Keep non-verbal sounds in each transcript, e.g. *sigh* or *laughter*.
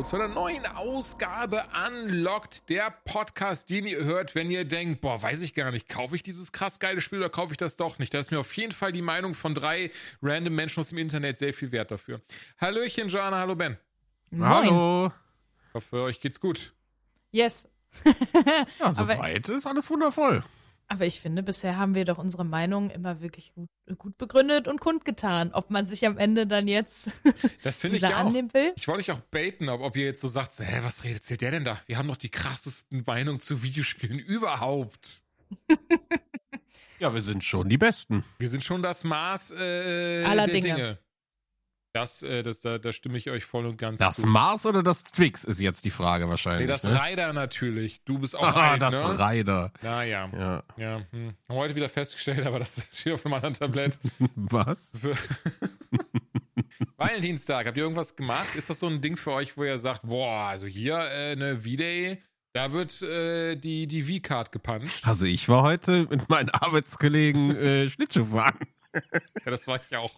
Hallo zu einer neuen Ausgabe Unlocked, der Podcast, den ihr hört, wenn ihr denkt, boah, weiß ich gar nicht, kaufe ich dieses krass geile Spiel oder kaufe ich das doch nicht? Da ist mir auf jeden Fall die Meinung von drei random Menschen aus dem Internet sehr viel wert dafür. Hallöchen, Joanna, hallo Ben. Hallo. Ich hoffe, euch geht's gut. Yes. *laughs* Ja, soweit ist alles wundervoll. Aber ich finde, bisher haben wir doch unsere Meinung immer wirklich gut, gut begründet und kundgetan. Ob man sich am Ende dann jetzt *laughs* Das finde *laughs* ich ja auch. annehmen will? Ich wollte euch auch baiten, ob, ob ihr jetzt so sagt, so, hä, was redet erzählt der denn da? Wir haben doch die krassesten Meinungen zu Videospielen *laughs* überhaupt. Ja, wir sind schon die Besten. Wir sind schon das Maß äh, Aller der Dinge. Dinge. Das, äh, das, da, da stimme ich euch voll und ganz Das zu. Mars oder das Twix ist jetzt die Frage wahrscheinlich. Nee, das ne? Rider natürlich. Du bist auch *laughs* Ah, alt, das ne? Rider. Naja. Ja. Ja. Hm. Heute wieder festgestellt, aber das *laughs* steht auf einem anderen Tablett. *laughs* Was? Valentinstag, habt ihr irgendwas gemacht? Ist das so ein Ding für euch, wo ihr sagt, boah, also hier äh, eine V-Day, da wird äh, die, die V-Card gepuncht? Also ich war heute mit meinen Arbeitskollegen äh, Schlittschuh fahren. Ja, das weiß ich auch.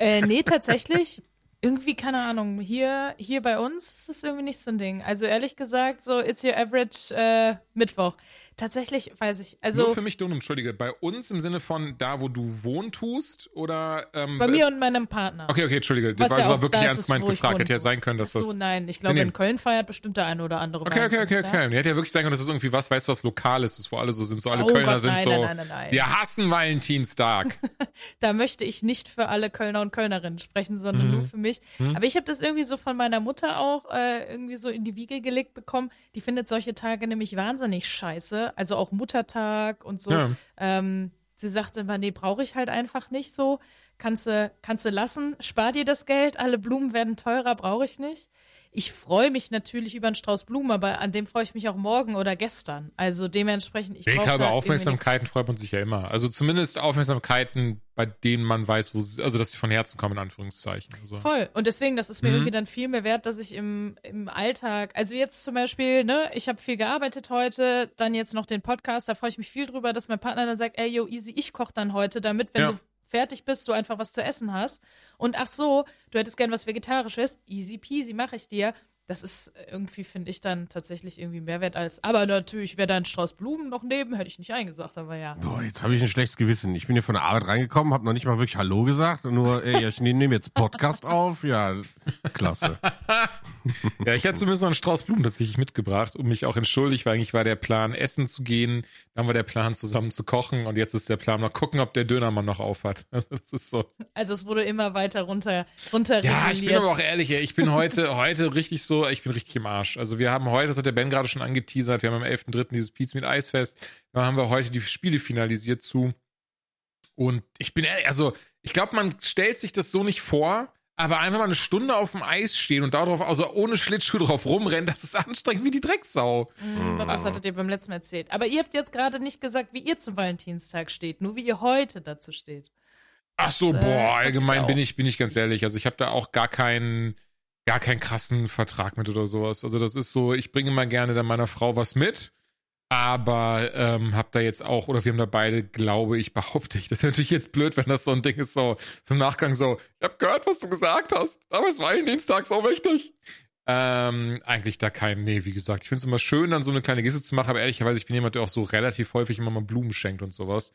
Äh, nee, tatsächlich. Irgendwie, keine Ahnung, hier, hier bei uns ist es irgendwie nicht so ein Ding. Also ehrlich gesagt, so it's your average äh, Mittwoch. Tatsächlich weiß ich. Nur Also für mich dumm, entschuldige. Bei uns im Sinne von da, wo du wohntust oder ähm, bei mir und meinem Partner. Okay, okay, entschuldige. Das ja war wirklich das ernst ich gefragt. Hätte ja sein können, dass Ach so, das. nein, ich glaube, Nee, nee. in Köln feiert bestimmt der eine oder andere. Okay, okay, okay, okay. Hätte ja wirklich sein können, dass das irgendwie was, weißt du, was Lokales ist, wo alle so sind, so alle Oh Kölner Gott, sind nein, so. nein, nein, nein, nein. Wir hassen Valentinstag. *laughs* da möchte ich nicht für alle Kölner und Kölnerinnen sprechen, sondern Mhm. nur für mich. Aber ich habe das irgendwie so von meiner Mutter auch äh, irgendwie so in die Wiege gelegt bekommen. Die findet solche Tage nämlich wahnsinnig scheiße. Also auch Muttertag und so. Ja. Ähm, sie sagte immer, nee, brauche ich halt einfach nicht so. Kannst du, kannst du lassen, spar dir das Geld, alle Blumen werden teurer, brauche ich nicht. Ich freue mich natürlich über einen Strauß Blumen, aber an dem freue ich mich auch morgen oder gestern. Also dementsprechend, ich glaube, irgendwie Aufmerksamkeiten freut man sich ja immer. Also zumindest Aufmerksamkeiten, bei denen man weiß, wo sie, also dass sie von Herzen kommen, in Anführungszeichen. Also. Voll. Und deswegen, das ist mir Mhm. irgendwie dann viel mehr wert, dass ich im, im Alltag, also jetzt zum Beispiel, ne, ich habe viel gearbeitet heute, dann jetzt noch den Podcast, da freue ich mich viel drüber, dass mein Partner dann sagt, ey, yo, easy, ich koche dann heute, damit, wenn Ja. du fertig bist, du einfach was zu essen hast. Und ach so, du hättest gern was Vegetarisches, easy peasy, mache ich dir. Das ist irgendwie, finde ich, dann tatsächlich irgendwie mehr wert als, aber natürlich wäre da ein Strauß Blumen noch neben, hätte ich nicht eingesagt, aber ja. Boah, jetzt habe ich ein schlechtes Gewissen. Ich bin hier von der Arbeit reingekommen, habe noch nicht mal wirklich Hallo gesagt und nur, ey, ich nehme jetzt Podcast auf. Ja, klasse. *laughs* Ja, ich hatte zumindest noch einen Strauß Blumen tatsächlich mitgebracht und mich auch entschuldigt, weil eigentlich war der Plan, essen zu gehen, dann war der Plan, zusammen zu kochen und jetzt ist der Plan, mal gucken, ob der Dönermann noch auf hat. *laughs* Das ist so. Also es wurde immer weiter runter, runter Ja, ich bin aber auch ehrlich, ich bin heute, heute richtig so, ich bin richtig im Arsch. Also wir haben heute, das hat der Ben gerade schon angeteasert, wir haben am 11.3. dieses Pizza mit Eisfest, da haben wir heute die Spiele finalisiert zu. Und ich bin ehrlich, also ich glaube, man stellt sich das so nicht vor, aber einfach mal eine Stunde auf dem Eis stehen und darauf, also ohne Schlittschuh drauf rumrennen, das ist anstrengend wie die Drecksau. Mhm, Das hattet ihr beim letzten Mal erzählt. Aber ihr habt jetzt gerade nicht gesagt, wie ihr zum Valentinstag steht, nur wie ihr heute dazu steht. Ach so, Das, äh, boah, ist allgemein bin ich, bin ich ganz ehrlich. Also ich habe da auch gar keinen, gar keinen krassen Vertrag mit oder sowas. Also das ist so, ich bringe mal gerne dann meiner Frau was mit, aber ähm, hab da jetzt auch, oder wir haben da beide, glaube ich, *laughs* behaupte ich. Das ist natürlich jetzt blöd, wenn das so ein Ding ist, so zum Nachgang so, ich habe gehört, was du gesagt hast, aber es war Valentinstag so wichtig. Ähm, eigentlich da kein, nee, wie gesagt. Ich finde es immer schön, dann so eine kleine Geste zu machen, aber ehrlicherweise, ich bin jemand, der auch so relativ häufig immer mal Blumen schenkt und sowas.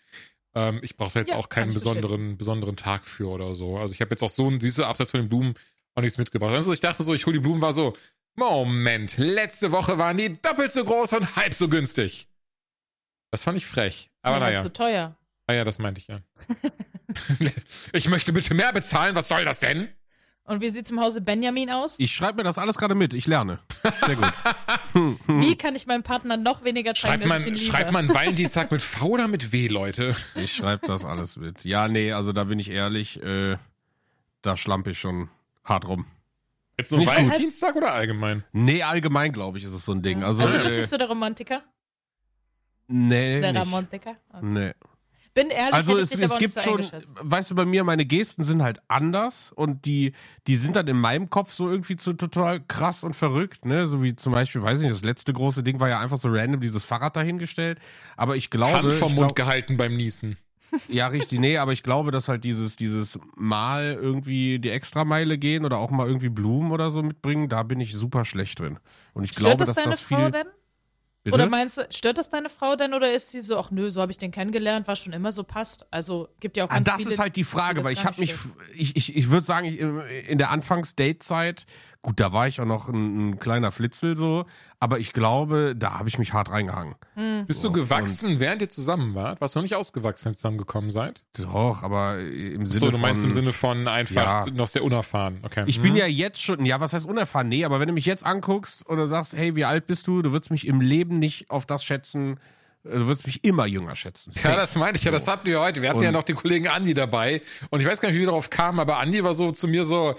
Ähm, ich brauche da jetzt Ja, auch keinen besonderen, besonderen Tag für oder so. Also ich habe jetzt auch so diese Abseits von den Blumen auch nichts mitgebracht. Also ich dachte so, ich hole die Blumen, war so, Moment, letzte Woche waren die doppelt so groß und halb so günstig. Das fand ich frech. Aber Ja, naja, Zu teuer. naja, das meinte ich ja. *laughs* ich möchte bitte mehr bezahlen, was soll das denn? Und wie sieht's im Hause Benjamin aus? Ich schreibe mir das alles gerade mit. Ich lerne. Sehr gut. *laughs* Wie kann ich meinem Partner noch weniger zeigen, Schreibt dass ich ihn man, liebe? schreibt man Valentinstag mit V oder mit W, Leute? Ich schreibe das alles mit. Ja, nee, also da bin ich ehrlich, äh, da schlampe ich schon hart rum. Jetzt nur. Valentinstag oder allgemein? Nee, allgemein, glaube ich, ist es so ein Ding. Also, Also bist ja. du der Romantiker? nee, Der nicht. Romantiker? Okay. Nee. Bin ehrlich, Also es, es gibt so schon, weißt du, bei mir, meine Gesten sind halt anders und die, die sind dann in meinem Kopf so irgendwie zu total krass und verrückt, ne? So wie zum Beispiel, weiß ich nicht, das letzte große Ding war ja einfach so random dieses Fahrrad dahingestellt. Aber ich glaube, Hand vom ich Mund glaub, gehalten beim Niesen. Ja richtig, nee, aber ich glaube, dass halt dieses, dieses Mal irgendwie die Extrameile gehen oder auch mal irgendwie Blumen oder so mitbringen, da bin ich super schlecht drin. Und ich Stört glaube, das dass deine das Frau viel. denn? Bitte? Oder meinst du, stört das deine Frau denn oder ist sie so, ach nö, so habe ich den kennengelernt, war schon immer so passt? Also gibt ja auch Ah, ganz das viele, ist halt die Frage, weil ich habe mich, ich, ich, ich würde sagen, ich, in der Anfangs-Date-Zeit, gut, da war ich auch noch ein, ein kleiner Flitzel so, aber ich glaube, da habe ich mich hart reingehangen. Bist So, du gewachsen, während ihr zusammen wart? Warst du noch nicht ausgewachsen, als ihr zusammengekommen seid? Doch, aber im Sinne So, du meinst von, im Sinne von einfach Ja. noch sehr unerfahren. Okay. Ich Mhm. bin ja jetzt schon, ja, was heißt unerfahren? Nee, aber wenn du mich jetzt anguckst und du sagst, hey, wie alt bist du? Du würdest mich im Leben nicht auf das schätzen, äh, du würdest mich immer jünger schätzen. Ja, das meinte ich ja, das hatten wir heute. Wir hatten Und- ja noch den Kollegen Andi dabei und ich weiß gar nicht, wie wir darauf kamen, aber Andi war so zu mir so,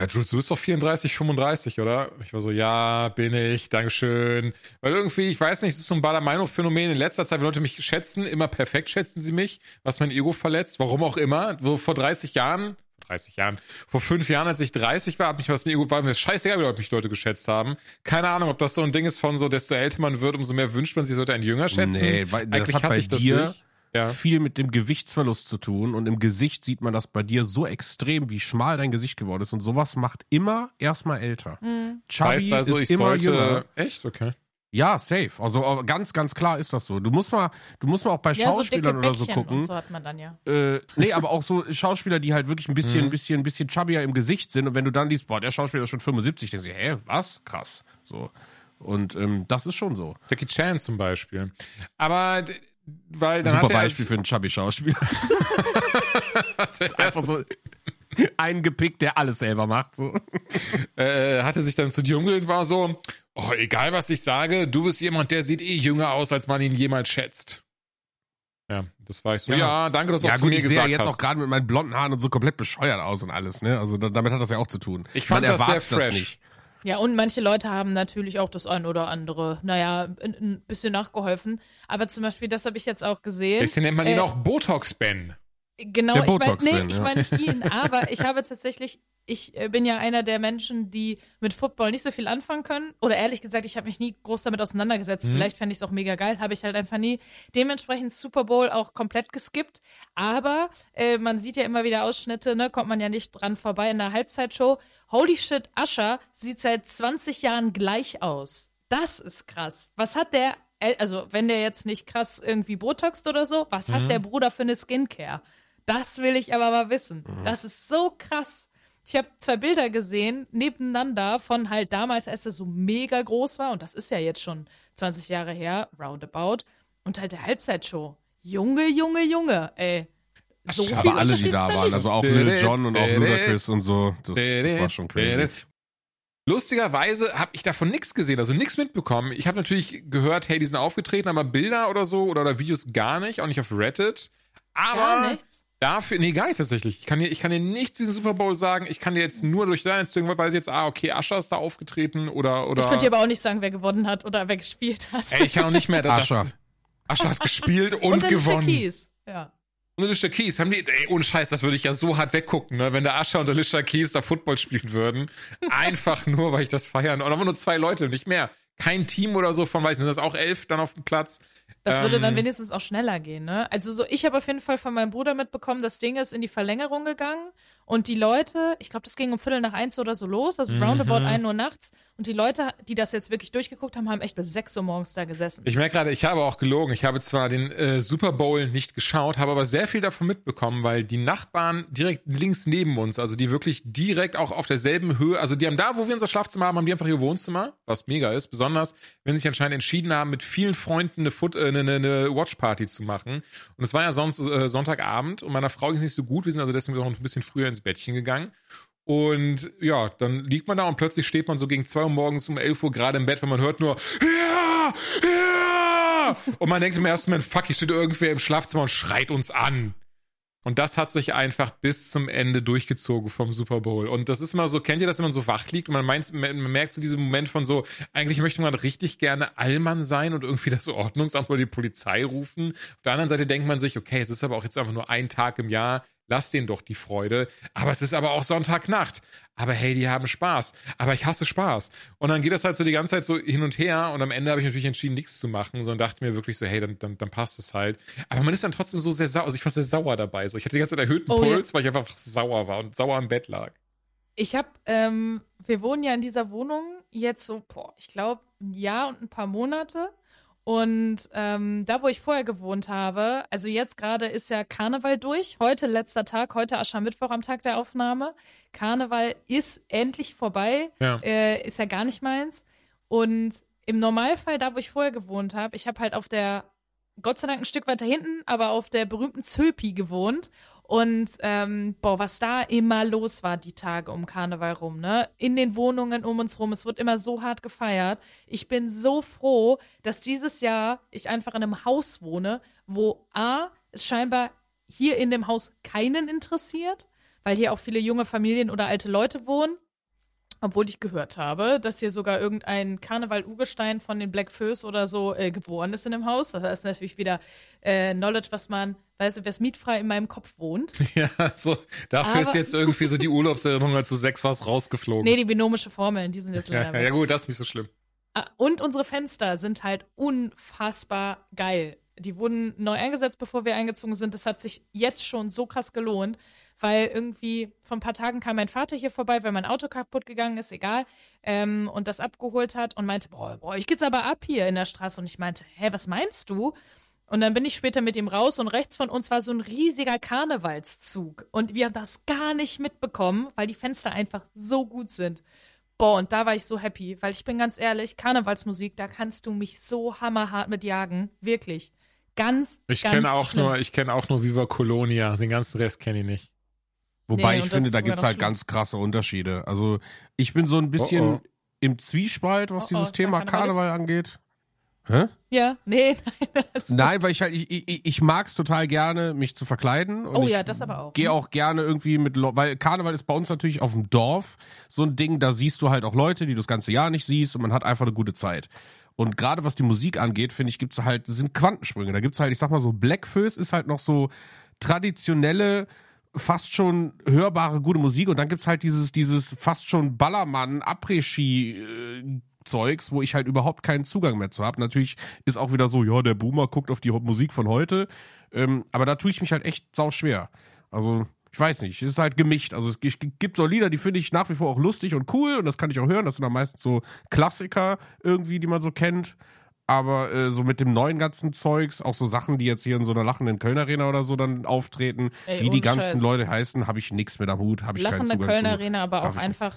ja, Jules, du bist doch 34, 35, oder? Ich war so, ja, bin ich, Dankeschön. Weil irgendwie, ich weiß nicht, es ist so ein Bader-Meinhof-Phänomen in letzter Zeit, wenn Leute mich schätzen, immer perfekt schätzen sie mich, was mein Ego verletzt, warum auch immer. So vor 30 Jahren, 30 Jahren, vor fünf Jahren, als ich 30 war, hab mich was mir Ego, war mir scheißegal, wie Leute mich Leute geschätzt haben. Keine Ahnung, ob das so ein Ding ist von so, desto älter man wird, umso mehr wünscht man sich, sollte einen jünger schätzen. Nee, weil das Eigentlich hat hatte bei ich das dir nicht. Ja. viel mit dem Gewichtsverlust zu tun und im Gesicht sieht man das bei dir so extrem, wie schmal dein Gesicht geworden ist und sowas macht immer erstmal älter. Chubby Heißt also, ist ich immer sollte. jünger. Echt? Okay. Ja, safe. Also aber ganz, ganz klar ist das so. Du musst mal, du musst mal auch bei ja, so Schauspielern oder so gucken. und so hat man dann ja. Äh, nee, aber auch so Schauspieler, die halt wirklich ein bisschen, Mhm. bisschen, bisschen chubbier im Gesicht sind. Und wenn du dann liest, boah, der Schauspieler ist schon 75, denkst du, hä, was? Krass. So. Und ähm, das ist schon so. Jackie Chan zum Beispiel. Aber weil dann Super hat er Beispiel für einen chubby Schauspieler. *laughs* das ist einfach so einen gepickt, der alles selber macht. So. äh, hatte sich dann zu dir umgedreht und war so, oh, egal was ich sage, du bist jemand, der sieht eh jünger aus, als man ihn jemals schätzt. Ja, das war ich so. Ja. Ja, danke, dass du Ja auch zu gut, mir ich sehe ja jetzt hast. auch gerade mit meinen blonden Haaren und so komplett bescheuert aus und alles. Ne? Also da, damit hat das ja auch zu tun. Ich fand das sehr fresh. nicht. Ja, und manche Leute haben natürlich auch das ein oder andere, naja, ein, ein bisschen nachgeholfen. Aber zum Beispiel, das habe ich jetzt auch gesehen. Deswegen nennt man ihn Äh, auch Botox-Ben. Genau, Der ich meine, nee, ich ja. meine nicht ihn, *laughs* aber ich habe tatsächlich, ich äh, bin ja einer der Menschen, die mit Football nicht so viel anfangen können. Oder ehrlich gesagt, ich habe mich nie groß damit auseinandergesetzt. Mhm. Vielleicht fände ich es auch mega geil, habe ich halt einfach nie. Dementsprechend Super Bowl auch komplett geskippt. Aber äh, man sieht ja immer wieder Ausschnitte, ne, kommt man ja nicht dran vorbei in der Halbzeitshow. Holy shit, Usher sieht seit 20 Jahren gleich aus. Das ist krass. Was hat der, äh, also wenn der jetzt nicht krass irgendwie botoxt oder so, was Mhm. hat der Bruder für eine Skincare? Das will ich aber mal wissen. Mhm. Das ist so krass. Ich habe zwei Bilder gesehen, nebeneinander, von halt damals, als er so mega groß war. Und das ist ja jetzt schon 20 Jahre her, roundabout. Und halt der Halbzeitshow. Junge, Junge, Junge, ey. So Aber Aber alle, die da waren, also auch Lil Jon und auch Ludacris und so, das, das war schon crazy. Lustigerweise habe ich davon nichts gesehen, also nichts mitbekommen. Ich habe natürlich gehört, hey, die sind aufgetreten, aber Bilder oder so oder, oder Videos gar nicht, auch nicht auf Reddit. Aber Gar nichts. dafür, nee, gar nicht tatsächlich. Ich kann dir, ich kann dir nichts zu diesem Super Bowl sagen. Ich kann dir jetzt nur durch deine Instagram, weil sie jetzt, ah, okay, Ascher ist da aufgetreten oder, oder. Ich könnte dir aber auch nicht sagen, wer gewonnen hat oder wer gespielt hat. Ey, ich kann auch nicht mehr. *laughs* Das, Ascher. Ascher hat gespielt und, Und gewonnen. Keys. Ja. Und Alicia Keys haben die, ey, ohne Scheiß, das würde ich ja so hart weggucken, ne, wenn der Ascher und Alicia Keys da Football spielen würden. Einfach *laughs* nur, weil ich das feiern. Und aber nur zwei Leute, nicht mehr. Kein Team oder so von, weiß sind das auch elf dann auf dem Platz. Das würde dann Ähm, wenigstens auch schneller gehen, ne? Also so, ich habe auf jeden Fall von meinem Bruder mitbekommen, das Ding ist in die Verlängerung gegangen und die Leute, ich glaube, das ging um Viertel nach eins oder so los, also Mhm. roundabout ein Uhr nachts und die Leute, die das jetzt wirklich durchgeguckt haben, haben echt bis sechs Uhr morgens da gesessen. Ich merke gerade, ich habe auch gelogen. Ich habe zwar den äh, Super Bowl nicht geschaut, habe aber sehr viel davon mitbekommen, weil die Nachbarn direkt links neben uns, also die wirklich direkt auch auf derselben Höhe, also die haben da, wo wir unser Schlafzimmer haben, haben die einfach ihr Wohnzimmer, was mega ist, besonders wenn sie sich anscheinend entschieden haben, mit vielen Freunden eine, Foot, äh, eine, eine Watchparty zu machen. Und es war ja sonst äh, Sonntagabend und meiner Frau ging es nicht so gut. Wir sind also deswegen auch ein bisschen früher ins Bettchen gegangen. Und ja, dann liegt man da und plötzlich steht man so gegen zwei Uhr morgens um 11 Uhr gerade im Bett, weil man hört nur, ja, ja. Und man denkt im ersten Moment, fuck, hier steht irgendwer im Schlafzimmer und schreit uns an. Und das hat sich einfach bis zum Ende durchgezogen vom Super Bowl. Und das ist mal so, kennt ihr das, wenn man so wach liegt und man meint, man merkt so diesen Moment von so, eigentlich möchte man richtig gerne Allmann sein und irgendwie das Ordnungsamt oder die Polizei rufen. Auf der anderen Seite denkt man sich, okay, es ist aber auch jetzt einfach nur ein Tag im Jahr lass denen doch die Freude. Aber es ist aber auch Sonntagnacht. Aber hey, die haben Spaß. Aber ich hasse Spaß. Und dann geht das halt so die ganze Zeit so hin und her. Und am Ende habe ich natürlich entschieden, nichts zu machen, sondern dachte mir wirklich so, hey, dann, dann, dann passt es halt. Aber man ist dann trotzdem so sehr sauer. Also ich war sehr sauer dabei. So, ich hatte die ganze Zeit erhöhten Oh, ja. Puls, weil ich einfach sauer war und sauer im Bett lag. Ich habe, ähm, wir wohnen ja in dieser Wohnung jetzt so, boah, ich glaube, ein Jahr und ein paar Monate. Und ähm, da, wo ich vorher gewohnt habe, also jetzt gerade ist ja Karneval durch. Heute letzter Tag, heute Aschermittwoch am Tag der Aufnahme. Karneval ist endlich vorbei. Ja. Äh, ist ja gar nicht meins. Und im Normalfall, da, wo ich vorher gewohnt habe, ich habe halt auf der, Gott sei Dank ein Stück weiter hinten, aber auf der berühmten Zülpi gewohnt. Und ähm, boah, was da immer los war, die Tage um Karneval rum, ne? In den Wohnungen um uns rum. Es wird immer so hart gefeiert. Ich bin so froh, dass dieses Jahr ich einfach in einem Haus wohne, wo A, es scheinbar hier in dem Haus keinen interessiert, weil hier auch viele junge Familien oder alte Leute wohnen. Obwohl ich gehört habe, dass hier sogar irgendein Karneval-Urgestein von den Black Föß oder so äh, geboren ist in dem Haus. Das ist natürlich wieder äh, Knowledge, was man, weißt du, wer mietfrei in meinem Kopf wohnt. *laughs* Ja, so, dafür Aber- ist jetzt irgendwie so die Urlaubserinnerung, als du sechs warst, rausgeflogen. Nee, die binomische Formeln, die sind jetzt ja, leider ja, ja, weg. gut, das ist nicht so schlimm. Ah, Und unsere Fenster sind halt unfassbar geil. Die wurden neu eingesetzt, bevor wir eingezogen sind. Das hat sich jetzt schon so krass gelohnt, weil irgendwie vor ein paar Tagen kam mein Vater hier vorbei, weil mein Auto kaputt gegangen ist, egal, ähm, und das abgeholt hat und meinte, boah, boah, ich geht's aber ab hier in der Straße. Und ich meinte, hä, was meinst du? Und dann bin ich später mit ihm raus und rechts von uns war so ein riesiger Karnevalszug. Und wir haben das gar nicht mitbekommen, weil die Fenster einfach so gut sind. Boah, und da war ich so happy, weil ich bin ganz ehrlich, Karnevalsmusik, da kannst du mich so hammerhart mit jagen. Wirklich. Ganz, Ich ganz kenne auch schlimm. nur, ich kenne auch nur Viva Colonia. Den ganzen Rest kenne ich nicht. Wobei Nee, ich finde, da gibt's noch halt ganz krasse Unterschiede. Also ich bin so ein bisschen Oh, oh. im Zwiespalt, was Oh, oh, dieses Thema? Karneval angeht. Hä? Ja, nee, *laughs* nein. Nein, weil ich halt, ich, ich, ich mag's total gerne, mich zu verkleiden. Oh ja, das aber auch. Gehe auch gerne irgendwie mit, weil Karneval ist bei uns natürlich auf dem Dorf so ein Ding, da siehst du halt auch Leute, die du das ganze Jahr nicht siehst und man hat einfach eine gute Zeit. Und gerade was die Musik angeht, finde ich, gibt's halt, das sind Quantensprünge. Da gibt's halt, ich sag mal so, Blackfoes ist halt noch so traditionelle, fast schon hörbare gute Musik und dann gibt's halt dieses, dieses fast schon Ballermann, Après-Ski, äh, Zeugs, wo ich halt überhaupt keinen Zugang mehr zu habe. Natürlich ist auch wieder so, ja, der Boomer guckt auf die Musik von heute, ähm, aber da tue ich mich halt echt sau schwer. Also, ich weiß nicht, es ist halt gemischt. Also es gibt so Lieder, die finde ich nach wie vor auch lustig und cool und das kann ich auch hören. Das sind dann meistens so Klassiker irgendwie, die man so kennt. Aber äh, so mit dem neuen ganzen Zeugs, auch so Sachen, die jetzt hier in so einer lachenden Köln Arena oder so dann auftreten, Ey, wie die ganzen Scheiß. Leute heißen, habe ich nichts mit am Hut, habe ich keinen Lachende Zugang Köln zu. Arena, aber Darf auch einfach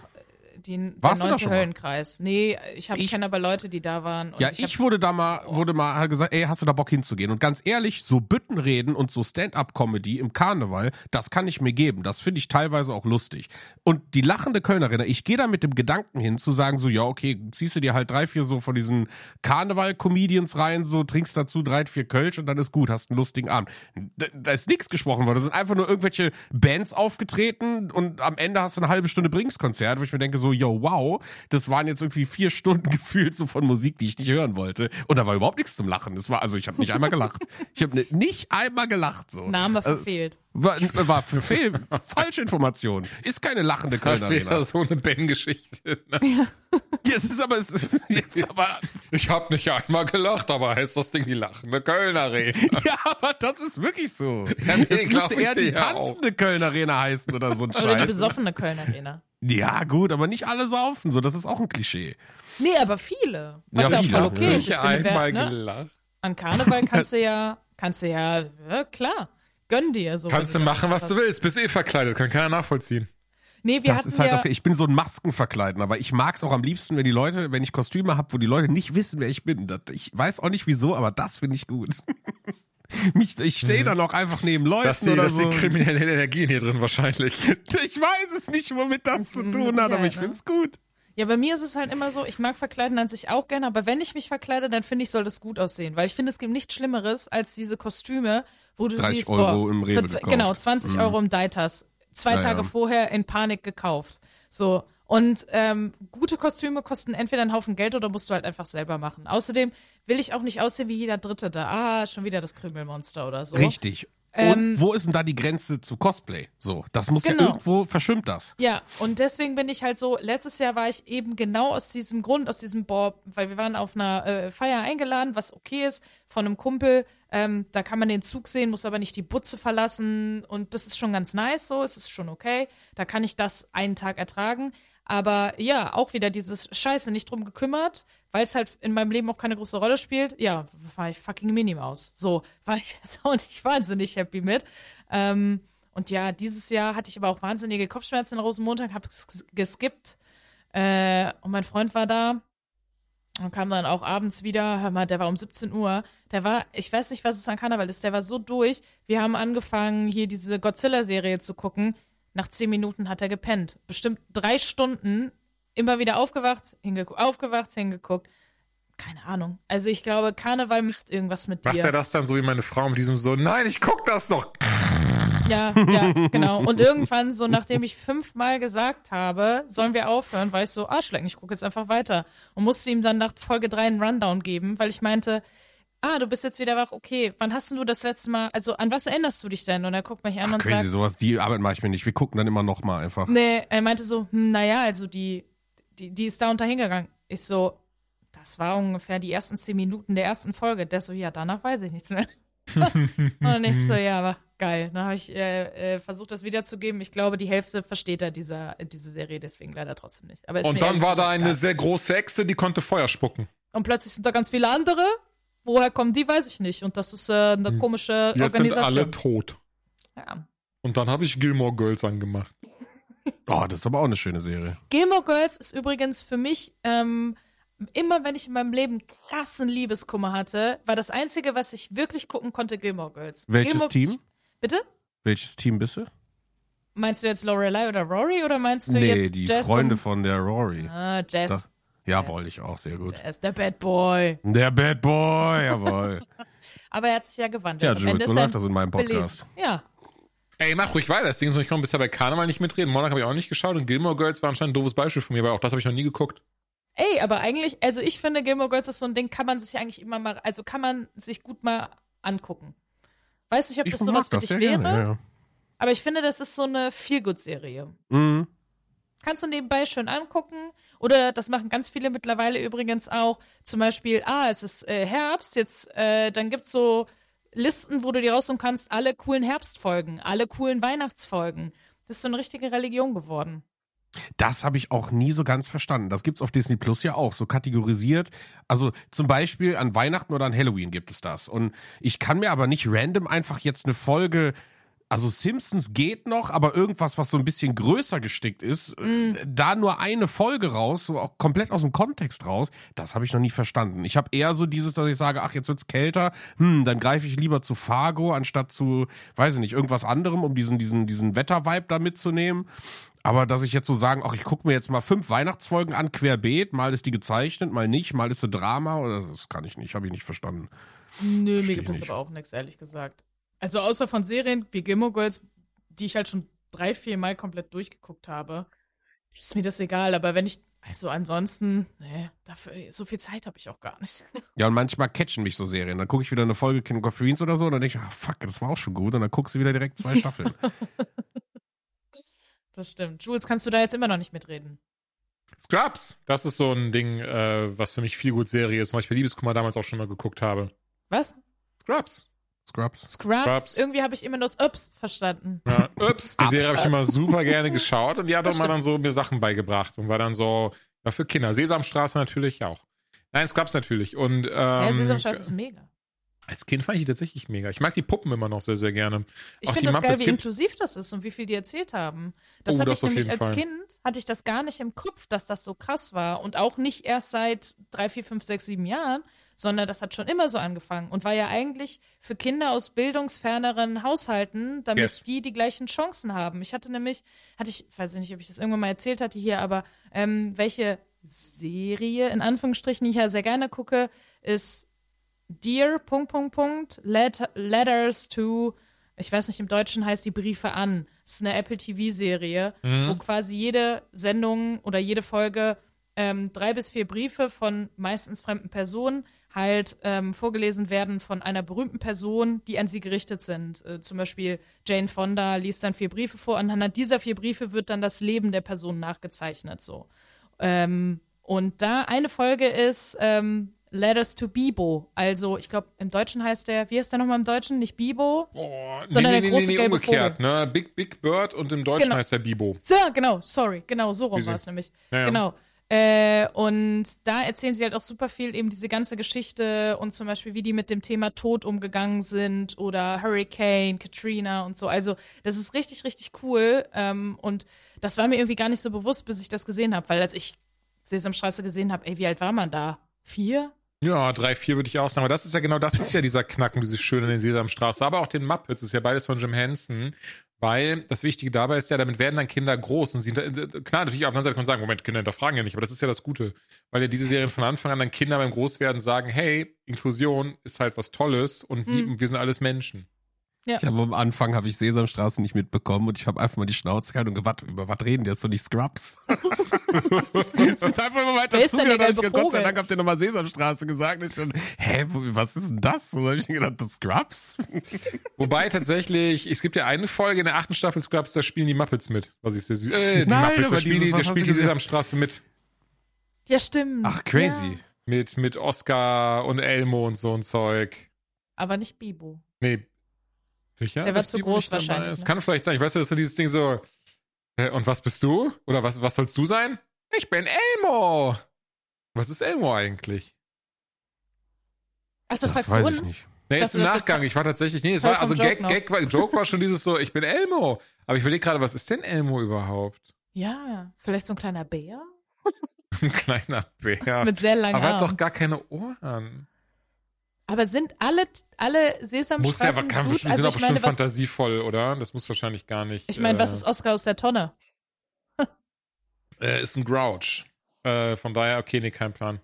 der Warst da neunte schon mal? Höllenkreis. Nee, ich, hab- Ich- kenne aber Leute, die da waren. Ja, ich, ich, wurde da mal, wurde mal halt gesagt, ey, hast du da Bock hinzugehen? Und ganz ehrlich, so Büttenreden und so Stand-up-Comedy im Karneval, das kann ich mir geben. Das finde ich teilweise auch lustig. Und die lachende Kölnerin, ich gehe da mit dem Gedanken hin, zu sagen so, ja, okay, ziehst du dir halt drei, vier so von diesen Karneval-Comedians rein, so trinkst dazu drei, vier Kölsch und dann ist gut, hast einen lustigen Abend. Da, da ist nichts gesprochen worden. Da sind einfach nur irgendwelche Bands aufgetreten und am Ende hast du eine halbe Stunde Bringskonzert, wo ich mir denke so, yo, wow, das waren jetzt irgendwie vier Stunden *laughs* gefühlt so von Musik, die ich nicht hören wollte. Und da war überhaupt nichts zum Lachen. Das war, also ich habe nicht einmal gelacht. Ich habe ne, nicht einmal gelacht so. Name Also, verfehlt. War, war für Fehl, *laughs* falsche Information. Ist keine lachende Das ist Kölnerin. wieder so eine Ben-Geschichte. Ne? Ja, es ist aber, es *laughs* ist aber, Ich habe nicht einmal gelacht, aber heißt das Ding die lachende Kölner Rede. *laughs* ja, aber das ist wirklich so. Ja, nee, es müsste eher die ja auch. tanzende Kölner Arena heißen oder so ein Oder die Scheiß. besoffene Köln Arena. Ja, gut, aber nicht alle saufen, so, das ist auch ein Klischee. Nee, aber viele. Was Ja, ja, auch viele. voll okay ist. nicht Ich einmal ne? gelacht. An Karneval *laughs* kannst du ja, kannst du ja, ja klar, gönn dir so. Kannst du machen, was du willst. Bist eh verkleidet, kann keiner nachvollziehen. Nee, wir das hatten ist halt ja, das, ich bin so ein Maskenverkleiden, aber ich mag's auch am liebsten, wenn die Leute, wenn ich Kostüme habe, wo die Leute nicht wissen, wer ich bin. Das, ich weiß auch nicht wieso, aber das finde ich gut. *laughs* Mich, ich stehe dann auch einfach neben Leuten Das oder das so. die kriminelle Energie hier drin wahrscheinlich. *laughs* Ich weiß es nicht, womit das zu tun hat, aber ich ne? find's gut. Ja, bei mir ist es halt immer so, ich mag Verkleiden an sich auch gerne, aber wenn ich mich verkleide, dann finde ich, soll das gut aussehen. Weil ich finde, es gibt nichts Schlimmeres als diese Kostüme, wo du 30 siehst, Euro boah, im Rewe für, genau, 20 Mhm. Euro im Deitas. Zwei Ja, Tage vorher in Panik gekauft. So. Und ähm, gute Kostüme kosten entweder einen Haufen Geld oder musst du halt einfach selber machen. Außerdem will ich auch nicht aussehen wie jeder Dritte da. Ah, schon wieder das Krümelmonster oder so. Richtig. Und Ähm, wo ist denn da die Grenze zu Cosplay? So, das muss ja Genau. irgendwo verschwimmt das. Ja, und deswegen bin ich halt so, letztes Jahr war ich eben genau aus diesem Grund, aus diesem Boah, weil wir waren auf einer äh, Feier eingeladen, was okay ist, von einem Kumpel, ähm, da kann man den Zug sehen, muss aber nicht die Butze verlassen und das ist schon ganz nice so, es ist schon okay, da kann ich das einen Tag ertragen, aber ja, auch wieder dieses Scheiße, nicht drum gekümmert, weil es halt in meinem Leben auch keine große Rolle spielt, ja, war ich fucking Minnie Maus, so, *laughs* war ich jetzt auch nicht wahnsinnig happy mit, ähm, und ja, dieses Jahr hatte ich aber auch wahnsinnige Kopfschmerzen am Rosenmontag, habe es geskippt. Äh, und mein Freund war da und kam dann auch abends wieder. Hör mal, der war um 17 Uhr. Der war, ich weiß nicht, was es an Karneval ist, der war so durch. Wir haben angefangen, hier diese Godzilla-Serie zu gucken. Nach 10 Minuten hat er gepennt. Bestimmt drei Stunden immer wieder aufgewacht, hingeguckt, aufgewacht, hingeguckt. Keine Ahnung. Also ich glaube, Karneval macht irgendwas mit Macht dir. er das dann so wie meine Frau mit diesem so, nein, ich guck das doch. Ja, ja, genau. Und *laughs* irgendwann, so nachdem ich fünfmal gesagt habe, sollen wir aufhören, war ich so, Arschlecken, ich gucke jetzt einfach weiter. Und musste ihm dann nach Folge 3 einen Rundown geben, weil ich meinte, ah, du bist jetzt wieder wach, okay, wann hast denn du das letzte Mal, also an was erinnerst du dich denn? Und er guckt mich an und Crazy, sagt, sowas, die Arbeit mache ich mir nicht. Wir gucken dann immer noch mal einfach. nee, er meinte so, hm, naja, also die, die, die ist da und da hingegangen. Ich so, das war ungefähr die ersten zehn Minuten der ersten Folge. Der so, ja, danach weiß ich nichts mehr. *laughs* und ich so, ja, aber geil. Dann habe ich äh, äh, versucht, das wiederzugeben. Ich glaube, die Hälfte versteht er dieser, diese Serie deswegen leider trotzdem nicht. Aber Und dann war da eine egal. sehr große Echse, die konnte Feuer spucken. Und plötzlich sind da ganz viele andere. Woher kommen die, weiß ich nicht. Und das ist äh, eine komische Hm. Jetzt sind Organisation. alle tot. ja. Und dann habe ich Gilmore Girls angemacht. Oh, *laughs* das ist aber auch eine schöne Serie. Gilmore Girls ist übrigens für mich, ähm, immer wenn ich in meinem Leben krassen Liebeskummer hatte, war das Einzige, was ich wirklich gucken konnte, Gilmore Girls. Welches Gilmore Team? Bitte? Welches Team bist du? Meinst du jetzt Lorelei oder Rory oder meinst du Nee, jetzt die Jess Freunde und- von der Rory. Ah, Jess. Ja, wollte ich auch, sehr gut. Er ist der Bad Boy. Der Bad Boy, jawohl. *laughs* Aber er hat sich ja gewandelt. Ja, Jules, so läuft das in meinem belesen. Podcast. Ja. Ey, mach ruhig weiter. Das Ding ist, ich konnte bisher bei Karneval nicht mitreden. Monarch habe ich auch nicht geschaut und Gilmore Girls war anscheinend ein doofes Beispiel von mir, weil auch das habe ich noch nie geguckt. Ey, aber eigentlich, also ich finde, Gilmore Girls ist so ein Ding, kann man sich eigentlich immer mal, also kann man sich gut mal angucken. Weiß nicht, ob Ich das sowas für dich wäre, gerne, ja. aber ich finde, das ist so eine Feel-Good-Serie. Mhm. Kannst du nebenbei schön angucken. Oder das machen ganz viele mittlerweile übrigens auch. Zum Beispiel, ah, es ist äh, Herbst, jetzt, äh, dann gibt's so Listen, wo du dir raussuchen kannst, alle coolen Herbstfolgen, alle coolen Weihnachtsfolgen. Das ist so eine richtige Religion geworden. Das habe ich auch nie so ganz verstanden. Das gibt's auf Disney Plus ja auch, so kategorisiert. Also zum Beispiel an Weihnachten oder an Halloween gibt es das. Und ich kann mir aber nicht random einfach jetzt eine Folge, also Simpsons geht noch, aber irgendwas, was so ein bisschen größer gestickt ist, Mm. äh, da nur eine Folge raus, so auch komplett aus dem Kontext raus, das habe ich noch nie verstanden. Ich habe eher so dieses, dass ich sage, ach, jetzt wird's kälter, hm, dann greife ich lieber zu Fargo, anstatt zu, weiß ich nicht, irgendwas anderem, um diesen, diesen, diesen Wettervibe da mitzunehmen. Aber dass ich jetzt so sagen, ach, ich gucke mir jetzt mal fünf Weihnachtsfolgen an, querbeet, mal ist die gezeichnet, mal nicht, mal ist sie Drama, oder das kann ich nicht, habe ich nicht verstanden. Nö, mir Versteh gibt ich es aber auch nichts, ehrlich gesagt. Also außer von Serien wie Gilmore Girls, die ich halt schon drei, vier Mal komplett durchgeguckt habe, ist mir das egal. Aber wenn ich, also ansonsten, nee, dafür, so viel Zeit habe ich auch gar nicht. Ja, und manchmal catchen mich so Serien. Dann gucke ich wieder eine Folge King of Queens oder so und dann denke ich, ah, fuck, das war auch schon gut. Und dann guckst du wieder direkt zwei Staffeln. *laughs* Das stimmt. Jules, kannst du da jetzt immer noch nicht mitreden? Scrubs, das ist so ein Ding, äh, was für mich viel gut Serie ist, weil ich bei Liebeskummer damals auch schon mal geguckt habe. Was? Scrubs. Scrubs. Scrubs? Scrubs. Irgendwie habe ich immer nur das Ups verstanden. Ja, ups, die Serie habe ich immer super gerne geschaut und die hat auch mal dann so mir Sachen beigebracht und war dann so, ja, für Kinder. Sesamstraße natürlich auch. Nein, Scrubs natürlich. Und ja, ähm, Sesamstraße ist mega. als Kind fand ich die tatsächlich mega. Ich mag die Puppen immer noch sehr, sehr gerne. Ich finde das geil, Muppets wie gibt- inklusiv das ist und wie viel die erzählt haben. Das Oh, hatte das ich auf nämlich als Fall. Kind, hatte ich das gar nicht im Kopf, dass das so krass war. Und auch nicht erst seit drei, vier, fünf, sechs, sieben Jahren, sondern das hat schon immer so angefangen und war ja eigentlich für Kinder aus bildungsferneren Haushalten, damit Yes. die die gleichen Chancen haben. Ich hatte nämlich, hatte ich, weiß ich nicht, ob ich das irgendwann mal erzählt hatte hier, aber ähm, welche Serie in Anführungsstrichen ich ja sehr gerne gucke, ist Dear Punkt Punkt Punkt Let Letters to ich weiß nicht, im Deutschen heißt die Briefe an. Es ist eine Apple TV-Serie, wo quasi jede Sendung oder jede Folge ähm, drei bis vier Briefe von meistens fremden Personen halt ähm, vorgelesen werden von einer berühmten Person, die an sie gerichtet sind. Äh, zum Beispiel Jane Fonda liest dann vier Briefe vor. Anhand dieser vier Briefe wird dann das Leben der Person nachgezeichnet. So. Ähm, und da eine Folge ist ähm, Letters to Bibo. Also, ich glaube, im Deutschen heißt der, wie heißt der nochmal im Deutschen? Nicht Bibo? Boah, Sondern der große gelbe umgekehrt, ne? Big Big Bird und im Deutschen Genau. heißt er Bibo. So, genau, sorry, genau, so rum war es nämlich. Ja, ja. Genau. Äh, und da erzählen sie halt auch super viel eben diese ganze Geschichte und zum Beispiel, wie die mit dem Thema Tod umgegangen sind oder Hurricane, Katrina und so. Also, das ist richtig, richtig cool. Ähm, und das war mir irgendwie gar nicht so bewusst, bis ich das gesehen habe, weil als ich Sesamstraße gesehen habe, ey, wie alt war man da? Vier? Ja, drei, vier würde ich auch sagen. Aber das ist ja genau, das ist ja dieser Knacken, dieses Schöne in den Sesamstraße. Aber auch den Muppets, ist ja beides von Jim Henson. Weil das Wichtige dabei ist ja, damit werden dann Kinder groß und sie, klar, natürlich auf der anderen Seite kann man sagen, Moment, Kinder hinterfragen ja nicht, aber das ist ja das Gute. Weil ja diese Serien von Anfang an dann Kinder beim Großwerden sagen, hey, Inklusion ist halt was Tolles und die, wir sind alles Menschen. Ich habe am Anfang habe ich Sesamstraße nicht mitbekommen und ich habe einfach mal die Schnauze gehalten und gewartet, über was reden die? Das ist doch nicht Scrubs. *laughs* das ist einfach immer weiter Wer ist der zugehört, hab ich gedacht, Gott sei? Dank habt ihr nochmal Sesamstraße gesagt. Ich schon, hä, was ist denn das? Und dann hab ich gedacht, das Scrubs? *laughs* Wobei tatsächlich, es gibt ja eine Folge in der achten Staffel Scrubs, da spielen die Muppets mit, was ich sehr süß. Äh, die Nein, Muppets, da spielen die, da spielt die? Sesamstraße mit. Ja, stimmt. Ach, crazy. Ja, Mit, mit Oscar und Elmo und so ein Zeug. aber nicht Bibo. Nee. Sicher? Der war dass zu groß wahrscheinlich, ist? ne? Kann vielleicht sein. Ich weiß ja, dass du dieses Ding so. Äh, und was bist du? Oder was, was sollst du sein? Ich bin Elmo. Was ist Elmo eigentlich? Ach, das, war weiß zu ich uns? nicht. Nee, jetzt im das Nachgang. wird- Ich war tatsächlich, nee, es war, also Joke Gag, noch. Gag, war, Joke war schon dieses so, ich bin Elmo. Aber ich überlege gerade, was ist denn Elmo überhaupt? Ja, vielleicht so ein kleiner Bär? *laughs* Ein kleiner Bär. Mit sehr langen Aber er hat Armen. doch gar keine Ohren. Aber sind alle, alle Muss Sesamstraßen ja, aber kann gut? Also sind ich auch meine, was, fantasievoll, oder? Das muss wahrscheinlich gar nicht. ich meine, was äh, ist Oscar aus der Tonne? Äh, ist ein Grouch. Äh, von daher, okay, nee, kein Plan.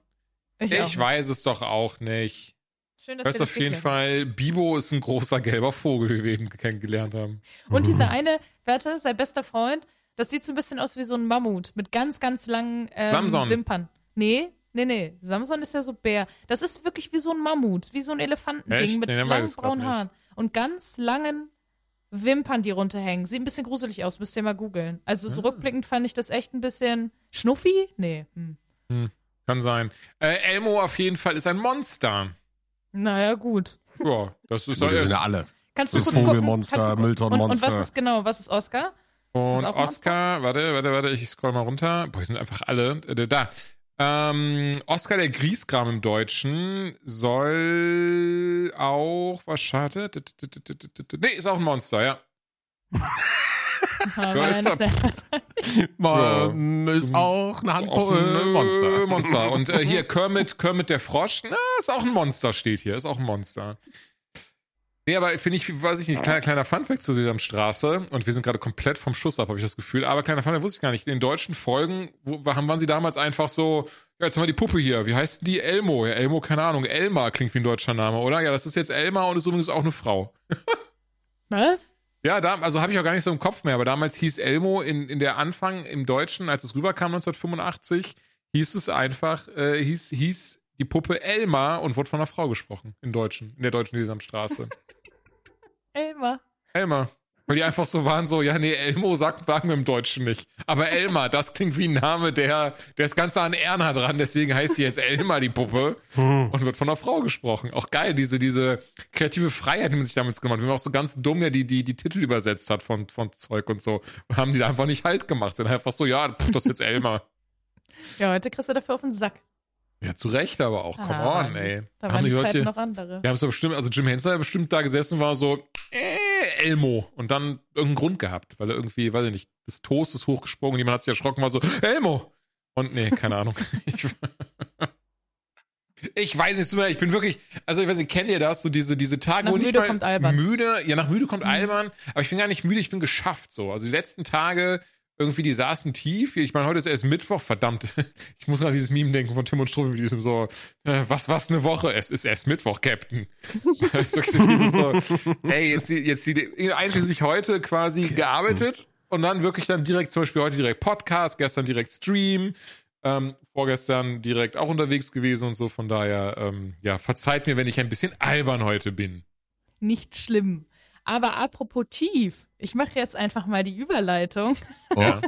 Ich, auch. weiß es doch auch nicht. Schön, Ich dass weiß wir auf jeden geklärt Fall, Bibo ist ein großer gelber Vogel, wie wir eben kennengelernt haben. Und dieser *laughs* eine, warte, sein bester Freund, das sieht so ein bisschen aus wie so ein Mammut mit ganz, ganz langen ähm. Wimpern. Nee, nee, nee. Samson ist ja so Bär. Das ist wirklich wie so ein Mammut, wie so ein Elefantending Echt? mit Nee, langen braunen. Haaren und ganz langen Wimpern, die runterhängen. Sieht ein bisschen gruselig aus, müsst ihr mal googeln. Also Ah. so rückblickend fand ich das echt ein bisschen schnuffi? Nee. Hm. Kann sein. Äh, Elmo auf jeden Fall ist ein Monster. Naja, gut. Ja, das ist Gut, äh, sind ja alle. Kannst du Das kurz gucken? Vogelmonster, Kannst du. Und, und was ist genau, was ist Oscar? Und Ist das Oscar, warte, warte, warte, ich scroll mal runter. Boah, die sind einfach alle. Äh, Da. Ähm, Oscar der Griesgram im Deutschen soll auch, was schade? Nee, ist auch ein Monster, ja. *laughs* Ja, nein, *laughs* ist das ist ja- Man ist auch ein Auch Handball ein äh, Monster. Monster. Und äh, hier *laughs* Kermit, Kermit der Frosch, na, ist auch ein Monster, steht hier, ist auch ein Monster. Nee, aber finde ich, weiß ich nicht, kleiner, kleiner Funfact zur Sesamstraße. Und wir sind gerade komplett vom Schuss ab, habe ich das Gefühl. Aber kleiner Funfact wusste ich gar nicht. In den deutschen Folgen wo, waren waren sie damals einfach so, ja, jetzt haben wir die Puppe hier. Wie heißt denn die? Elmo. Ja, Elmo, keine Ahnung. Elmar klingt wie ein deutscher Name, oder? Ja, das ist jetzt Elmar und ist übrigens auch eine Frau. *laughs* Was? Ja, da, also habe ich auch gar nicht so im Kopf mehr, aber damals hieß Elmo in, in der Anfang im Deutschen, als es rüberkam 1985, hieß es einfach, äh, hieß, hieß die Puppe Elma und wurde von einer Frau gesprochen im Deutschen, in der deutschen Sesamstraße. *laughs* Elmar. Elma. Weil die einfach so waren, so, ja, nee, Elmo sagt, sagen wir im Deutschen nicht. Aber Elma, das klingt wie ein Name, der, der ist ganz nah an Erna dran, deswegen heißt sie jetzt Elma, die Puppe, und wird von einer Frau gesprochen. Auch geil, diese, diese kreative Freiheit, die man sich damals gemacht hat. Wie man auch so ganz dumm ja die, die, die Titel übersetzt hat von, von Zeug und so. Haben die da einfach nicht halt gemacht. Sind einfach so, ja, pff, das ist jetzt Elma. Ja, heute kriegst du dafür auf den Sack. Ja, zu Recht aber auch. Come Ah, on, ey. Da Haben waren die, die Leute- noch andere. Wir haben es bestimmt, also Jim Henson hat bestimmt da gesessen, war so, äh, Elmo und dann irgendeinen Grund gehabt, weil er irgendwie, weiß ich nicht, das Toast ist hochgesprungen, jemand hat sich erschrocken, war so, Elmo! Und nee, keine Ahnung. *laughs* Ich, ich weiß nicht mehr, ich bin wirklich, also ich weiß nicht, kennt ihr das, so diese, diese Tage, Nach wo ich müde kommt albern. müde, ja, nach müde kommt Mhm. albern, aber ich bin gar nicht müde, ich bin geschafft so. Also die letzten Tage irgendwie, die saßen tief. Ich meine, heute ist erst Mittwoch, verdammt. *laughs* Ich muss an dieses Meme denken von Tim und Struppi mit diesem so, äh, was, was eine Woche? Es ist erst Mittwoch, Captain. *laughs* So dieses so, ey, jetzt, die- jetzt die, einschließlich heute quasi gearbeitet und dann wirklich dann direkt, zum Beispiel heute direkt Podcast, gestern direkt Stream, ähm, vorgestern direkt auch unterwegs gewesen und so. Von daher, ähm, ja, verzeiht mir, wenn ich ein bisschen albern heute bin. Nicht schlimm. Aber apropos tief, ich mache jetzt einfach mal die Überleitung. Oh. *laughs*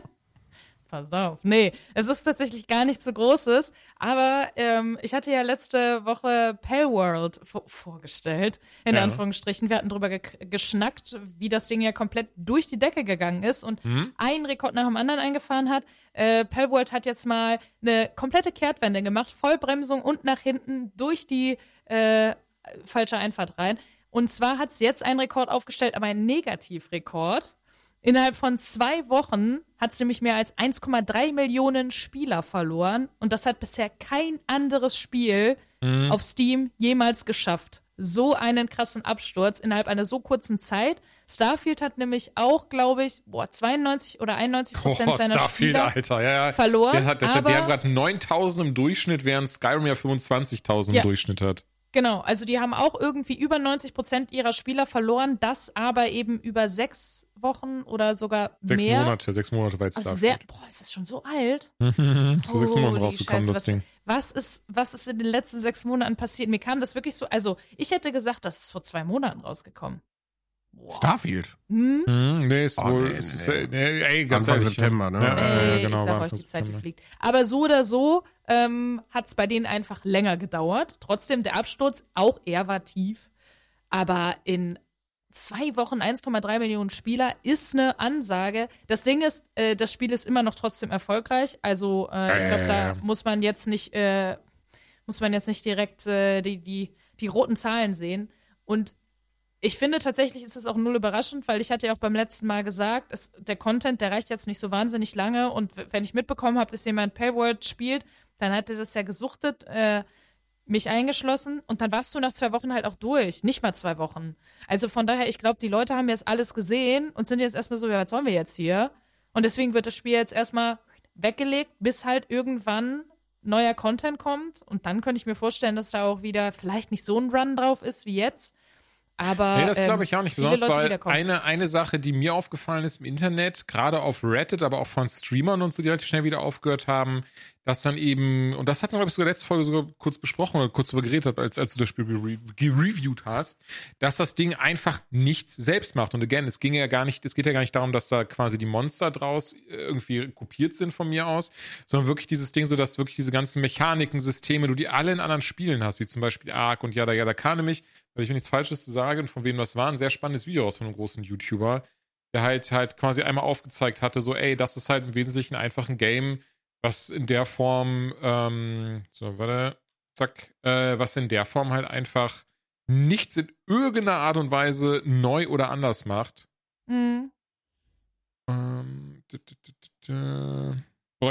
Pass auf. Nee, es ist tatsächlich gar nichts so Großes, aber ähm, ich hatte ja letzte Woche Palworld vo- vorgestellt, in Ja. Anführungsstrichen. Wir hatten drüber ge geschnackt, wie das Ding ja komplett durch die Decke gegangen ist und Hm? einen Rekord nach dem anderen eingefahren hat. Äh, Palworld hat jetzt mal eine komplette Kehrtwende gemacht, Vollbremsung und nach hinten durch die äh, falsche Einfahrt rein. Und zwar hat es jetzt einen Rekord aufgestellt, aber einen Negativrekord. Innerhalb von zwei Wochen hat es nämlich mehr als 1,3 Millionen Spieler verloren. Und das hat bisher kein anderes Spiel auf Steam jemals geschafft. So einen krassen Absturz innerhalb einer so kurzen Zeit. Starfield hat nämlich auch, glaube ich, boah, 92 oder 91 Prozent Oh, seiner Starfield, Spieler Alter, ja, ja. verloren. Der hat, das hat, die aber- haben gerade 9000 im Durchschnitt, während Skyrim ja 25.000 im Ja. Durchschnitt hat. Genau, also die haben auch irgendwie über 90 Prozent ihrer Spieler verloren, das aber eben über sechs Wochen oder sogar Sechs mehr. Monate, sechs Monate war jetzt Also sehr, boah, ist das schon so alt? *laughs* Zu sechs Monaten rausgekommen, das Ding. Was ist, was ist in den letzten sechs Monaten passiert? Mir kam das wirklich so, also ich hätte gesagt, das ist vor zwei Monaten rausgekommen. Boah. Starfield. Hm? Hm, nee, ist Oh, wohl, nee, ist, nee. Ist, nee, ey, ganz Anfang ehrlich, September, ne? Ja, ja, Ey, genau. ich sag euch, die Zeit, die fliegt. Aber so oder so ähm, hat es bei denen einfach länger gedauert. Trotzdem, der Absturz, auch er war tief. Aber in zwei Wochen 1,3 Millionen Spieler ist eine Ansage. Das Ding ist, äh, das Spiel ist immer noch trotzdem erfolgreich. Also äh, ich glaube, da Äh. muss man jetzt nicht, äh, muss man jetzt nicht direkt äh, die, die, die roten Zahlen sehen. Und ich finde tatsächlich ist es auch null überraschend, weil ich hatte ja auch beim letzten Mal gesagt, es, der Content, der reicht jetzt nicht so wahnsinnig lange und wenn ich mitbekommen habe, dass jemand Payworld spielt, dann hat er das ja gesuchtet, äh, mich eingeschlossen und dann warst du nach zwei Wochen halt auch durch, nicht mal zwei Wochen. Also von daher, ich glaube, die Leute haben jetzt alles gesehen und sind jetzt erstmal so, ja, was sollen wir jetzt hier? Und deswegen wird das Spiel jetzt erstmal weggelegt, bis halt irgendwann neuer Content kommt und dann könnte ich mir vorstellen, dass da auch wieder vielleicht nicht so ein Run drauf ist wie jetzt. Aber Nee, das ähm, glaube ich auch nicht. Besonders weil eine, eine Sache, die mir aufgefallen ist im Internet, gerade auf Reddit, aber auch von Streamern und so, die relativ schnell wieder aufgehört haben, dass dann eben, und das hatten wir, glaube ich, sogar letzte Folge sogar kurz besprochen oder kurz darüber geredet, als, als du das Spiel gere gereviewt hast, dass das Ding einfach nichts selbst macht. Und again, es ging ja gar nicht, es geht ja gar nicht darum, dass da quasi die Monster draus äh, irgendwie kopiert sind von mir aus, sondern wirklich dieses Ding, so dass wirklich diese ganzen Mechaniken, Systeme, du die alle in anderen Spielen hast, wie zum Beispiel Ark und Yada Yada kann nämlich, weil ich will nichts Falsches zu sagen, von wem das war, ein sehr spannendes Video aus von einem großen YouTuber, der halt halt quasi einmal aufgezeigt hatte, so, ey, das ist halt im Wesentlichen einfach ein Game, was in der Form, ähm, so, warte, zack, äh, was in der Form halt einfach nichts in irgendeiner Art und Weise neu oder anders macht. Mhm. Ähm,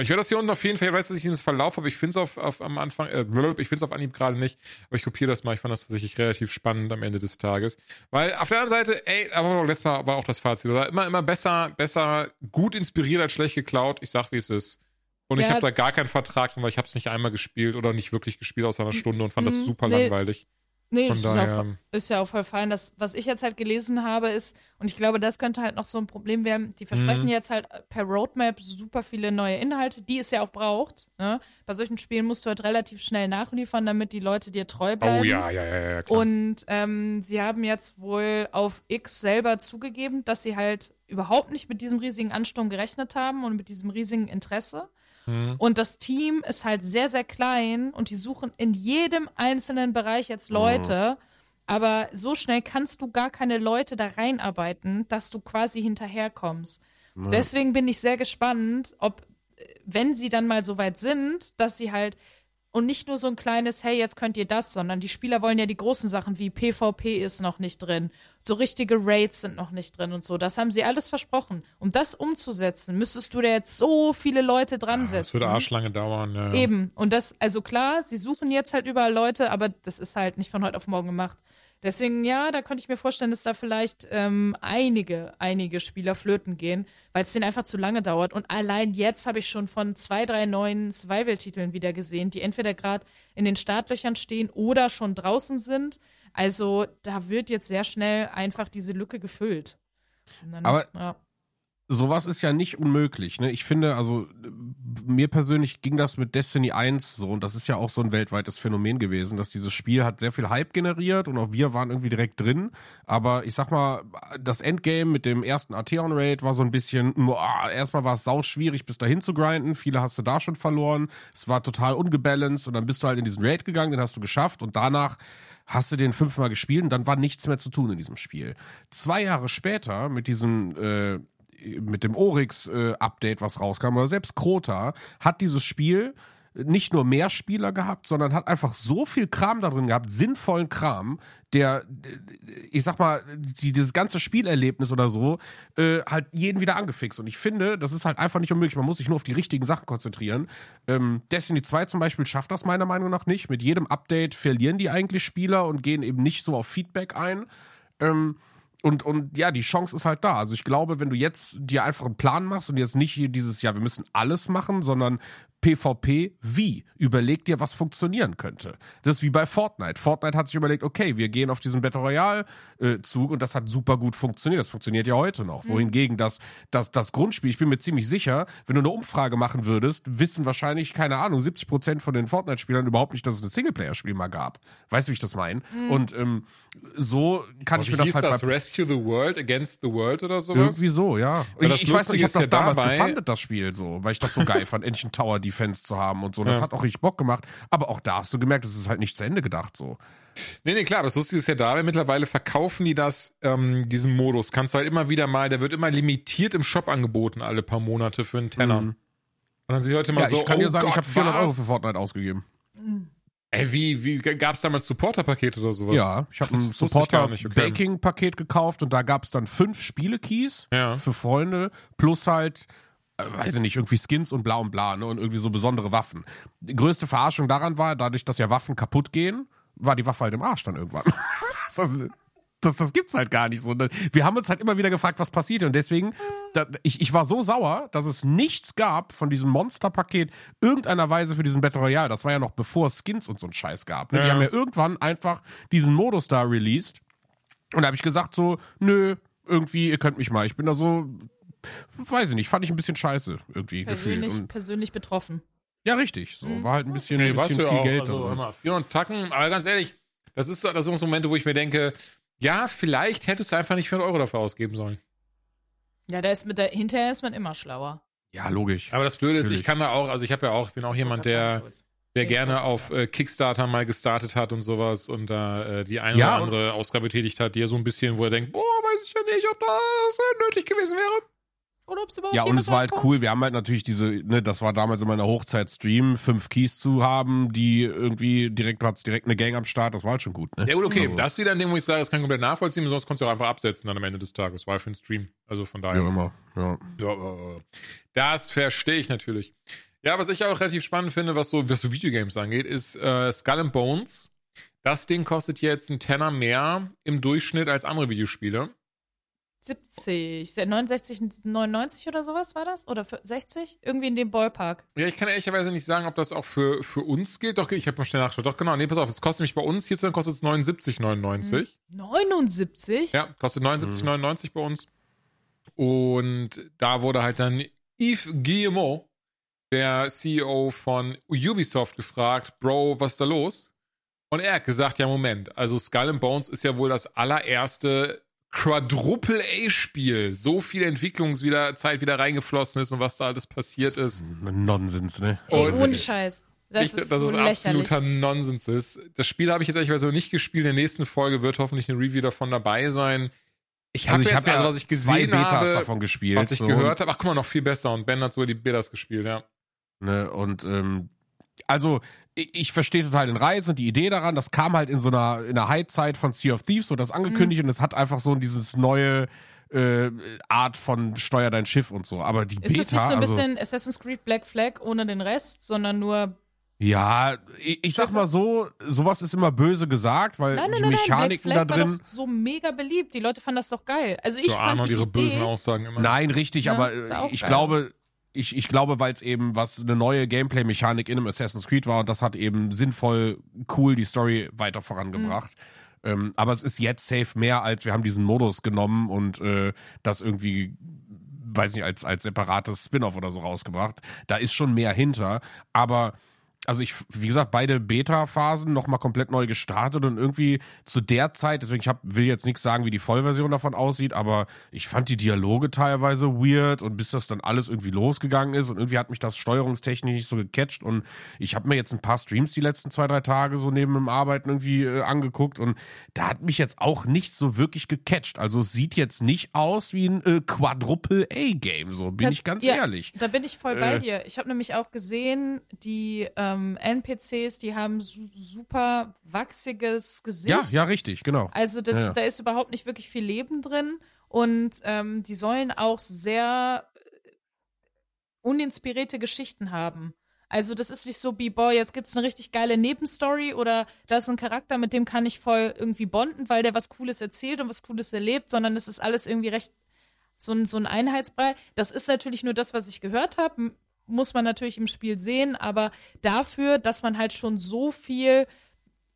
ich werde das hier unten auf jeden Fall, ich weiß, dass ich das Verlauf habe, ich finde es auf, auf, am Anfang, äh, ich finde es auf Anhieb gerade nicht, aber ich kopiere das mal, ich fand das tatsächlich relativ spannend am Ende des Tages. Weil auf der anderen Seite, ey, aber letztes Mal war auch das Fazit, oder? Immer, immer besser, besser gut inspiriert als schlecht geklaut, ich sag, wie es ist. Und ich Ja. habe da gar keinen Vertrag weil ich habe es nicht einmal gespielt oder nicht wirklich gespielt außer einer Stunde und fand das super Nee. langweilig. Nee, Von das ist ja, daher- auch, ist ja auch voll fein. Das, was ich jetzt halt gelesen habe, ist, und ich glaube, das könnte halt noch so ein Problem werden, die versprechen Mhm. jetzt halt per Roadmap super viele neue Inhalte, die es ja auch braucht. Ne? Bei solchen Spielen musst du halt relativ schnell nachliefern, damit die Leute dir treu bleiben. Oh ja, ja, ja, ja, klar. Und ähm, sie haben jetzt wohl auf X selber zugegeben, dass sie halt überhaupt nicht mit diesem riesigen Ansturm gerechnet haben und mit diesem riesigen Interesse. Mhm. Und das Team ist halt sehr, sehr klein und die suchen in jedem einzelnen Bereich jetzt Leute. Aber so schnell kannst du gar keine Leute da reinarbeiten, dass du quasi hinterherkommst. Deswegen bin ich sehr gespannt, ob, äh, wenn sie dann mal so weit sind, dass sie halt und nicht nur so ein kleines, hey, jetzt könnt ihr das, sondern die Spieler wollen ja die großen Sachen wie PvP ist noch nicht drin, so richtige Raids sind noch nicht drin und so. Das haben sie alles versprochen. Um das umzusetzen, müsstest du da jetzt so viele Leute dran setzen. Das würde arschlange dauern. Ja. Eben. Und das, also klar, sie suchen jetzt halt überall Leute, aber das ist halt nicht von heute auf morgen gemacht. Deswegen, ja, da könnte ich mir vorstellen, dass da vielleicht ähm, einige, einige Spieler flöten gehen, weil es denen einfach zu lange dauert. Und allein jetzt habe ich schon von zwei, drei neuen Survival-Titeln wieder gesehen, die entweder gerade in den Startlöchern stehen oder schon draußen sind. Also da wird jetzt sehr schnell einfach diese Lücke gefüllt. Dann, Aber ja sowas ist ja nicht unmöglich. Ne? Ich finde, also mir persönlich ging das mit Destiny 1 so und das ist ja auch so ein weltweites Phänomen gewesen, dass dieses Spiel hat sehr viel Hype generiert und auch wir waren irgendwie direkt drin. Aber ich sag mal, das Endgame mit dem ersten Arteon Raid war so ein bisschen, boah, erstmal war es sau schwierig, bis dahin zu grinden. Viele hast du da schon verloren. Es war total ungebalanced und dann bist du halt in diesen Raid gegangen, den hast du geschafft und danach hast du den fünfmal gespielt und dann war nichts mehr zu tun in diesem Spiel. Zwei Jahre später mit diesem äh, mit dem Oryx-Update, äh, was rauskam, oder selbst Crota, hat dieses Spiel nicht nur mehr Spieler gehabt, sondern hat einfach so viel Kram da drin gehabt, sinnvollen Kram, der, ich sag mal, die, dieses ganze Spielerlebnis oder so, äh, halt jeden wieder angefixt. Und ich finde, das ist halt einfach nicht unmöglich. Man muss sich nur auf die richtigen Sachen konzentrieren. Ähm, Destiny 2 zum Beispiel schafft das meiner Meinung nach nicht. Mit jedem Update verlieren die eigentlich Spieler und gehen eben nicht so auf Feedback ein. Ähm, und, und ja, die Chance ist halt da. Also ich glaube, wenn du jetzt dir einfach einen Plan machst und jetzt nicht dieses, ja, wir müssen alles machen, sondern PvP wie? Überleg dir, was funktionieren könnte. Das ist wie bei Fortnite. Fortnite hat sich überlegt, okay, wir gehen auf diesen Battle Royale äh, Zug und das hat super gut funktioniert. Das funktioniert ja heute noch. Mhm. Wohingegen das, das, das Grundspiel, ich bin mir ziemlich sicher, wenn du eine Umfrage machen würdest, wissen wahrscheinlich, keine Ahnung, 70 Prozent von den Fortnite-Spielern überhaupt nicht, dass es ein Singleplayer-Spiel mal gab. Weißt du, wie ich das meine? Mhm. Und ähm, so kann Aber ich mir das halt. Das Rescue the World Against the World oder sowas? Irgendwie so, ja. Ich, ich weiß nicht, ich habe das ja damals dabei, gefundet, das Spiel so, weil ich das so geil fand, ein Tower Defense *laughs* zu haben und so. Das ja. hat auch richtig Bock gemacht. Aber auch da hast du gemerkt, es ist halt nicht zu Ende gedacht so. Nee, nee, klar, das Lustige ist ja da, weil mittlerweile verkaufen die das, ähm, diesen Modus. Kannst du halt immer wieder mal, der wird immer limitiert im Shop angeboten, alle paar Monate für einen Tenner. Mhm. Und dann sind die Leute mal ja, so, ich kann oh dir sagen, Gott, ich habe 400 Euro für Fortnite ausgegeben. Ey, wie, wie gab es damals Supporter-Pakete oder sowas? Ja, ich habe ein Supporter-Baking-Paket gekauft und da gab es dann fünf Spiele-Keys ja. für Freunde plus halt weiß ich nicht, irgendwie Skins und bla und bla, ne, und irgendwie so besondere Waffen. Die größte Verarschung daran war, dadurch, dass ja Waffen kaputt gehen, war die Waffe halt im Arsch dann irgendwann. *laughs* das, das, das gibt's halt gar nicht so. Ne? Wir haben uns halt immer wieder gefragt, was passiert und deswegen, da, ich, ich war so sauer, dass es nichts gab von diesem Monster-Paket irgendeiner Weise für diesen Battle Royale. Das war ja noch bevor Skins und so ein Scheiß gab. Ne? Ja. Die haben ja irgendwann einfach diesen Modus da released und da habe ich gesagt so, nö, irgendwie, ihr könnt mich mal. Ich bin da so weiß ich nicht, fand ich ein bisschen scheiße irgendwie persönlich, gefühlt. Und persönlich betroffen. Ja, richtig. So, mhm. war halt ein bisschen, nee, ein bisschen viel auch, Geld also, drin. Mal, 400 Tacken, aber ganz ehrlich, das ist, das sind so Momente, wo ich mir denke, ja, vielleicht hättest du einfach nicht 400 Euro dafür ausgeben sollen. Ja, da ist mit der, hinterher ist man immer schlauer. Ja, logisch. Aber das Blöde ist, ich kann da auch, also ich habe ja auch, ich bin auch jemand, der, der gerne auf äh, Kickstarter mal gestartet hat und sowas und da äh, die eine ja, oder andere Ausgabe tätigt hat, die ja so ein bisschen, wo er denkt, boah, weiß ich ja nicht, ob das äh, nötig gewesen wäre. Oder ob es überhaupt Ja, und es war halt cool. Wir haben halt natürlich diese, ne, das war damals in meiner Hochzeit Stream, fünf Keys zu haben, die irgendwie direkt, du hattest direkt eine Gang am Start, das war halt schon gut, ne? Ja, gut, okay. Also. Das wieder ein Ding, wo ich sage, das kann ich komplett nachvollziehen, sonst konntest du auch einfach absetzen dann am Ende des Tages. War für einen Stream. Also von daher. Ja, immer, ja. ja äh, das verstehe ich natürlich. Ja, was ich auch relativ spannend finde, was so, was so Videogames angeht, ist äh, Skull and Bones. Das Ding kostet jetzt einen Tenner mehr im Durchschnitt als andere Videospiele. 70, 69, 99 oder sowas war das? Oder 60? Irgendwie in dem Ballpark. Ja, ich kann ehrlicherweise nicht sagen, ob das auch für, für uns gilt. Doch, ich habe mal schnell nachgeschaut. Doch, genau. Nee, pass auf, es kostet mich bei uns, hierzu kostet es 79,99. 79? Ja, kostet 79,99 mhm. bei uns. Und da wurde halt dann Yves Guillemot, der CEO von Ubisoft, gefragt, Bro, was ist da los? Und er hat gesagt, ja, Moment, also Skull and Bones ist ja wohl das allererste Quadruple A-Spiel so viel Entwicklungszeit wieder reingeflossen ist und was da alles passiert ist. Nonsens, ne? Ey, ohne Scheiß. Das ich, ist, dass es absoluter Nonsens ist. Das Spiel habe ich jetzt ehrlich gesagt nicht gespielt. In der nächsten Folge wird hoffentlich eine Review davon dabei sein. Ich habe also jetzt, hab ja also was ich gesehen zwei Betas habe, davon gespielt, was ich so. gehört habe, ach guck mal, noch viel besser. Und Ben hat sogar die Betas gespielt, ja. Ne, und ähm, also ich, ich verstehe total den Reiz und die Idee daran. Das kam halt in so einer in der High-Zeit von Sea of Thieves, so das angekündigt und es hat einfach so dieses neue äh, Art von steuer dein Schiff und so. Aber die Ist Beta, das nicht so ein also, bisschen Assassin's Creed Black Flag ohne den Rest, sondern nur. ja, ich, ich sag mal so, sowas ist immer böse gesagt, weil Nein, nein, die nein, nein, Black Mechaniken Flag da war drin. doch so mega beliebt. Die Leute fanden das doch geil. Also ich So fand Arno und die ihre Idee, bösen Aussagen immer. Nein, richtig, Ja, aber ist ich geil. glaube, ich, ich glaube, weil es eben was eine neue Gameplay-Mechanik in einem Assassin's Creed war und das hat eben sinnvoll cool die Story weiter vorangebracht. Ähm, aber es ist jetzt safe mehr als wir haben diesen Modus genommen und äh, das irgendwie, weiß nicht, als, als separates Spin-off oder so rausgebracht. Da ist schon mehr hinter, aber also ich, wie gesagt, beide Beta-Phasen nochmal komplett neu gestartet und irgendwie zu der Zeit, deswegen ich hab, will jetzt nichts sagen, wie die Vollversion davon aussieht, aber ich fand die Dialoge teilweise weird und bis das dann alles irgendwie losgegangen ist und irgendwie hat mich das steuerungstechnisch nicht so gecatcht und ich habe mir jetzt ein paar Streams die letzten zwei, drei Tage so neben dem Arbeiten irgendwie äh, angeguckt und da hat mich jetzt auch nicht so wirklich gecatcht. Also es sieht jetzt nicht aus wie ein äh, Quadruple-A-Game, so bin Da- ich ganz ja, ehrlich. Da bin ich voll bei Äh. dir. Ich habe nämlich auch gesehen, die ähm, NPCs, die haben su super wachsiges Gesicht. Ja, ja, richtig, genau. Also das, Ja, ja. da ist überhaupt nicht wirklich viel Leben drin und ähm, die sollen auch sehr äh, uninspirierte Geschichten haben. Also das ist nicht so wie, boah, jetzt gibt's eine richtig geile Nebenstory oder da ist ein Charakter, mit dem kann ich voll irgendwie bonden, weil der was Cooles erzählt und was Cooles erlebt, sondern es ist alles irgendwie recht so ein, so ein Einheitsbrei. Das ist natürlich nur das, was ich gehört habe, muss man natürlich im Spiel sehen, aber dafür, dass man halt schon so viel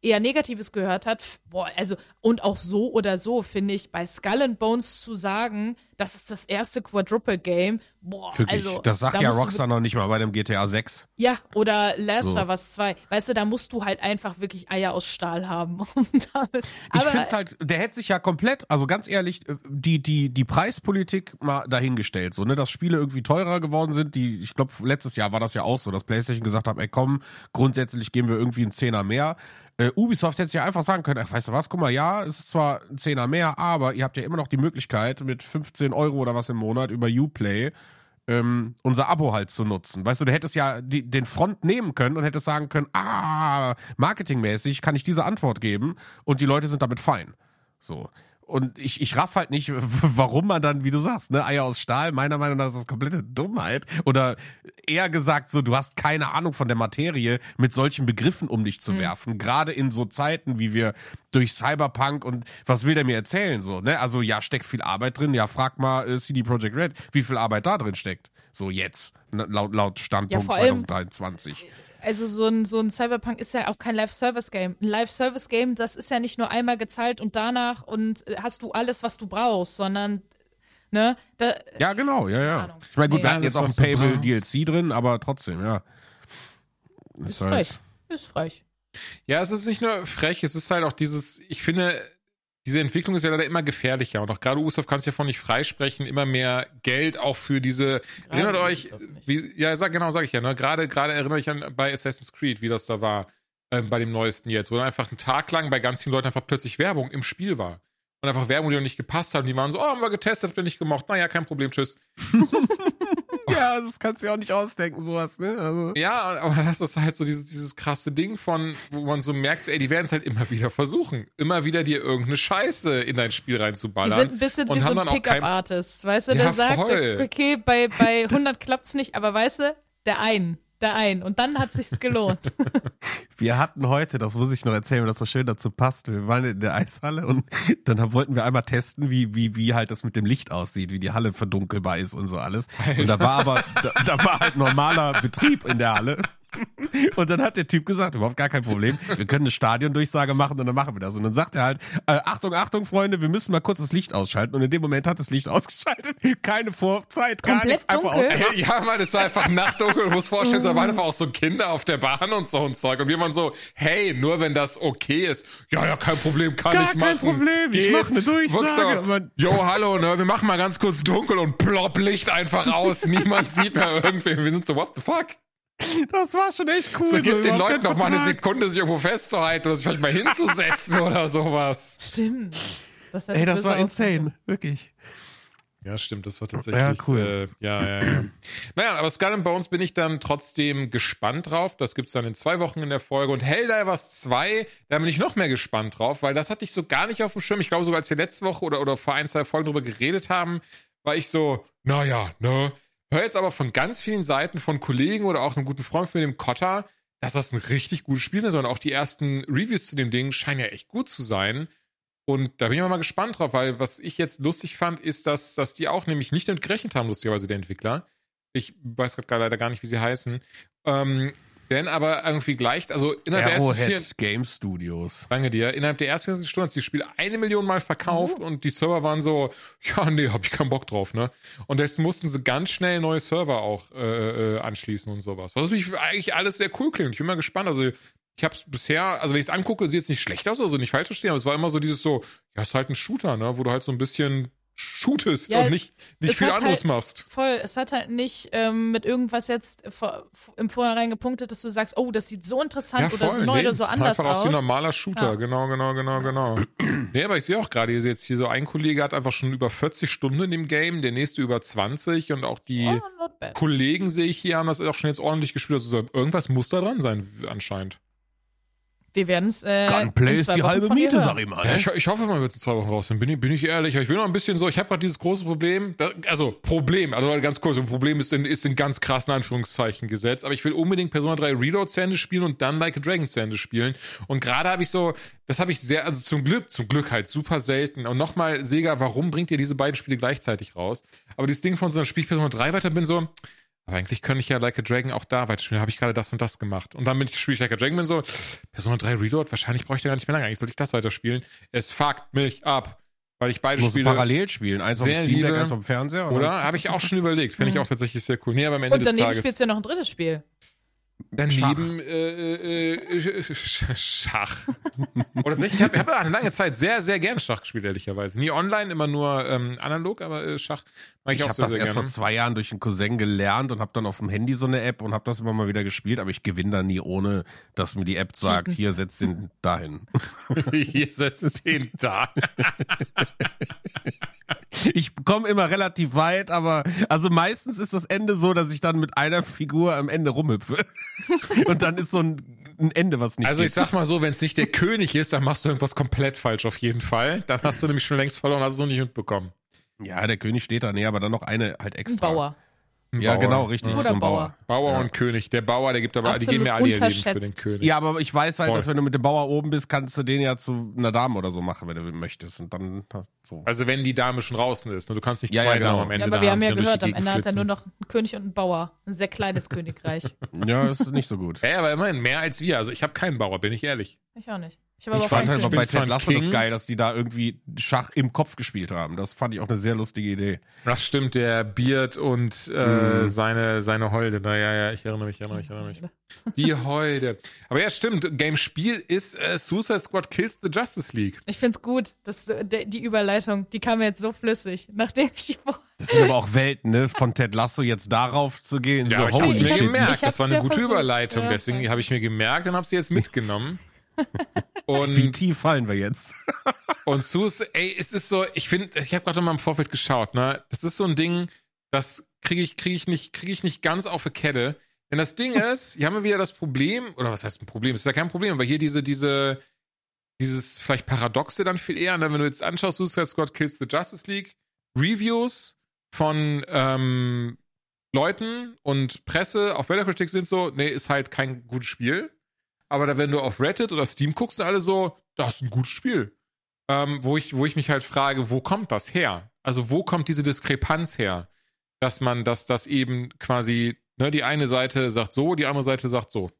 eher Negatives gehört hat, boah, also und auch so oder so finde ich bei Skull and Bones zu sagen, das ist das erste Quadruple Game, boah, Wirklich, also das sagt da ja Rockstar noch nicht mal bei dem GTA 6. ja, oder Last So. of Us 2. Weißt du, da musst du halt einfach wirklich Eier aus Stahl haben. *laughs* Um damit, Ich finde halt, der hätte sich ja komplett, also ganz ehrlich, äh, die, die, die Preispolitik mal dahingestellt, so, ne, dass Spiele irgendwie teurer geworden sind, die, ich glaube, letztes Jahr war das ja auch so, dass PlayStation gesagt hat, ey komm, grundsätzlich geben wir irgendwie einen Zehner mehr. Äh, Ubisoft hätte sich ja einfach sagen können, ach, weißt du was, guck mal, ja, es ist zwar ein Zehner mehr, aber ihr habt ja immer noch die Möglichkeit, mit 15 Euro oder was im Monat über Uplay ähm, unser Abo halt zu nutzen. Weißt du, du hättest ja die, den Front nehmen können und hättest sagen können, ah, marketingmäßig kann ich diese Antwort geben und die Leute sind damit fein. So. Und ich, ich raff halt nicht, *laughs* warum man dann, wie du sagst, ne, Eier aus Stahl, meiner Meinung nach ist das komplette Dummheit. Oder eher gesagt, so, du hast keine Ahnung von der Materie, mit solchen Begriffen um dich zu werfen. Gerade in so Zeiten, wie wir durch Cyberpunk und was will der mir erzählen, so, ne? Also, ja, steckt viel Arbeit drin. Ja, frag mal äh, CD Projekt Red, wie viel Arbeit da drin steckt. So jetzt, ne, laut, laut Standpunkt Ja, vor allem- 2023. also so ein, so ein Cyberpunk ist ja auch kein Live-Service-Game. Ein Live-Service-Game, das ist ja nicht nur einmal gezahlt und danach und hast du alles, was du brauchst, sondern, ne, da, Ja, genau, ja, ja. Ahnung. Ich meine, gut, Nee. wir hatten jetzt auch ein Payable. DLC drin, aber trotzdem, ja. ist frech. Ist frech. Ja, es ist nicht nur frech, es ist halt auch dieses, ich finde, diese Entwicklung ist ja leider immer gefährlicher. Und auch gerade Ubisoft kann es ja von nicht freisprechen, immer mehr Geld auch für diese, erinnert euch, wie, ja, sag, genau, sag ich ja, ne, gerade, gerade erinnere ich an bei Assassin's Creed, wie das da war, ähm, bei dem neuesten jetzt, wo dann einfach einen Tag lang bei ganz vielen Leuten einfach plötzlich Werbung im Spiel war. Und einfach Werbung, die noch nicht gepasst hat. Und die waren so, oh, haben wir getestet, bin nicht gemocht, naja, kein Problem, tschüss. *laughs* *laughs* Ja, das kannst du ja auch nicht ausdenken, sowas, ne? Also. Ja, aber das ist halt so dieses, dieses krasse Ding von, wo man so merkt, so, ey, die werden es halt immer wieder versuchen. Immer wieder dir irgendeine Scheiße in dein Spiel Die reinzuballern. sind ein bisschen und wie so haben ein dann auch kein- Pickup-Artist, weißt du, Ja, der sagt, voll. okay, bei, bei 100 klappt's nicht, aber weißt du, der ein, der ein. Und dann hat sich's gelohnt. *laughs* Wir hatten heute, das muss ich noch erzählen, weil das so schön dazu passt. Wir waren in der Eishalle und dann wollten wir einmal testen, wie, wie, wie halt das mit dem Licht aussieht, wie die Halle verdunkelbar ist und so alles. Und da war aber, da, da war halt normaler Betrieb in der Halle. *laughs* Und dann hat der Typ gesagt, überhaupt gar kein Problem, wir können eine Stadiondurchsage machen und dann machen wir das. Und dann sagt er halt, äh, Achtung, Achtung, Freunde, wir müssen mal kurz das Licht ausschalten. Und in dem Moment hat das Licht *laughs* ausgeschaltet. Keine Vorzeit, gar Komplett nichts, einfach dunkel? aus. Ja, Mann, es war einfach nachtdunkel. Du musst vorstellen, da waren einfach auch so Kinder auf der Bahn und so und Zeug. Und wir waren so, hey, nur wenn das okay ist. Ja, ja, kein Problem, kann Gar ich kein machen. Problem, ich Geht. mach eine Durchsage. Man- Jo, hallo, ne, wir machen mal ganz kurz dunkel und plopp Licht einfach aus. Niemand sieht mehr irgendwie. Wir sind so, what the fuck? Das war schon echt cool. So, gibt den überhaupt Leuten noch mal eine. Sekunde, sich irgendwo festzuhalten oder sich vielleicht mal hinzusetzen *laughs* oder sowas. Stimmt. Das Ey, das war insane, wirklich. Ja, stimmt, das war tatsächlich. Ja, cool. Äh, ja, ja, ja. naja, aber Skull and Bones bin ich dann trotzdem gespannt drauf. Das gibt's dann in zwei Wochen in der Folge. Und Helldivers 2, da bin ich noch mehr gespannt drauf, weil das hatte ich so gar nicht auf dem Schirm. Ich glaube sogar, als wir letzte Woche oder, oder vor ein, zwei Folgen drüber geredet haben, war ich so, naja, ne. Hör jetzt aber von ganz vielen Seiten, von Kollegen oder auch einem guten Freund von mir, dem Cotter, dass das ein richtig gutes Spiel sein soll. Und auch die ersten Reviews zu dem Ding scheinen ja echt gut zu sein. Und da bin ich mal gespannt drauf, weil was ich jetzt lustig fand, ist, dass, dass die auch nämlich nicht damit gerechnet haben, lustigerweise der Entwickler. Ich weiß gerade leider gar nicht, wie sie heißen. Ähm, denn aber irgendwie gleich, also innerhalb der ersten vier, Arrowhead Game Studios. danke dir, innerhalb der ersten 24 Stunden hat sich das Spiel eine Million Mal verkauft und die Server waren so, ja, nee, hab ich keinen Bock drauf, ne? Und jetzt mussten sie ganz schnell neue Server auch äh, äh, anschließen und sowas. Was natürlich eigentlich alles sehr cool klingt. Ich bin mal gespannt. Also ich habe es bisher, also wenn ich es angucke, sieht es nicht schlecht aus, also nicht falsch verstehen, aber es war immer so dieses so, ja, ist halt ein Shooter, ne, wo du halt so ein bisschen shootest Ja, und nicht, nicht viel anderes halt- machst. Voll, es hat halt nicht ähm, mit irgendwas jetzt vor, im Vorhinein gepunktet, dass du sagst, oh, das sieht so interessant oder so neu nee, oder so anders einfach aus wie ein normaler Shooter, Ja. genau, genau, genau, genau. nee, aber ich sehe auch gerade jetzt hier so ein Kollege hat einfach schon über 40 Stunden in dem Game, der nächste über 20 und auch die Oh. Kollegen sehe ich hier haben das auch schon jetzt ordentlich gespielt. Also so, irgendwas muss da dran sein, anscheinend. Wir werden es äh, Gunplay ist die Wochen halbe Miete, sag ich mal. Ja, Ne? ich, ich hoffe, man wird in zwei Wochen rausfinden. Bin ich, bin ich ehrlich. Ich will noch ein bisschen so, ich habe gerade dieses große Problem. Also, Problem, also ganz kurz, ein Problem ist in, ist in ganz krassen Anführungszeichen gesetzt. Aber ich will unbedingt Persona 3 Reload zu Ende spielen und dann Like a Dragon zu Ende spielen. Und gerade habe ich so, das habe ich sehr, also zum Glück, zum Glück halt super selten. Und nochmal, Sega, warum bringt ihr diese beiden Spiele gleichzeitig raus? Aber dieses Ding von so einer Spiel ich Persona 3 weiter bin so, aber eigentlich könnte ich ja Like a Dragon auch da weiterspielen. Habe ich gerade das und das gemacht. Und dann bin ich spiele ich Like a Dragon bin so, Persona 3 Reload, wahrscheinlich brauche ich da gar nicht mehr lange. Eigentlich sollte ich das weiterspielen. Es fuckt mich ab, weil ich beide Du musst Spiele parallel spielen. Eins auf dem sehr Steam Deck, eins auf dem Fernseher. oder habe ich auch schon überlegt. Finde ich auch tatsächlich sehr cool. Nee, aber am Ende Und des daneben Tages spielst du ja noch ein drittes Spiel. daneben äh, äh, äh, Schach. *laughs* Oder tatsächlich, ich habe hab eine lange Zeit sehr, sehr gerne Schach gespielt, ehrlicherweise. Nie online, immer nur ähm, analog, aber äh, Schach ich, Ich habe das erst gerne. vor zwei Jahren durch einen Cousin gelernt und habe dann auf dem Handy so eine App und habe das immer mal wieder gespielt, aber ich gewinne da nie, ohne dass mir die App sagt, hier setz den dahin. *laughs* Hier setzt den da. Ich komme immer relativ weit, aber also meistens ist das Ende so, dass ich dann mit einer Figur am Ende rumhüpfe. *laughs* Und dann ist so ein, ein Ende, was nicht Also ich geht. sag mal so, wenn es nicht der König ist, dann machst du irgendwas komplett falsch auf jeden Fall. Dann hast du nämlich schon längst verloren, hast es noch nicht mitbekommen. Ja, der König steht da, nee, aber dann noch eine halt Ein extra. Bauer. Ein Ja, Bauer. genau, richtig. Oder so ein Bauer. Bauer Ja. und König. Der Bauer, der gibt aber, die Absolut geben mir alle ihr Leben für den unterschätzt. König. Ja, aber ich weiß halt, Voll. dass wenn du mit dem Bauer oben bist, kannst du den ja zu einer Dame oder so machen, wenn du möchtest. Und dann so. Also wenn die Dame schon draußen ist und du kannst nicht Ja, zwei ja, genau. Damen am Ende Ja, aber wir haben ja die gehört, die am Ende hat er nur noch einen König und einen Bauer. Ein sehr kleines *laughs* Königreich. Ja, ist nicht so gut. Ja, aber immerhin mehr als wir. Also ich habe keinen Bauer, bin ich ehrlich. Ich auch nicht. Ich, aber Ich fand halt bin bei Ted Lasso das geil, dass die da irgendwie Schach im Kopf gespielt haben. Das fand ich auch eine sehr lustige Idee. Das stimmt, der Beard und äh, Mhm. seine, seine Holde. Na ja, ja, ich erinnere mich, ich erinnere mich, ich erinnere mich. Die Holde. Aber ja, stimmt. Game Spiel ist äh, Suicide Squad Kills the Justice League. Ich find's gut, dass de, die Überleitung, die kam jetzt so flüssig, *laughs* nachdem ich die vor Das sind aber auch Welten, ne? Von Ted Lasso jetzt darauf zu gehen. Ja, so, ich habe mir gemerkt. ich Das war eine gute versucht. Überleitung. Ja, Deswegen habe ich mir gemerkt und habe sie jetzt mitgenommen. Wie Und, tief fallen wir jetzt? *laughs* und Suicide, ey, es ist so, ich finde, ich habe gerade mal im Vorfeld geschaut, ne? Das ist so ein Ding, das kriege ich, kriege ich nicht, kriege ich nicht ganz auf die Kette. Denn das Ding *laughs* ist, hier haben wir wieder das Problem, oder was heißt ein Problem? Es ist ja kein Problem, aber hier diese, diese, dieses vielleicht Paradoxe dann viel eher, ne? wenn du jetzt anschaust, Suicide Squad Kills the Justice League, Reviews von ähm, Leuten und Presse auf Metacritic sind so, nee, ist halt kein gutes Spiel. Aber da, wenn du auf Reddit oder Steam guckst, sind alle so, das ist ein gutes Spiel. Ähm, wo, ich, wo ich mich halt frage, wo kommt das her? Also wo kommt diese Diskrepanz her? Dass man, dass das eben quasi, ne, die eine Seite sagt so, die andere Seite sagt so.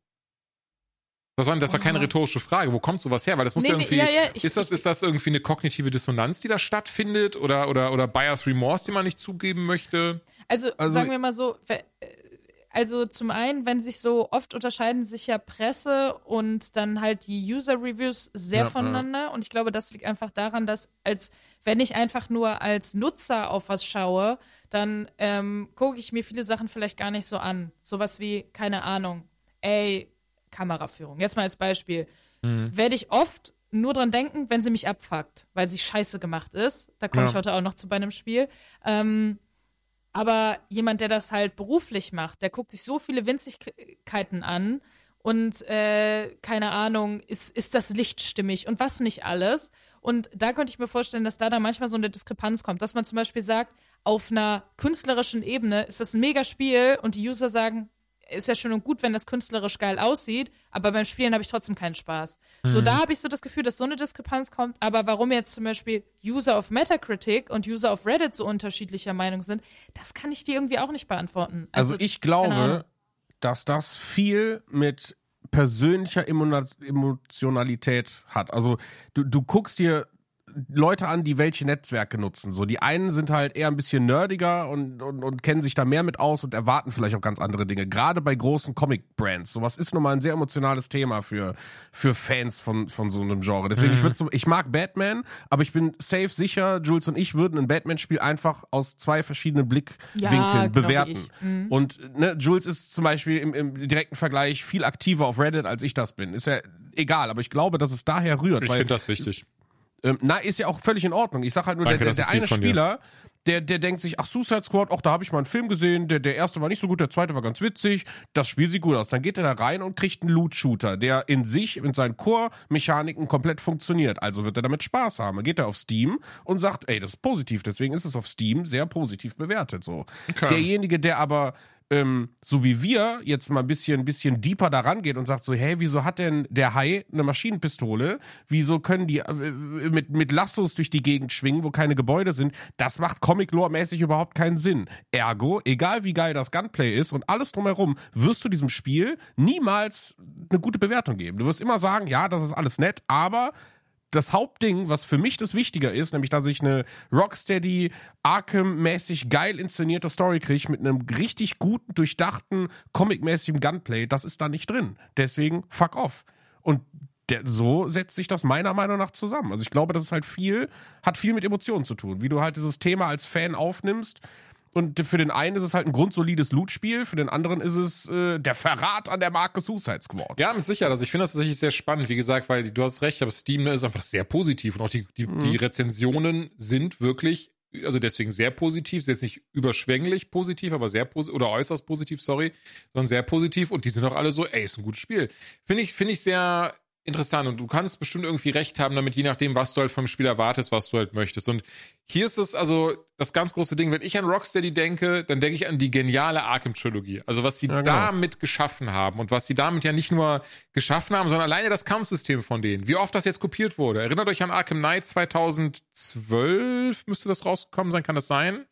Das war, das war keine rhetorische Frage. Wo kommt sowas her? Weil das muss Nee, ja irgendwie. ja, ja, ich- ist, das, ist das irgendwie eine kognitive Dissonanz, die da stattfindet? Oder, oder, oder Bias Remorse, den man nicht zugeben möchte? Also, Also- sagen wir mal so, äh, also zum einen, wenn sich so oft unterscheiden sich ja Presse und dann halt die User-Reviews sehr Ja, voneinander. Und ich glaube, das liegt einfach daran, dass als wenn ich einfach nur als Nutzer auf was schaue, dann ähm, gucke ich mir viele Sachen vielleicht gar nicht so an. Sowas wie, keine Ahnung, ey, Kameraführung. Jetzt mal als Beispiel. Werde ich oft nur dran denken, wenn sie mich abfuckt, weil sie scheiße gemacht ist. Da komme Ja. ich heute auch noch zu bei einem Spiel. Ähm, aber jemand, der das halt beruflich macht, der guckt sich so viele Winzigkeiten an und äh, keine Ahnung, ist, ist das Licht stimmig und was nicht alles. Und da könnte ich mir vorstellen, dass da dann manchmal so eine Diskrepanz kommt, dass man zum Beispiel sagt, auf einer künstlerischen Ebene ist das ein mega Spiel und die User sagen, ist ja schön und gut, wenn das künstlerisch geil aussieht, aber beim Spielen habe ich trotzdem keinen Spaß. So, da habe ich so das Gefühl, dass so eine Diskrepanz kommt, aber warum jetzt zum Beispiel User auf Metacritic und User auf Reddit so unterschiedlicher Meinung sind, das kann ich dir irgendwie auch nicht beantworten. Also, ich keine Ahnung. glaube, dass das viel mit persönlicher Emo- Emotionalität hat. Also du, du guckst dir Leute an, die welche Netzwerke nutzen. So, die einen sind halt eher ein bisschen nerdiger und, und, und kennen sich da mehr mit aus und erwarten vielleicht auch ganz andere Dinge. Gerade bei großen Comic-Brands. Sowas ist nun mal ein sehr emotionales Thema für, für Fans von, von so einem Genre. Deswegen, ich würde so, ich mag Batman, aber ich bin safe sicher, Jules und ich würden ein Batman-Spiel einfach aus zwei verschiedenen Blickwinkeln Ja, bewerten. Mhm. Und ne, Jules ist zum Beispiel im, im direkten Vergleich viel aktiver auf Reddit, als ich das bin. Ist ja egal, aber ich glaube, dass es daher rührt. Ich finde das wichtig. Ähm, na, ist ja auch völlig in Ordnung. Ich sag halt nur, Danke, der, der, der eine. Spieler, der, der denkt sich, ach, Suicide Squad, ach, da habe ich mal einen Film gesehen, der, der erste war nicht so gut, der zweite war ganz witzig, das Spiel sieht gut aus. Dann geht er da rein und kriegt einen Loot-Shooter, der in sich, mit seinen Core-Mechaniken komplett funktioniert. Also wird er damit Spaß haben. Dann geht er auf Steam und sagt, ey, das ist positiv, deswegen ist es auf Steam sehr positiv bewertet. So. Derjenige, der aber ähm, so wie wir jetzt mal ein bisschen, bisschen deeper daran geht und sagt so, hey, wieso hat denn der Hai eine Maschinenpistole? Wieso können die äh, mit, mit Lassos durch die Gegend schwingen, wo keine Gebäude sind? Das macht Comic-Lore-mäßig überhaupt keinen Sinn. Ergo, egal wie geil das Gunplay ist und alles drumherum, wirst du diesem Spiel niemals eine gute Bewertung geben. Du wirst immer sagen, ja, das ist alles nett, aber das Hauptding, was für mich das Wichtiger ist, nämlich dass ich eine Rocksteady, Arkham-mäßig geil inszenierte Story kriege mit einem richtig guten, durchdachten, comic-mäßigen Gunplay, das ist da nicht drin. Deswegen fuck off. Und der, so setzt sich das meiner Meinung nach zusammen. Also ich glaube, das ist halt viel, hat viel mit Emotionen zu tun, wie du halt dieses Thema als Fan aufnimmst. Und für den einen ist es halt ein grundsolides Loot-Spiel, für den anderen ist es äh, der Verrat an der Marke Suicide Squad. Ja, mit Sicherheit. Also ich finde das tatsächlich sehr spannend. Wie gesagt, weil du hast recht, aber Steam ist einfach sehr positiv und auch die, die, die Rezensionen sind wirklich, also deswegen sehr positiv, ist jetzt nicht überschwänglich positiv, aber sehr positiv oder äußerst positiv, sorry, sondern sehr positiv und die sind auch alle so, ey, ist ein gutes Spiel. Finde ich, finde ich sehr interessant und du kannst bestimmt irgendwie recht haben damit, je nachdem, was du halt vom Spiel erwartest, was du halt möchtest. Und hier ist es also das ganz große Ding, wenn ich an Rocksteady denke, dann denke ich an die geniale Arkham-Trilogie. Also was sie Ja, genau. damit geschaffen haben und was sie damit ja nicht nur geschaffen haben, sondern alleine das Kampfsystem von denen. Wie oft das jetzt kopiert wurde. Erinnert euch an Arkham Knight 2012, müsste das rausgekommen sein, kann das sein?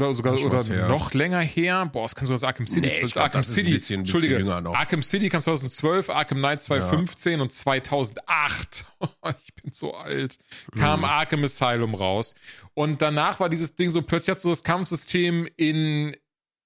Oder sogar oder was noch länger her. Boah, es kann sogar das Arkham City. Nee, das glaub, Arkham das ist ein City. bisschen- bisschen Entschuldige, jünger noch. Arkham City kam 2012, Arkham Knight 2015 und 2008. *laughs* ich bin so alt. Kam Arkham Asylum raus. Und danach war dieses Ding so, plötzlich hat so das Kampfsystem in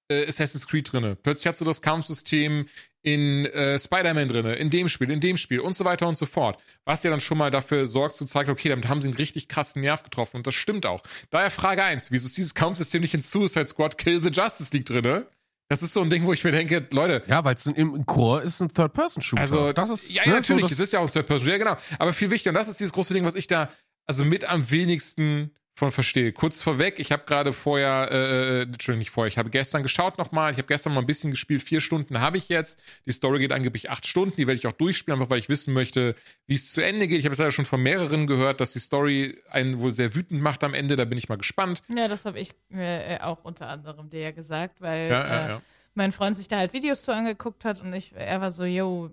äh, Assassin's Creed drinne. Plötzlich hat so das Kampfsystem in äh, Spider-Man drinne, in dem Spiel, in dem Spiel und so weiter und so fort. Was ja dann schon mal dafür sorgt, zu zeigen, okay, damit haben sie einen richtig krassen Nerv getroffen und das stimmt auch. Daher Frage eins: wieso ist dieses Kampfsystem nicht in Suicide Squad Kill the Justice League drinne? Das ist so ein Ding, wo ich mir denke, Leute, Ja, weil es im Core ist ein Third-Person-Shooter. also, das ist ja, ne, ja natürlich, so, es ist ja auch ein Third Person, ja, genau. Aber viel wichtiger, und das ist dieses große Ding, was ich da, also mit am wenigsten von verstehe. Kurz vorweg, ich habe gerade vorher, äh, Entschuldigung, nicht vorher, ich habe gestern geschaut nochmal, ich habe gestern mal ein bisschen gespielt, vier Stunden habe ich jetzt. Die Story geht angeblich acht Stunden, die werde ich auch durchspielen, einfach weil ich wissen möchte, wie es zu Ende geht. Ich habe es leider schon von mehreren gehört, dass die Story einen wohl sehr wütend macht am Ende, da bin ich mal gespannt. Ja, das habe ich äh, auch unter anderem dir ja gesagt, weil Ja, ja, äh, ja. mein Freund sich da halt Videos zu angeguckt hat und ich, er war so, yo,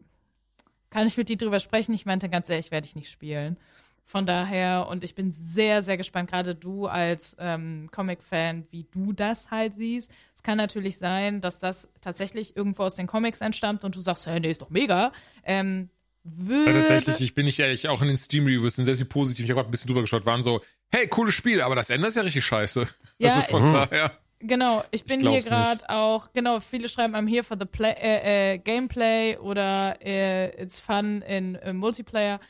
kann ich mit dir drüber sprechen? Ich meinte ganz ehrlich, werde ich nicht spielen. Von daher, und ich bin sehr, sehr gespannt, gerade du als ähm, Comic-Fan, wie du das halt siehst. Es kann natürlich sein, dass das tatsächlich irgendwo aus den Comics entstammt und du sagst, hey, nee, ist doch mega. Ähm, würde, Ja, tatsächlich, ich bin nicht ehrlich, auch in den Steam-Reviews sind selbst die positiv, ich habe gerade ein bisschen drüber geschaut, waren so, hey, cooles Spiel, aber das Ende ist ja richtig scheiße. *laughs* Ja, also von Mhm. daher. Genau, ich bin glaub's hier gerade auch, genau, viele schreiben I'm here for the play, äh, äh, Gameplay oder äh, it's fun in äh, Multiplayer,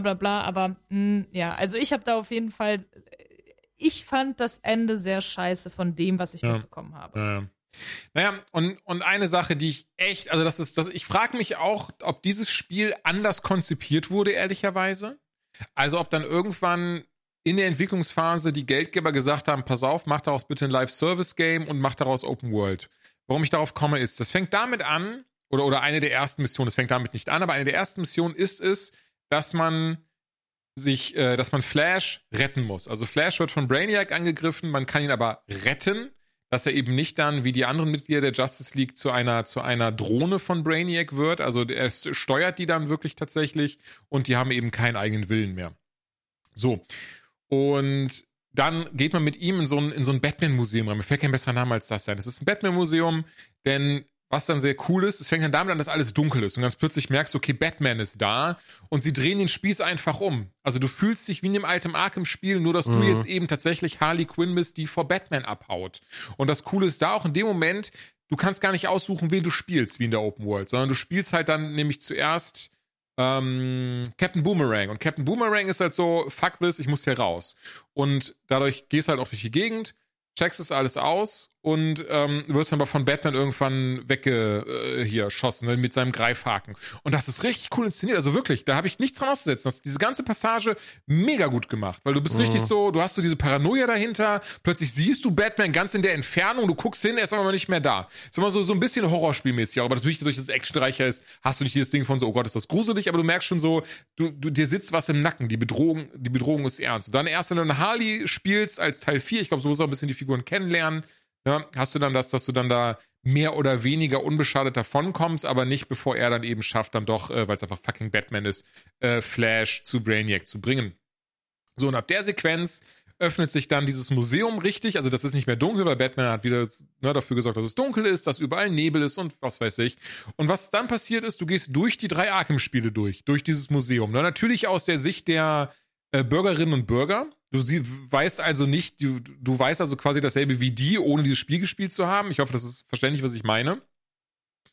bla bla bla, aber mh, ja, also ich habe da auf jeden Fall, ich fand das Ende sehr scheiße von dem, was ich Ja. mitbekommen habe. Ja. Naja, und, und eine Sache, die ich echt, also das ist, das, ich frage mich auch, ob dieses Spiel anders konzipiert wurde, ehrlicherweise. Also ob dann irgendwann in der Entwicklungsphase die Geldgeber gesagt haben, pass auf, mach daraus bitte ein Live-Service-Game und mach daraus Open World. Warum ich darauf komme, ist, das fängt damit an, oder, oder eine der ersten Missionen, das fängt damit nicht an, aber eine der ersten Missionen ist es, dass man sich, äh, dass man Flash retten muss. Also Flash wird von Brainiac angegriffen, man kann ihn aber retten, dass er eben nicht dann wie die anderen Mitglieder der Justice League zu einer zu einer Drohne von Brainiac wird. Also er steuert die dann wirklich tatsächlich und die haben eben keinen eigenen Willen mehr. So und dann geht man mit ihm in so ein, in so ein Batman-Museum rein. Mir fällt kein besserer Name als das sein. Das ist ein Batman-Museum, denn was dann sehr cool ist, es fängt dann damit an, dass alles dunkel ist und ganz plötzlich merkst du, okay, Batman ist da und sie drehen den Spieß einfach um. Also du fühlst dich wie in dem alten Arkham-Spiel, nur dass mhm. du jetzt eben tatsächlich Harley Quinn bist, die vor Batman abhaut. Und das Coole ist da auch in dem Moment, du kannst gar nicht aussuchen, wen du spielst, wie in der Open World, sondern du spielst halt dann nämlich zuerst ähm, Captain Boomerang. Und Captain Boomerang ist halt so, fuck this, ich muss hier raus. Und dadurch gehst halt auch durch die Gegend, checkst es alles aus und ähm, wirst dann aber von Batman irgendwann wegge äh, hier schossen ne, mit seinem Greifhaken. Und das ist richtig cool inszeniert. Also wirklich, da habe ich nichts dran auszusetzen. Das, diese ganze Passage mega gut gemacht, weil du bist mhm. richtig so, du hast so diese Paranoia dahinter. Plötzlich siehst du Batman ganz in der Entfernung, du guckst hin, er ist aber nicht mehr da. Ist immer so, so ein bisschen Horrorspielmäßig, aber natürlich durch das actionreicher ist, hast du nicht dieses Ding von so, oh Gott, ist das gruselig, aber du merkst schon so, du, du dir sitzt was im Nacken. Die Bedrohung, die Bedrohung ist ernst. Und dann erst, wenn du eine Harley spielst als Teil 4, ich glaube, so musst du auch ein bisschen die Figuren kennenlernen ja, hast du dann das, dass du dann da mehr oder weniger unbeschadet davonkommst, aber nicht bevor er dann eben schafft, dann doch, äh, weil es einfach fucking Batman ist, äh, Flash zu Brainiac zu bringen. So, und ab der Sequenz öffnet sich dann dieses Museum richtig. Also das ist nicht mehr dunkel, weil Batman hat wieder ne, dafür gesorgt, dass es dunkel ist, dass überall Nebel ist und was weiß ich. Und was dann passiert ist, du gehst durch die drei Arkham-Spiele durch, durch dieses Museum. Ne? Natürlich aus der Sicht der äh, Bürgerinnen und Bürger. Du sie, weißt also nicht, du, du weißt also quasi dasselbe wie die, ohne dieses Spiel gespielt zu haben. Ich hoffe, das ist verständlich, was ich meine.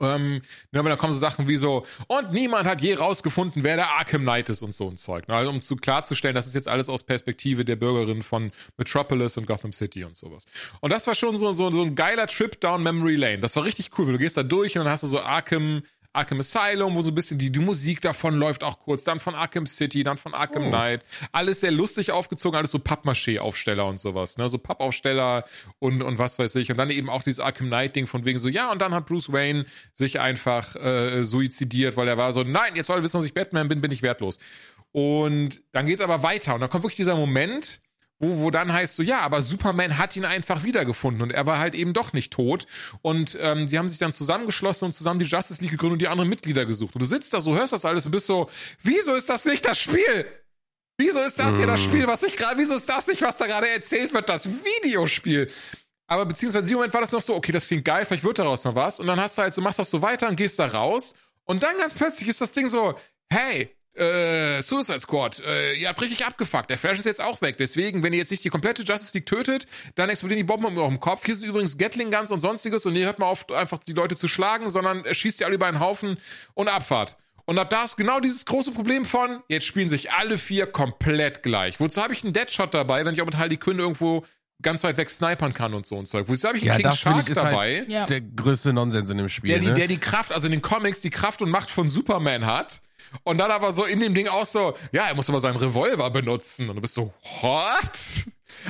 Ähm, ne, aber dann kommen so Sachen wie so, und niemand hat je rausgefunden, wer der Arkham Knight ist und so ein Zeug. Ne? Also, um zu klarzustellen, das ist jetzt alles aus Perspektive der Bürgerin von Metropolis und Gotham City und sowas. Und das war schon so, so, so ein geiler Trip down Memory Lane. Das war richtig cool, weil du gehst da durch und dann hast du so Arkham Arkham Asylum, wo so ein bisschen die, die Musik davon läuft auch kurz, dann von Arkham City, dann von Arkham oh. Knight. Alles sehr lustig aufgezogen, alles so Pappmaché-Aufsteller und sowas, ne? So Pappaufsteller und, und was weiß ich. Und dann eben auch dieses Arkham Knight-Ding von wegen so, ja, und dann hat Bruce Wayne sich einfach äh, suizidiert, weil er war so, nein, jetzt soll er wissen, dass ich Batman bin, bin ich wertlos. Und dann geht's aber weiter. Und dann kommt wirklich dieser Moment, wo, wo dann heißt so, ja, aber Superman hat ihn einfach wiedergefunden und er war halt eben doch nicht tot. Und ähm, sie haben sich dann zusammengeschlossen und zusammen die Justice League gegründet und die anderen Mitglieder gesucht. Und du sitzt da so, hörst das alles und bist so, wieso ist das nicht das Spiel? Wieso ist das hier das Spiel, was ich gerade, wieso ist das nicht, was da gerade erzählt wird, das Videospiel? Aber beziehungsweise in dem Moment war das noch so, okay, das klingt geil, vielleicht wird daraus noch was. Und dann hast du halt so, machst das so weiter und gehst da raus. Und dann ganz plötzlich ist das Ding so, hey, äh, Suicide Squad, äh, ihr habt richtig abgefuckt. Der Flash ist jetzt auch weg. Deswegen, wenn ihr jetzt nicht die komplette Justice League tötet, dann explodieren die Bomben um eurem Kopf. Hier sind übrigens Gatling Guns und sonstiges und ihr hört mal auf, einfach die Leute zu schlagen, sondern schießt die alle über einen Haufen und Abfahrt. Und ab da ist genau dieses große Problem von, jetzt spielen sich alle vier komplett gleich. Wozu habe ich einen Deadshot dabei, wenn ich auch mit Harley Quinn irgendwo ganz weit weg snipern kann und so ein Zeug. Wozu habe ich einen ja, King das Shark ich, dabei? Halt ja. Der größte Nonsens in dem Spiel. Der, die, ne? der die Kraft, also in den Comics, die Kraft und Macht von Superman hat und dann aber so in dem Ding auch so, ja, er muss aber seinen Revolver benutzen. Und du bist so, what?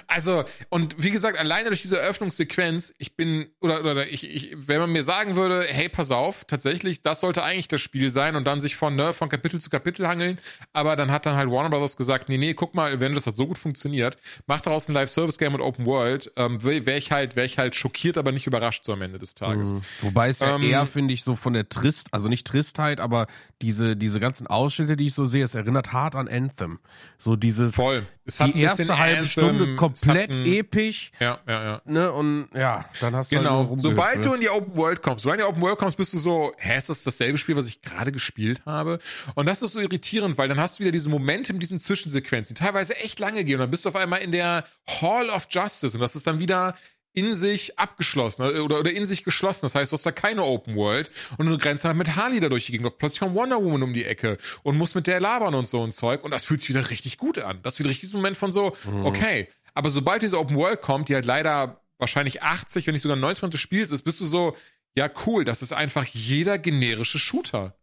Also, und wie gesagt, alleine durch diese Eröffnungssequenz, ich bin, oder, oder ich, ich, wenn man mir sagen würde, hey, pass auf, tatsächlich, das sollte eigentlich das Spiel sein und dann sich von, ne, von Kapitel zu Kapitel hangeln, aber dann hat dann halt Warner Brothers gesagt, nee, nee, guck mal, Avengers hat so gut funktioniert, mach daraus ein Live-Service-Game und Open World, ähm, wäre ich halt, wäre ich halt schockiert, aber nicht überrascht so am Ende des Tages. Mhm. Wobei es ja ähm, eher, finde ich, so von der Trist, also nicht Tristheit, aber diese, diese ganzen Ausschnitte, die ich so sehe, es erinnert hart an Anthem. So dieses, Voll. Es hat die erste halbe Stunde komplett ein, episch. Ja, ja, ja. Ne, und ja, dann hast du Genau. Halt Sobald ne? du in die Open World kommst, sobald du in die Open World kommst, bist du so, hä, ist das dasselbe Spiel, was ich gerade gespielt habe? Und das ist so irritierend, weil dann hast du wieder diese Momente in diesen Zwischensequenzen, die teilweise echt lange gehen. Und dann bist du auf einmal in der Hall of Justice und das ist dann wieder in sich abgeschlossen äh, oder, oder in sich geschlossen. Das heißt, du hast da keine Open World und du grenzt halt mit Harley da durch die Gegend. Plötzlich kommt Wonder Woman um die Ecke und muss mit der labern und so ein Zeug. Und das fühlt sich wieder richtig gut an. Das ist wieder richtig dieser Moment von so, mhm. okay. Aber sobald diese Open World kommt, die halt leider wahrscheinlich 80, wenn nicht sogar 90 des Spiels ist, bist du so, ja cool, das ist einfach jeder generische Shooter.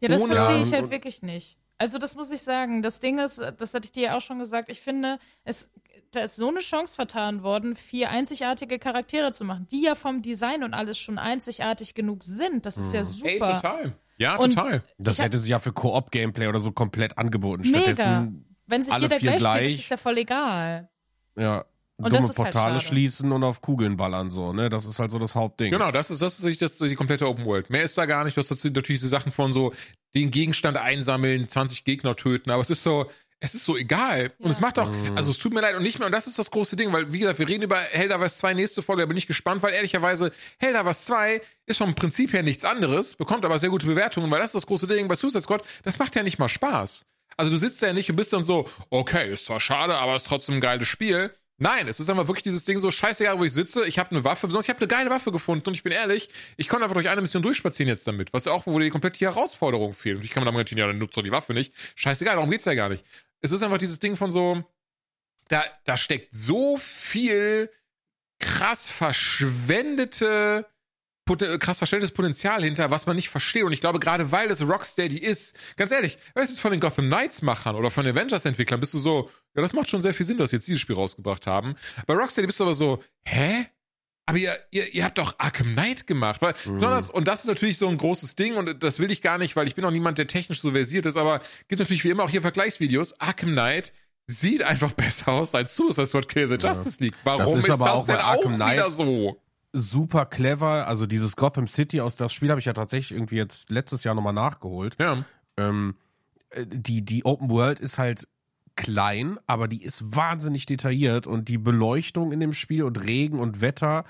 Ja, das Ohne verstehe ich halt wirklich nicht. Also das muss ich sagen. Das Ding ist, das hatte ich dir ja auch schon gesagt, ich finde, es, da ist so eine Chance vertan worden, vier einzigartige Charaktere zu machen, die ja vom Design und alles schon einzigartig genug sind. Das ist ja super. Ey, total. Ja, Und- total. Das hätte sich ja für Koop-Gameplay oder so komplett angeboten. Mega. Stattdessen, Wenn sich alle jeder vier gleich, spielt, gleich. ist es ja voll egal. Ja, Und dumme halt Portale schade. schließen und auf Kugeln ballern so, ne? Das ist halt so das Hauptding. Genau, das ist, das ist, das ist die komplette Open World. Mehr ist da gar nicht. Du hast natürlich diese Sachen von so, den Gegenstand einsammeln, 20 Gegner töten, aber es ist so, es ist so egal. Und Ja. es macht auch, Mhm. also es tut mir leid und nicht mehr, und das ist das große Ding, weil, wie gesagt, wir reden über Helldivers 2 nächste Folge, da bin ich gespannt, weil ehrlicherweise Helldivers 2 ist vom Prinzip her nichts anderes, bekommt aber sehr gute Bewertungen, weil das ist das große Ding bei Suicide Squad, das macht ja nicht mal Spaß. Also du sitzt ja nicht und bist dann so, okay, ist zwar schade, aber ist trotzdem ein geiles Spiel. Nein, es ist einfach wirklich dieses Ding so, scheißegal, wo ich sitze, ich habe eine Waffe, besonders ich habe eine geile Waffe gefunden und ich bin ehrlich, ich konnte einfach durch eine Mission durchspazieren jetzt damit, was ja auch, wo die Herausforderung fehlt. Und ich kann mir damit ja, dann nutzt doch die Waffe nicht. Scheißegal, darum geht's ja gar nicht. Es ist einfach dieses Ding von so, da, da steckt so viel krass verschwendete krass verschwendtes Potenzial hinter, was man nicht versteht. Und ich glaube, gerade weil es Rocksteady ist, ganz ehrlich, wenn es jetzt von den Gotham Knights-Machern oder von den Avengers-Entwicklern bist du so, ja, das macht schon sehr viel Sinn, dass sie jetzt dieses Spiel rausgebracht haben. Bei Rocksteady bist du aber so, hä? Aber ihr, ihr, ihr habt doch Arkham Knight gemacht. Weil, besonders, und das ist natürlich so ein großes Ding, und das will ich gar nicht, weil ich bin auch niemand, der technisch so versiert ist, aber gibt natürlich wie immer auch hier Vergleichsvideos. Arkham Knight sieht einfach *laughs* besser aus als Suicide Squad Kill the Justice League. Warum ist ist, aber das auch denn auch Arkham Knight- wieder so? Super clever. Also dieses Gotham City aus das Spiel habe ich ja tatsächlich irgendwie jetzt letztes Jahr nochmal nachgeholt. Ja. Ähm, äh, die, die Open World ist halt klein, aber die ist wahnsinnig detailliert und die Beleuchtung in dem Spiel und Regen und Wetter,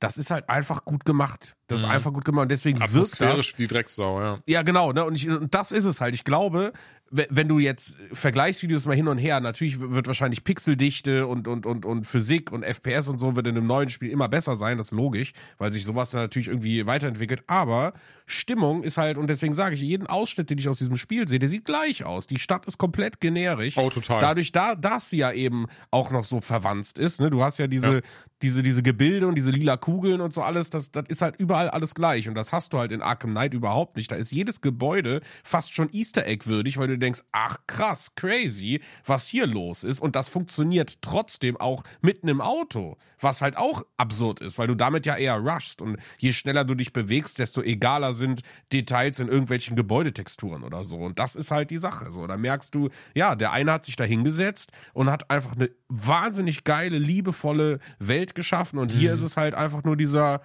das ist halt einfach gut gemacht. Das ist Mhm. einfach gut gemacht und deswegen wirkt das. Die Drecksau, ja. Ja, genau, ne? Und, ich, und das ist es halt. Ich glaube, wenn du jetzt Vergleichsvideos mal hin und her, natürlich wird wahrscheinlich Pixeldichte und, und, und, und Physik und FPS und so wird in einem neuen Spiel immer besser sein, das ist logisch, weil sich sowas dann natürlich irgendwie weiterentwickelt. Aber Stimmung ist halt, und deswegen sage ich, jeden Ausschnitt, den ich aus diesem Spiel sehe, der sieht gleich aus. Die Stadt ist komplett generisch. Oh, total. Dadurch, da, dass sie ja eben auch noch so verwandt ist, ne? Du hast ja diese, Ja. diese, diese Gebilde und diese lila Kugeln und so alles, das, das ist halt überall alles gleich. Und das hast du halt in Arkham Knight überhaupt nicht. Da ist jedes Gebäude fast schon Easter Egg würdig, weil du denkst, ach krass, crazy, was hier los ist. Und das funktioniert trotzdem auch mitten im Auto. Was halt auch absurd ist, weil du damit ja eher rushst. Und je schneller du dich bewegst, desto egaler sind Details in irgendwelchen Gebäudetexturen oder so. Und das ist halt die Sache. So, da merkst du, ja, der eine hat sich da hingesetzt und hat einfach eine wahnsinnig geile, liebevolle Welt geschaffen. Und hier ist es halt einfach nur dieser,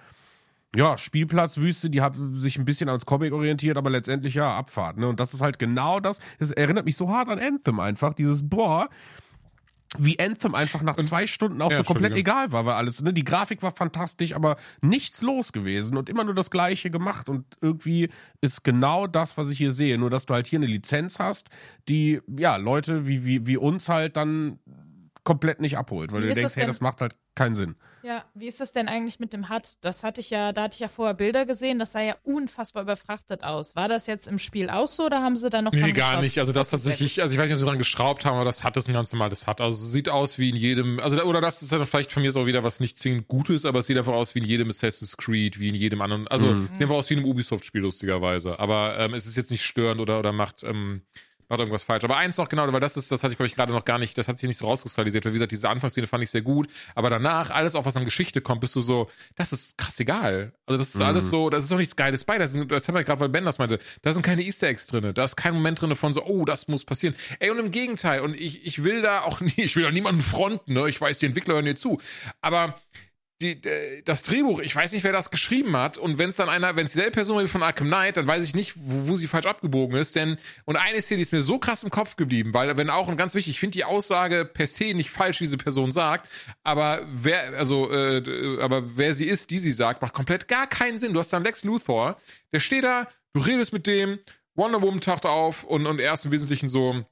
ja, Spielplatzwüste, die hat sich ein bisschen ans Comic orientiert, aber letztendlich ja Abfahrt, ne? Und das ist halt genau das. Es erinnert mich so hart an Anthem einfach, dieses boah, wie Anthem einfach nach zwei Stunden auch Ja, so komplett egal war, weil alles, ne? Die Grafik war fantastisch, aber nichts los gewesen und immer nur das Gleiche gemacht und irgendwie ist genau das, was ich hier sehe, nur dass du halt hier eine Lizenz hast, die, ja, Leute wie, wie, wie uns halt dann komplett nicht abholt, weil Wie du ist denkst, das hey, das macht halt keinen Sinn. Ja, wie ist das denn eigentlich mit dem HUD? Das hatte ich ja, da hatte ich ja vorher Bilder gesehen, das sah ja unfassbar überfrachtet aus. War das jetzt im Spiel auch so oder haben sie da noch Nee, gar nicht. Also das tatsächlich, also ich weiß nicht, ob sie dran geschraubt haben, aber das hat das ein ganz normales hat. Also es sieht aus wie in jedem, also oder das ist dann vielleicht von mir so wieder was nicht zwingend Gutes, aber es sieht einfach aus wie in jedem Assassin's Creed, wie in jedem anderen, also Mhm. sieht einfach aus wie in einem Ubisoft-Spiel lustigerweise. Aber ähm, es ist jetzt nicht störend oder oder macht ähm, macht irgendwas falsch. Aber eins noch genau, weil das ist, das hatte ich glaube ich gerade noch gar nicht, das hat sich nicht so rauskristallisiert. Weil wie gesagt, diese Anfangsszene fand ich sehr gut, aber danach alles auch was an Geschichte kommt, bist du so, das ist krass egal. Also das ist Mhm. alles so, das ist doch nichts Geiles bei. Das, sind, das haben wir gerade, weil Ben das meinte. Da sind keine Easter Eggs drin. Da ist kein Moment drin von so, oh, das muss passieren. Ey, und im Gegenteil. Und ich, ich will da auch *laughs* nie, ich will auch niemanden fronten. Ne? Ich weiß, die Entwickler hören dir zu. Aber die, äh, das Drehbuch, ich weiß nicht, wer das geschrieben hat. Und wenn es dann einer, wenn es dieselbe Person wie von Arkham Knight, dann weiß ich nicht, wo, wo sie falsch abgebogen ist. Denn, und eine Szene ist mir so krass im Kopf geblieben, weil, wenn auch, und ganz wichtig, ich finde die Aussage per se nicht falsch, die diese Person sagt, aber wer, also, äh, aber wer sie ist, die sie sagt, macht komplett gar keinen Sinn. Du hast dann Lex Luthor, der steht da, du redest mit dem, Wonder Woman taucht auf und, und er ist im Wesentlichen so,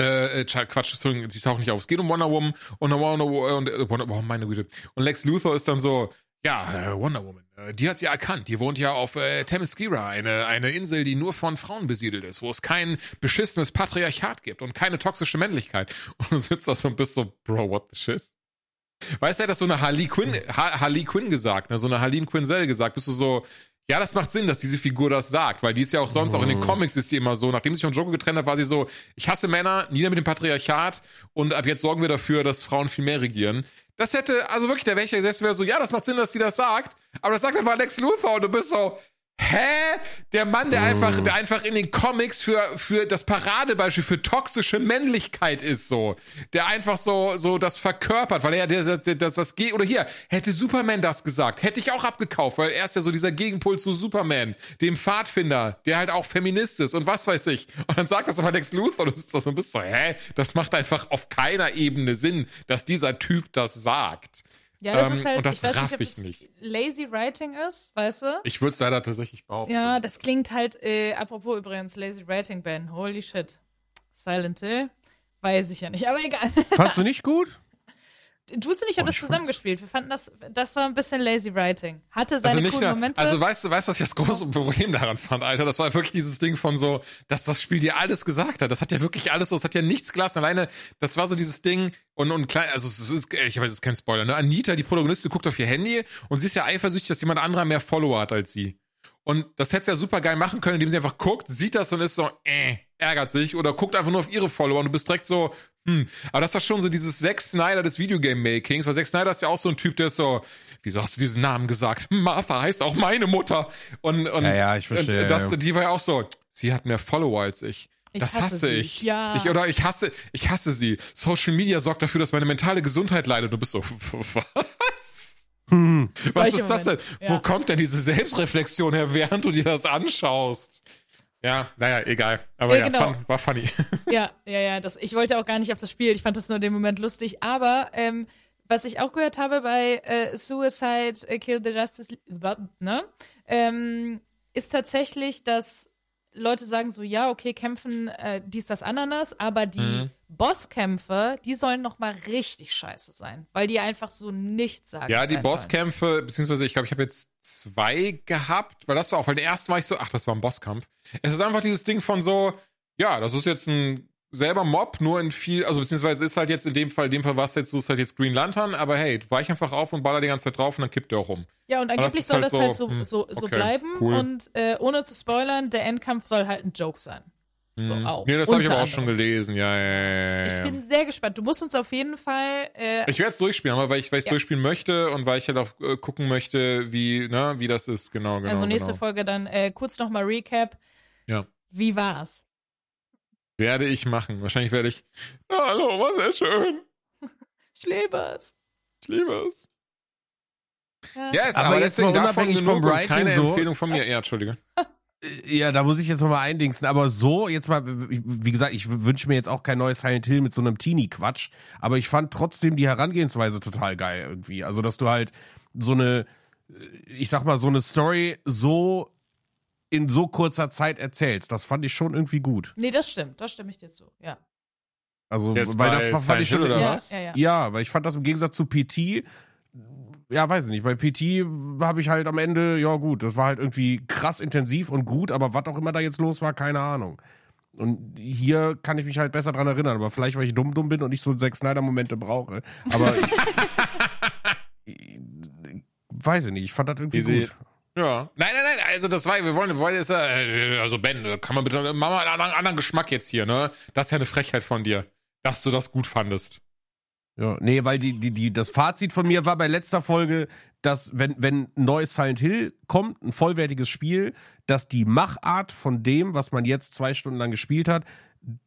äh, äh, Quatsch, Entschuldigung, sie taucht nicht auf. Es geht um Wonder Woman und Wonder Woman und äh, Wonder, oh, meine Güte. Und Lex Luthor ist dann so, ja, äh, Wonder Woman, äh, die hat sie erkannt. Die wohnt ja auf äh, Themyscira, eine, eine Insel, die nur von Frauen besiedelt ist, wo es kein beschissenes Patriarchat gibt und keine toxische Männlichkeit. Und du sitzt da so und bist so, Bro, what the shit? Weißt du, er hat das so eine Harley Quinn, ha Harley Quinn gesagt, ne, so eine Harleen Quinzel gesagt, bist du so, Ja, das macht Sinn, dass diese Figur das sagt, weil die ist ja auch sonst auch in den Comics ist die immer so, nachdem sich von Joker getrennt hat, war sie so, ich hasse Männer, nieder mit dem Patriarchat und ab jetzt sorgen wir dafür, dass Frauen viel mehr regieren. Das hätte, also wirklich, der Wächter gesessen wäre so, ja, das macht Sinn, dass sie das sagt, aber das sagt einfach Lex Luthor und du bist so, Hä? Der Mann, der einfach, der einfach in den Comics für, für das Paradebeispiel für toxische Männlichkeit ist, so. Der einfach so, so das verkörpert, weil er der, das, das G, oder hier, hätte Superman das gesagt, hätte ich auch abgekauft, weil er ist ja so dieser Gegenpol zu Superman, dem Pfadfinder, der halt auch Feminist ist und was weiß ich. Und dann sagt das aber Lex Luthor du sitzt da so ein bisschen so, hä? Das macht einfach auf keiner Ebene Sinn, dass dieser Typ das sagt. Ja, das Ähm, ist halt, und das ich weiß nicht, ich das nicht. lazy writing ist, weißt du? Ich würde es leider tatsächlich behaupten. Ja, das klingt halt, äh, apropos übrigens, lazy writing, Ben, holy shit. Silent Hill? Weiß ich ja nicht, aber egal. Fandst du nicht gut? *laughs* Tut's nicht, ich habe das zusammengespielt. Wir fanden das, das war ein bisschen lazy writing. Hatte seine also coolen nur, Momente. also weißt du, weißt du, was ich das große Problem daran fand, Alter? Das war wirklich dieses Ding von so, dass das Spiel dir alles gesagt hat. Das hat ja wirklich alles so, es hat ja nichts gelassen. Alleine, das war so dieses Ding und, und klein, also es ist, ich weiß, es ist kein Spoiler, ne? Anita, die Protagonistin, guckt auf ihr Handy und sie ist ja eifersüchtig, dass jemand anderer mehr Follower hat als sie. Und das hätte sie ja super geil machen können, indem sie einfach guckt, sieht das und ist so, äh, ärgert sich oder guckt einfach nur auf ihre Follower und du bist direkt so, hm. Aber das war schon so dieses Zack Snyder des Videogame-Makings, weil Zack Snyder ist ja auch so ein Typ, der ist so, wieso hast du diesen Namen gesagt? *laughs* Martha heißt auch meine Mutter. Und, und, Ja, ja, ich verstehe, und das, ja. die war ja auch so, sie hat mehr Follower als ich. Ich Das hasse hasse, sie. ich. Ja. ich. Oder ich hasse, ich hasse sie. Social Media sorgt dafür, dass meine mentale Gesundheit leidet. Du bist so, *laughs* was? Hm. Was Solche ist das denn? Momente, Wo ja. kommt denn diese Selbstreflexion her, während du dir das anschaust? Ja, naja, egal. Aber Ja, ja, genau. fun, war funny. *laughs* Ja, ja, ja. Das, ich wollte auch gar nicht auf das Spiel. Ich fand das nur in dem Moment lustig. Aber ähm, was ich auch gehört habe bei äh, Suicide äh, Kill the Justice, ne, ähm, ist tatsächlich, dass Leute sagen so, ja, okay, kämpfen äh, dies, das, Ananas, aber die Mhm. Bosskämpfe, die sollen noch mal richtig scheiße sein, weil die einfach so nichts sagen. Ja, die Bosskämpfe, beziehungsweise ich glaube, ich habe jetzt zwei gehabt, weil das war auch, weil den ersten war ich so, ach, das war ein Bosskampf. Es ist einfach dieses Ding von so, ja, das ist jetzt ein selber Mob, nur in viel, also beziehungsweise ist halt jetzt in dem Fall, in dem Fall war es jetzt, so ist halt jetzt Green Lantern, aber hey, weich einfach auf und baller die ganze Zeit drauf und dann kippt der auch um. Ja, und das angeblich ist soll halt das halt so, hm, so, so okay, bleiben. cool. Und äh, ohne zu spoilern, der Endkampf soll halt ein Joke sein. So Mhm. auch. Nee, das habe ich aber auch schon gelesen, ja, ja, ja, ja, Ich bin sehr gespannt. Du musst uns auf jeden Fall. Äh, Ich werde es durchspielen, aber weil ich es Ja. durchspielen möchte und weil ich halt auch äh, gucken möchte, wie, ne, wie das ist, genau, genau. also nächste genau. Folge dann äh, kurz nochmal Recap. Ja. Wie war's? Werde ich machen. Wahrscheinlich werde ich. "Ah, Hallo, war sehr schön. *laughs* Ich liebe es. Ich liebe es. Ja. Ist Aber aber, jetzt deswegen mal davon unabhängig vom Writing keine so- Empfehlung von mir. Ja, Entschuldige. Ja, da muss ich jetzt nochmal eindingsen. Aber so, jetzt mal, wie gesagt, ich wünsche mir jetzt auch kein neues Silent Hill mit so einem Teenie-Quatsch. Aber ich fand trotzdem die Herangehensweise total geil irgendwie. Also, dass du halt so eine, ich sag mal, so eine Story so in so kurzer Zeit erzählst. Das fand ich schon irgendwie gut. Nee, das stimmt. Das stimme ich dir zu. Ja. Also, Jetzt weil das fand Silent ich schon. Oder ja, was? ja, ja. Ja, weil ich fand das im Gegensatz zu PT, ja, weiß ich nicht, bei PT habe ich halt am Ende, ja gut, das war halt irgendwie krass intensiv und gut, aber was auch immer da jetzt los war, keine Ahnung. Und hier kann ich mich halt besser dran erinnern, aber vielleicht, weil ich dumm dumm bin und nicht so Zack Snyder-Momente brauche. Aber *laughs* ich, weiß ich nicht, ich fand das irgendwie Easy. gut. Ja. Nein, nein, nein, also das war, wir wollen, wir wollen jetzt, äh, also Ben, äh, kann man bitte, mach mal einen anderen, anderen Geschmack jetzt hier, ne? Das ist ja eine Frechheit von dir, dass du das gut fandest. Ja, nee, weil die, die, die, das Fazit von mir war bei letzter Folge, dass wenn, wenn neues Silent Hill kommt, ein vollwertiges Spiel, dass die Machart von dem, was man jetzt zwei Stunden lang gespielt hat,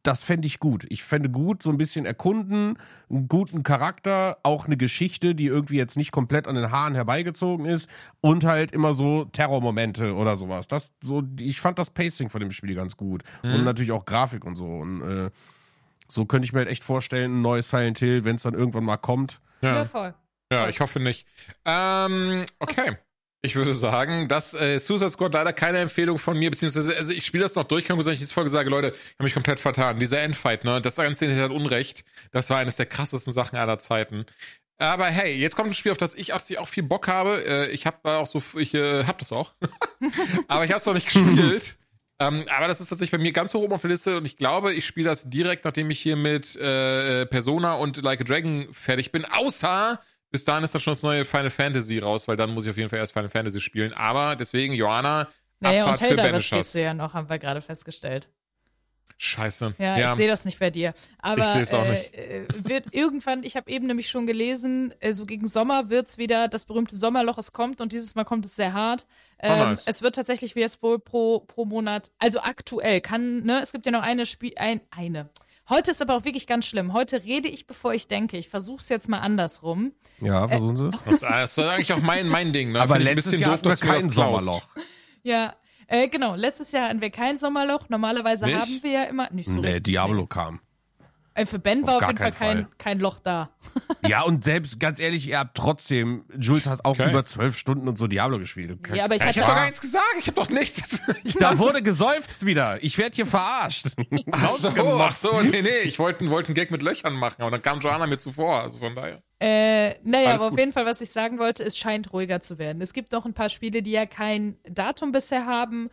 das fände ich gut. Ich fände gut, so ein bisschen erkunden, einen guten Charakter, auch eine Geschichte, die irgendwie jetzt nicht komplett an den Haaren herbeigezogen ist und halt immer so Terrormomente oder sowas. Das so, ich fand das Pacing von dem Spiel ganz gut und natürlich auch Grafik und so. Und äh, so könnte ich mir halt echt vorstellen, ein neues Silent Hill, wenn es dann irgendwann mal kommt. Ja, voll. Ja, ich hoffe nicht. Ähm, okay. Ich würde sagen, dass äh, Suicide Squad leider keine Empfehlung von mir, beziehungsweise, also ich spiele das noch durch, kann sein, ich diese Folge sage, Leute, ich habe mich komplett vertan. Dieser Endfight, ne, das Ganze hat Unrecht. Das war eines der krassesten Sachen aller Zeiten. Aber hey, jetzt kommt ein Spiel, auf das ich auch, viel Bock habe. Äh, ich habe auch so, ich äh, hab das auch. *laughs* aber ich habe es noch nicht gespielt. ähm, aber das ist tatsächlich bei mir ganz hoch oben auf der Liste und ich glaube, ich spiele das direkt, nachdem ich hier mit äh, Persona und Like a Dragon fertig bin. Außer bis dahin ist dann schon das neue Final Fantasy raus, weil dann muss ich auf jeden Fall erst Final Fantasy spielen. Aber deswegen, Joanna, Naja, und Abfahrt für Helldivers spielst du ja noch, haben wir gerade festgestellt. Scheiße. Ja, ich sehe das nicht bei dir. Aber Ich seh's auch äh, nicht. äh, wird irgendwann, ich habe eben nämlich schon gelesen, äh, so gegen Sommer wird's wieder das berühmte Sommerloch, es kommt und dieses Mal kommt es sehr hart. Ähm, Oh, nice. Es wird tatsächlich wie es wohl pro, pro Monat, also aktuell kann, ne, es gibt ja noch eine Spiel, ein, eine. Heute ist aber auch wirklich ganz schlimm. Heute rede ich, bevor ich denke. Ich versuche es jetzt mal andersrum. Ja, versuchen Sie. Das, das ist eigentlich auch mein, mein Ding. Ne? Aber ein letztes bisschen Jahr doof, hatten wir dass kein das. Sommerloch. Ja, äh, genau. Letztes Jahr hatten wir kein Sommerloch. Normalerweise Nicht? haben wir ja immer nicht so Nee, richtig. Diablo kam. Äh, für Ben Auf war auf jeden Fall kein, Fall. kein Loch da. *laughs* Ja, und selbst, ganz ehrlich, ihr habt trotzdem, Jules hat auch Okay. über zwölf Stunden und so Diablo gespielt. Ja, aber ich Ja, ich hatte habe doch gar nichts gesagt. Ich habe doch nichts. *laughs* Ich Da wurde geseufzt wieder. Ich werde hier verarscht. *laughs* Ach so, ach so, nee, nee, ich wollte wollt einen Gag mit Löchern machen, aber dann kam Joanna mir zuvor, also von daher. Äh, naja, Alles aber auf gut. jeden Fall, was ich sagen wollte, es scheint ruhiger zu werden. Es gibt noch ein paar Spiele, die ja kein Datum bisher haben.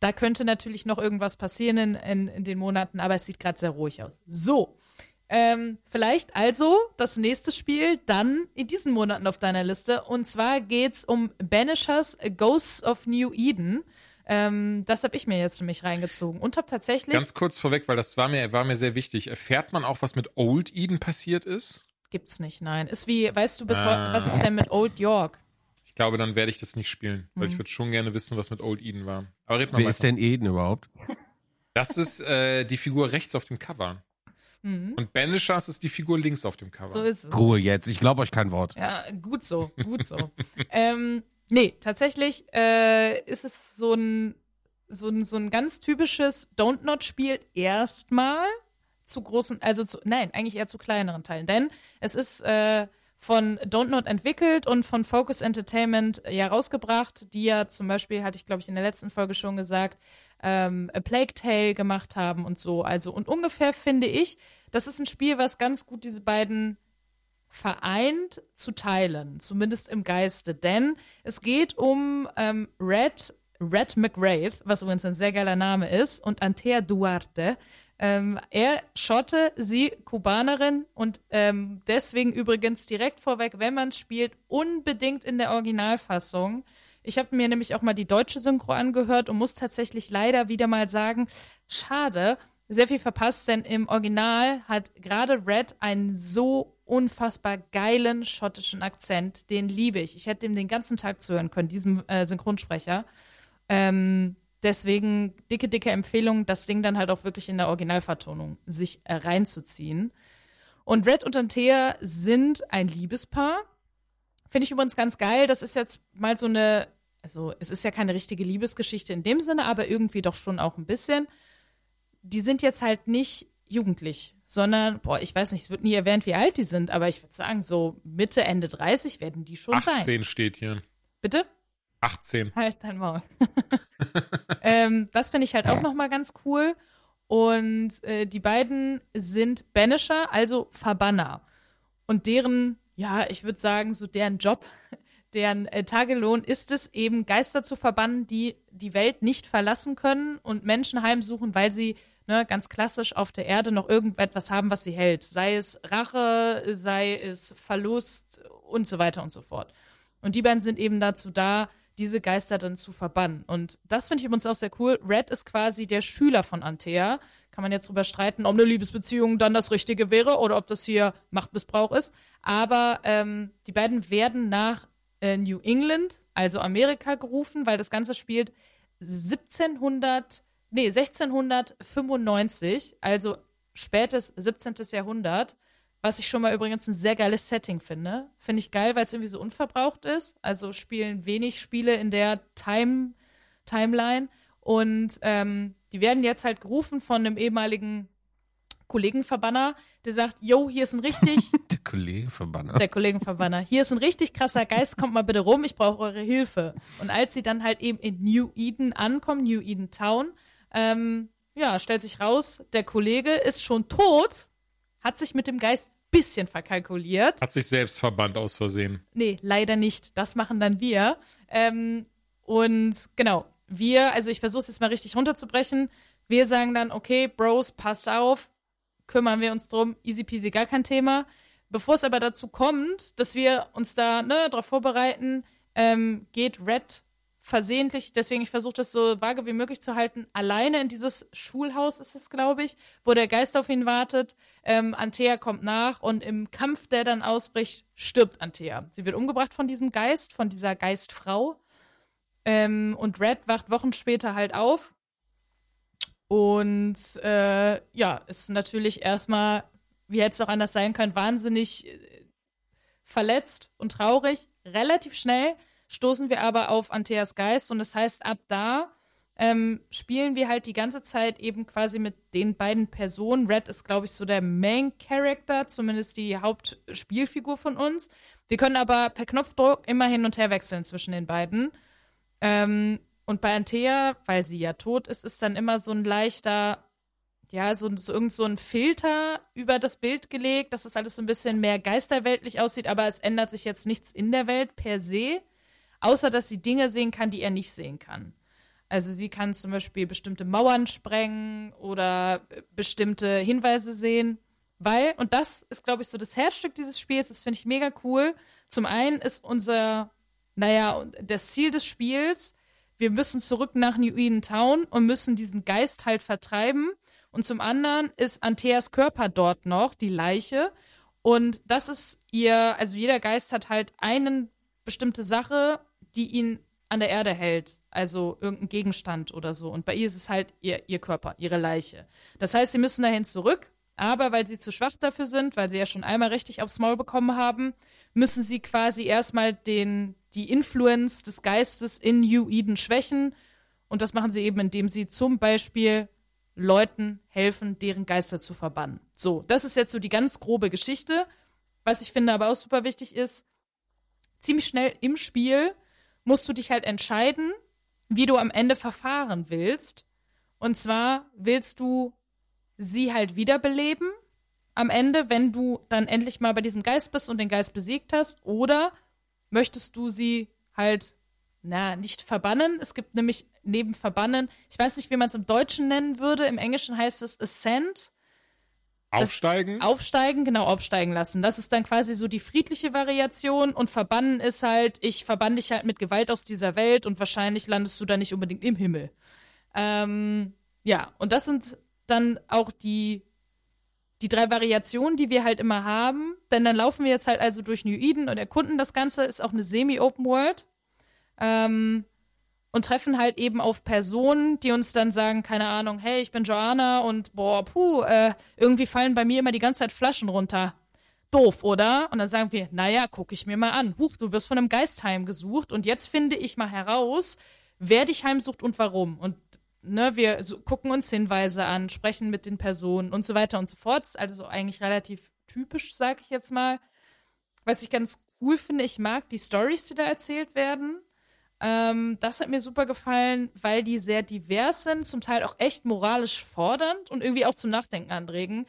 Da könnte natürlich noch irgendwas passieren in, in, in den Monaten, aber es sieht gerade sehr ruhig aus. So. Ähm, vielleicht also das nächste Spiel dann in diesen Monaten auf deiner Liste. Und zwar geht's um Banishers Ghosts of New Eden. Ähm, das habe ich mir jetzt nämlich reingezogen und habe tatsächlich. Ganz kurz vorweg, weil das war mir, war mir sehr wichtig. Erfährt man auch, was mit Old Eden passiert ist? Gibt's nicht, nein. Ist wie, weißt du bis Ah. heute, was ist denn mit Old York? Ich glaube, dann werde ich das nicht spielen, weil Mhm. ich würde schon gerne wissen, was mit Old Eden war. Aber red mal Wer ist weiter. denn Eden überhaupt? Das ist äh, die Figur rechts auf dem Cover. Mhm. Und Banishers ist die Figur links auf dem Cover. So ist es. Ruhe jetzt, ich glaube euch kein Wort. Ja, gut so, gut so. *laughs* ähm, nee, tatsächlich äh, ist es so ein, so ein, so ein ganz typisches Don't Not Spiel erstmal zu großen, also zu, nein, eigentlich eher zu kleineren Teilen. Denn es ist äh, von Don't Not entwickelt und von Focus Entertainment ja rausgebracht, die ja zum Beispiel, hatte ich glaube ich in der letzten Folge schon gesagt, ähm, A Plague Tale gemacht haben und so. Also, und ungefähr finde ich, das ist ein Spiel, was ganz gut diese beiden vereint zu teilen, zumindest im Geiste. Denn es geht um ähm, Red, Red McRae, was übrigens ein sehr geiler Name ist, und Antea Duarte. Ähm, er Schotte, sie Kubanerin und ähm, deswegen übrigens direkt vorweg, wenn man spielt, unbedingt in der Originalfassung. Ich habe mir nämlich auch mal die deutsche Synchro angehört und muss tatsächlich leider wieder mal sagen, schade, sehr viel verpasst, denn im Original hat gerade Red einen so unfassbar geilen schottischen Akzent, den liebe ich. Ich hätte ihm den ganzen Tag zuhören können, diesem äh, Synchronsprecher. Ähm, deswegen dicke, dicke Empfehlung, das Ding dann halt auch wirklich in der Originalvertonung sich äh, reinzuziehen. Und Red und Antea sind ein Liebespaar. Finde ich übrigens ganz geil. Das ist jetzt mal so eine, also es ist ja keine richtige Liebesgeschichte in dem Sinne, aber irgendwie doch schon auch ein bisschen. Die sind jetzt halt nicht jugendlich, sondern, boah, ich weiß nicht, es wird nie erwähnt, wie alt die sind, aber ich würde sagen, so Mitte, Ende 30 werden die schon sein. 18 steht hier. Bitte? 18. Halt dein Maul. *laughs* ähm, das finde ich halt auch nochmal ganz cool. Und äh, die beiden sind Banisher, also Verbanner. Und deren, ja, ich würde sagen, so deren Job, *laughs* deren äh, Tagelohn ist es eben, Geister zu verbannen, die die Welt nicht verlassen können und Menschen heimsuchen, weil sie ne, ganz klassisch auf der Erde noch irgendetwas haben, was sie hält. Sei es Rache, sei es Verlust und so weiter und so fort. Und die beiden sind eben dazu da, diese Geister dann zu verbannen. Und das finde ich übrigens auch sehr cool. Red ist quasi der Schüler von Antea. Kann man jetzt drüber streiten, ob eine Liebesbeziehung dann das Richtige wäre oder ob das hier Machtmissbrauch ist. Aber ähm, die beiden werden nach äh, New England, also Amerika, gerufen, weil das Ganze spielt 1700, nee, 1695, also spätes 17. Jahrhundert. Was ich schon mal übrigens ein sehr geiles Setting finde. Finde ich geil, weil es irgendwie so unverbraucht ist. Also spielen wenig Spiele in der Time, Timeline. Und ähm, die werden jetzt halt gerufen von einem ehemaligen Kollegenverbanner, der sagt, yo, hier ist ein richtig, *laughs* Der Kollege verbannt. der Kollegenverbanner, hier ist ein richtig krasser Geist, kommt mal bitte rum, ich brauche eure Hilfe. Und als sie dann halt eben in New Eden ankommen, New Eden Town, ähm, ja, stellt sich raus, der Kollege ist schon tot, hat sich mit dem Geist bisschen verkalkuliert. Hat sich selbst verbannt aus Versehen. Nee, leider nicht. Das machen dann wir. Ähm, und genau, wir, also ich versuche es jetzt mal richtig runterzubrechen. Wir sagen dann, okay, Bros, passt auf, kümmern wir uns drum, easy peasy, gar kein Thema. bevor es aber dazu kommt, dass wir uns da ne, darauf vorbereiten, ähm, geht Red versehentlich, deswegen ich versuche das so vage wie möglich zu halten, alleine in dieses Schulhaus ist es, glaube ich, wo der Geist auf ihn wartet. Ähm, Antea kommt nach und im Kampf, der dann ausbricht, stirbt Antea. Sie wird umgebracht von diesem Geist, von dieser Geistfrau. Ähm, und Red wacht Wochen später halt auf. Und äh, ja, ist natürlich erstmal, wie hätte es auch anders sein können, wahnsinnig äh, verletzt und traurig. Relativ schnell stoßen wir aber auf Anteas Geist und das heißt, ab da ähm, spielen wir halt die ganze Zeit eben quasi mit den beiden Personen. Red ist, glaube ich, so der Main Character, zumindest die Hauptspielfigur von uns. Wir können aber per Knopfdruck immer hin und her wechseln zwischen den beiden. Ähm, und bei Antea, weil sie ja tot ist, ist dann immer so ein leichter, ja, so, so irgend so ein Filter über das Bild gelegt, dass es alles so ein bisschen mehr geisterweltlich aussieht, aber es ändert sich jetzt nichts in der Welt per se außer dass sie Dinge sehen kann, die er nicht sehen kann. Also sie kann zum Beispiel bestimmte Mauern sprengen oder bestimmte Hinweise sehen, weil, und das ist, glaube ich, so das Herzstück dieses Spiels, das finde ich mega cool. Zum einen ist unser, naja, das Ziel des Spiels, wir müssen zurück nach New Eden Town und müssen diesen Geist halt vertreiben. Und zum anderen ist Antheas Körper dort noch, die Leiche. Und das ist ihr, also jeder Geist hat halt einen bestimmte Sache, die ihn an der Erde hält, also irgendein Gegenstand oder so. Und bei ihr ist es halt ihr, ihr Körper, ihre Leiche. Das heißt, sie müssen dahin zurück, aber weil sie zu schwach dafür sind, weil sie ja schon einmal richtig aufs Maul bekommen haben, müssen sie quasi erstmal den, die Influence des Geistes in New Eden schwächen. Und das machen sie eben, indem sie zum Beispiel Leuten helfen, deren Geister zu verbannen. So, das ist jetzt so die ganz grobe Geschichte. Was ich finde aber auch super wichtig ist, ziemlich schnell im Spiel musst du dich halt entscheiden, wie du am Ende verfahren willst. Und zwar willst du sie halt wiederbeleben am Ende, wenn du dann endlich mal bei diesem Geist bist und den Geist besiegt hast, oder möchtest du sie halt, na, nicht verbannen? Es gibt nämlich neben Verbannen, ich weiß nicht, wie man es im Deutschen nennen würde, im Englischen heißt es Ascent. Aufsteigen? Aufsteigen, genau, aufsteigen lassen. Das ist dann quasi so die friedliche Variation und verbannen ist halt, ich verbann dich halt mit Gewalt aus dieser Welt und wahrscheinlich landest du dann nicht unbedingt im Himmel. Ähm, ja, und das sind dann auch die, die drei Variationen, die wir halt immer haben. Denn dann laufen wir jetzt halt also durch New Eden und erkunden das Ganze. Ist auch eine Semi-Open World. Ähm, und treffen halt eben auf Personen, die uns dann sagen, keine Ahnung, hey, ich bin Joanna und boah, puh, äh, irgendwie fallen bei mir immer die ganze Zeit Flaschen runter. Doof, oder? Und dann sagen wir, naja, guck ich mir mal an. Huch, du wirst von einem Geist heimgesucht und jetzt finde ich mal heraus, wer dich heimsucht und warum. Und ne, wir so, gucken uns Hinweise an, sprechen mit den Personen und so weiter und so fort. Ist also eigentlich relativ typisch, sag ich jetzt mal. Was ich ganz cool finde, ich mag die Stories, die da erzählt werden. Ähm, das hat mir super gefallen, weil die sehr divers sind, zum Teil auch echt moralisch fordernd und irgendwie auch zum Nachdenken anregen.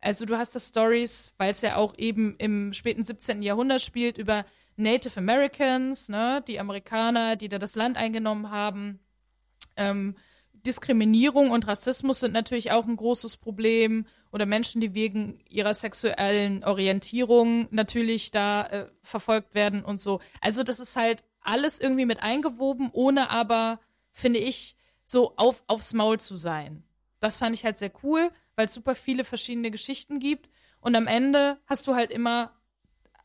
Also du hast da Stories, weil es ja auch eben im späten 17. Jahrhundert spielt, über Native Americans, ne, die Amerikaner, die da das Land eingenommen haben. Ähm, Diskriminierung und Rassismus sind natürlich auch ein großes Problem. Oder Menschen, die wegen ihrer sexuellen Orientierung natürlich da äh, verfolgt werden und so. Also das ist halt alles irgendwie mit eingewoben, ohne aber, finde ich, so auf, aufs Maul zu sein. Das fand ich halt sehr cool, weil es super viele verschiedene Geschichten gibt. Und am Ende hast du halt immer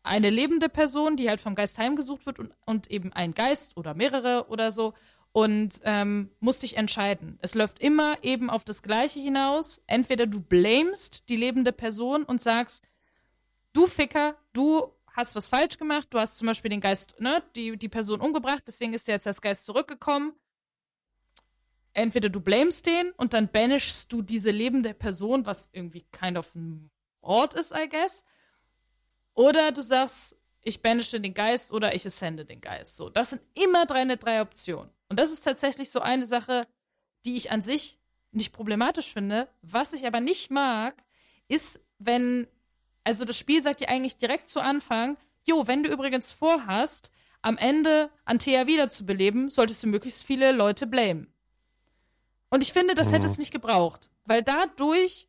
eine lebende Person, die halt vom Geist heimgesucht wird und, und eben ein Geist oder mehrere oder so und ähm, musst dich entscheiden. Es läuft immer eben auf das Gleiche hinaus. Entweder du blamest die lebende Person und sagst, du Ficker, du hast was falsch gemacht, du hast zum Beispiel den Geist, ne, die, die Person umgebracht, deswegen ist jetzt als Geist zurückgekommen. Entweder du blamest den und dann banishst du diese lebende Person, was irgendwie kind of ein Ort ist, I guess. Oder du sagst, ich banische den Geist oder ich ascende den Geist. So, das sind immer drei, drei Optionen. Und das ist tatsächlich so eine Sache, die ich an sich nicht problematisch finde. Was ich aber nicht mag, ist, wenn also das Spiel sagt dir eigentlich direkt zu Anfang, jo, wenn du übrigens vorhast, am Ende Antea wiederzubeleben, solltest du möglichst viele Leute blamen. Und ich finde, das hätte es mhm. nicht gebraucht, weil dadurch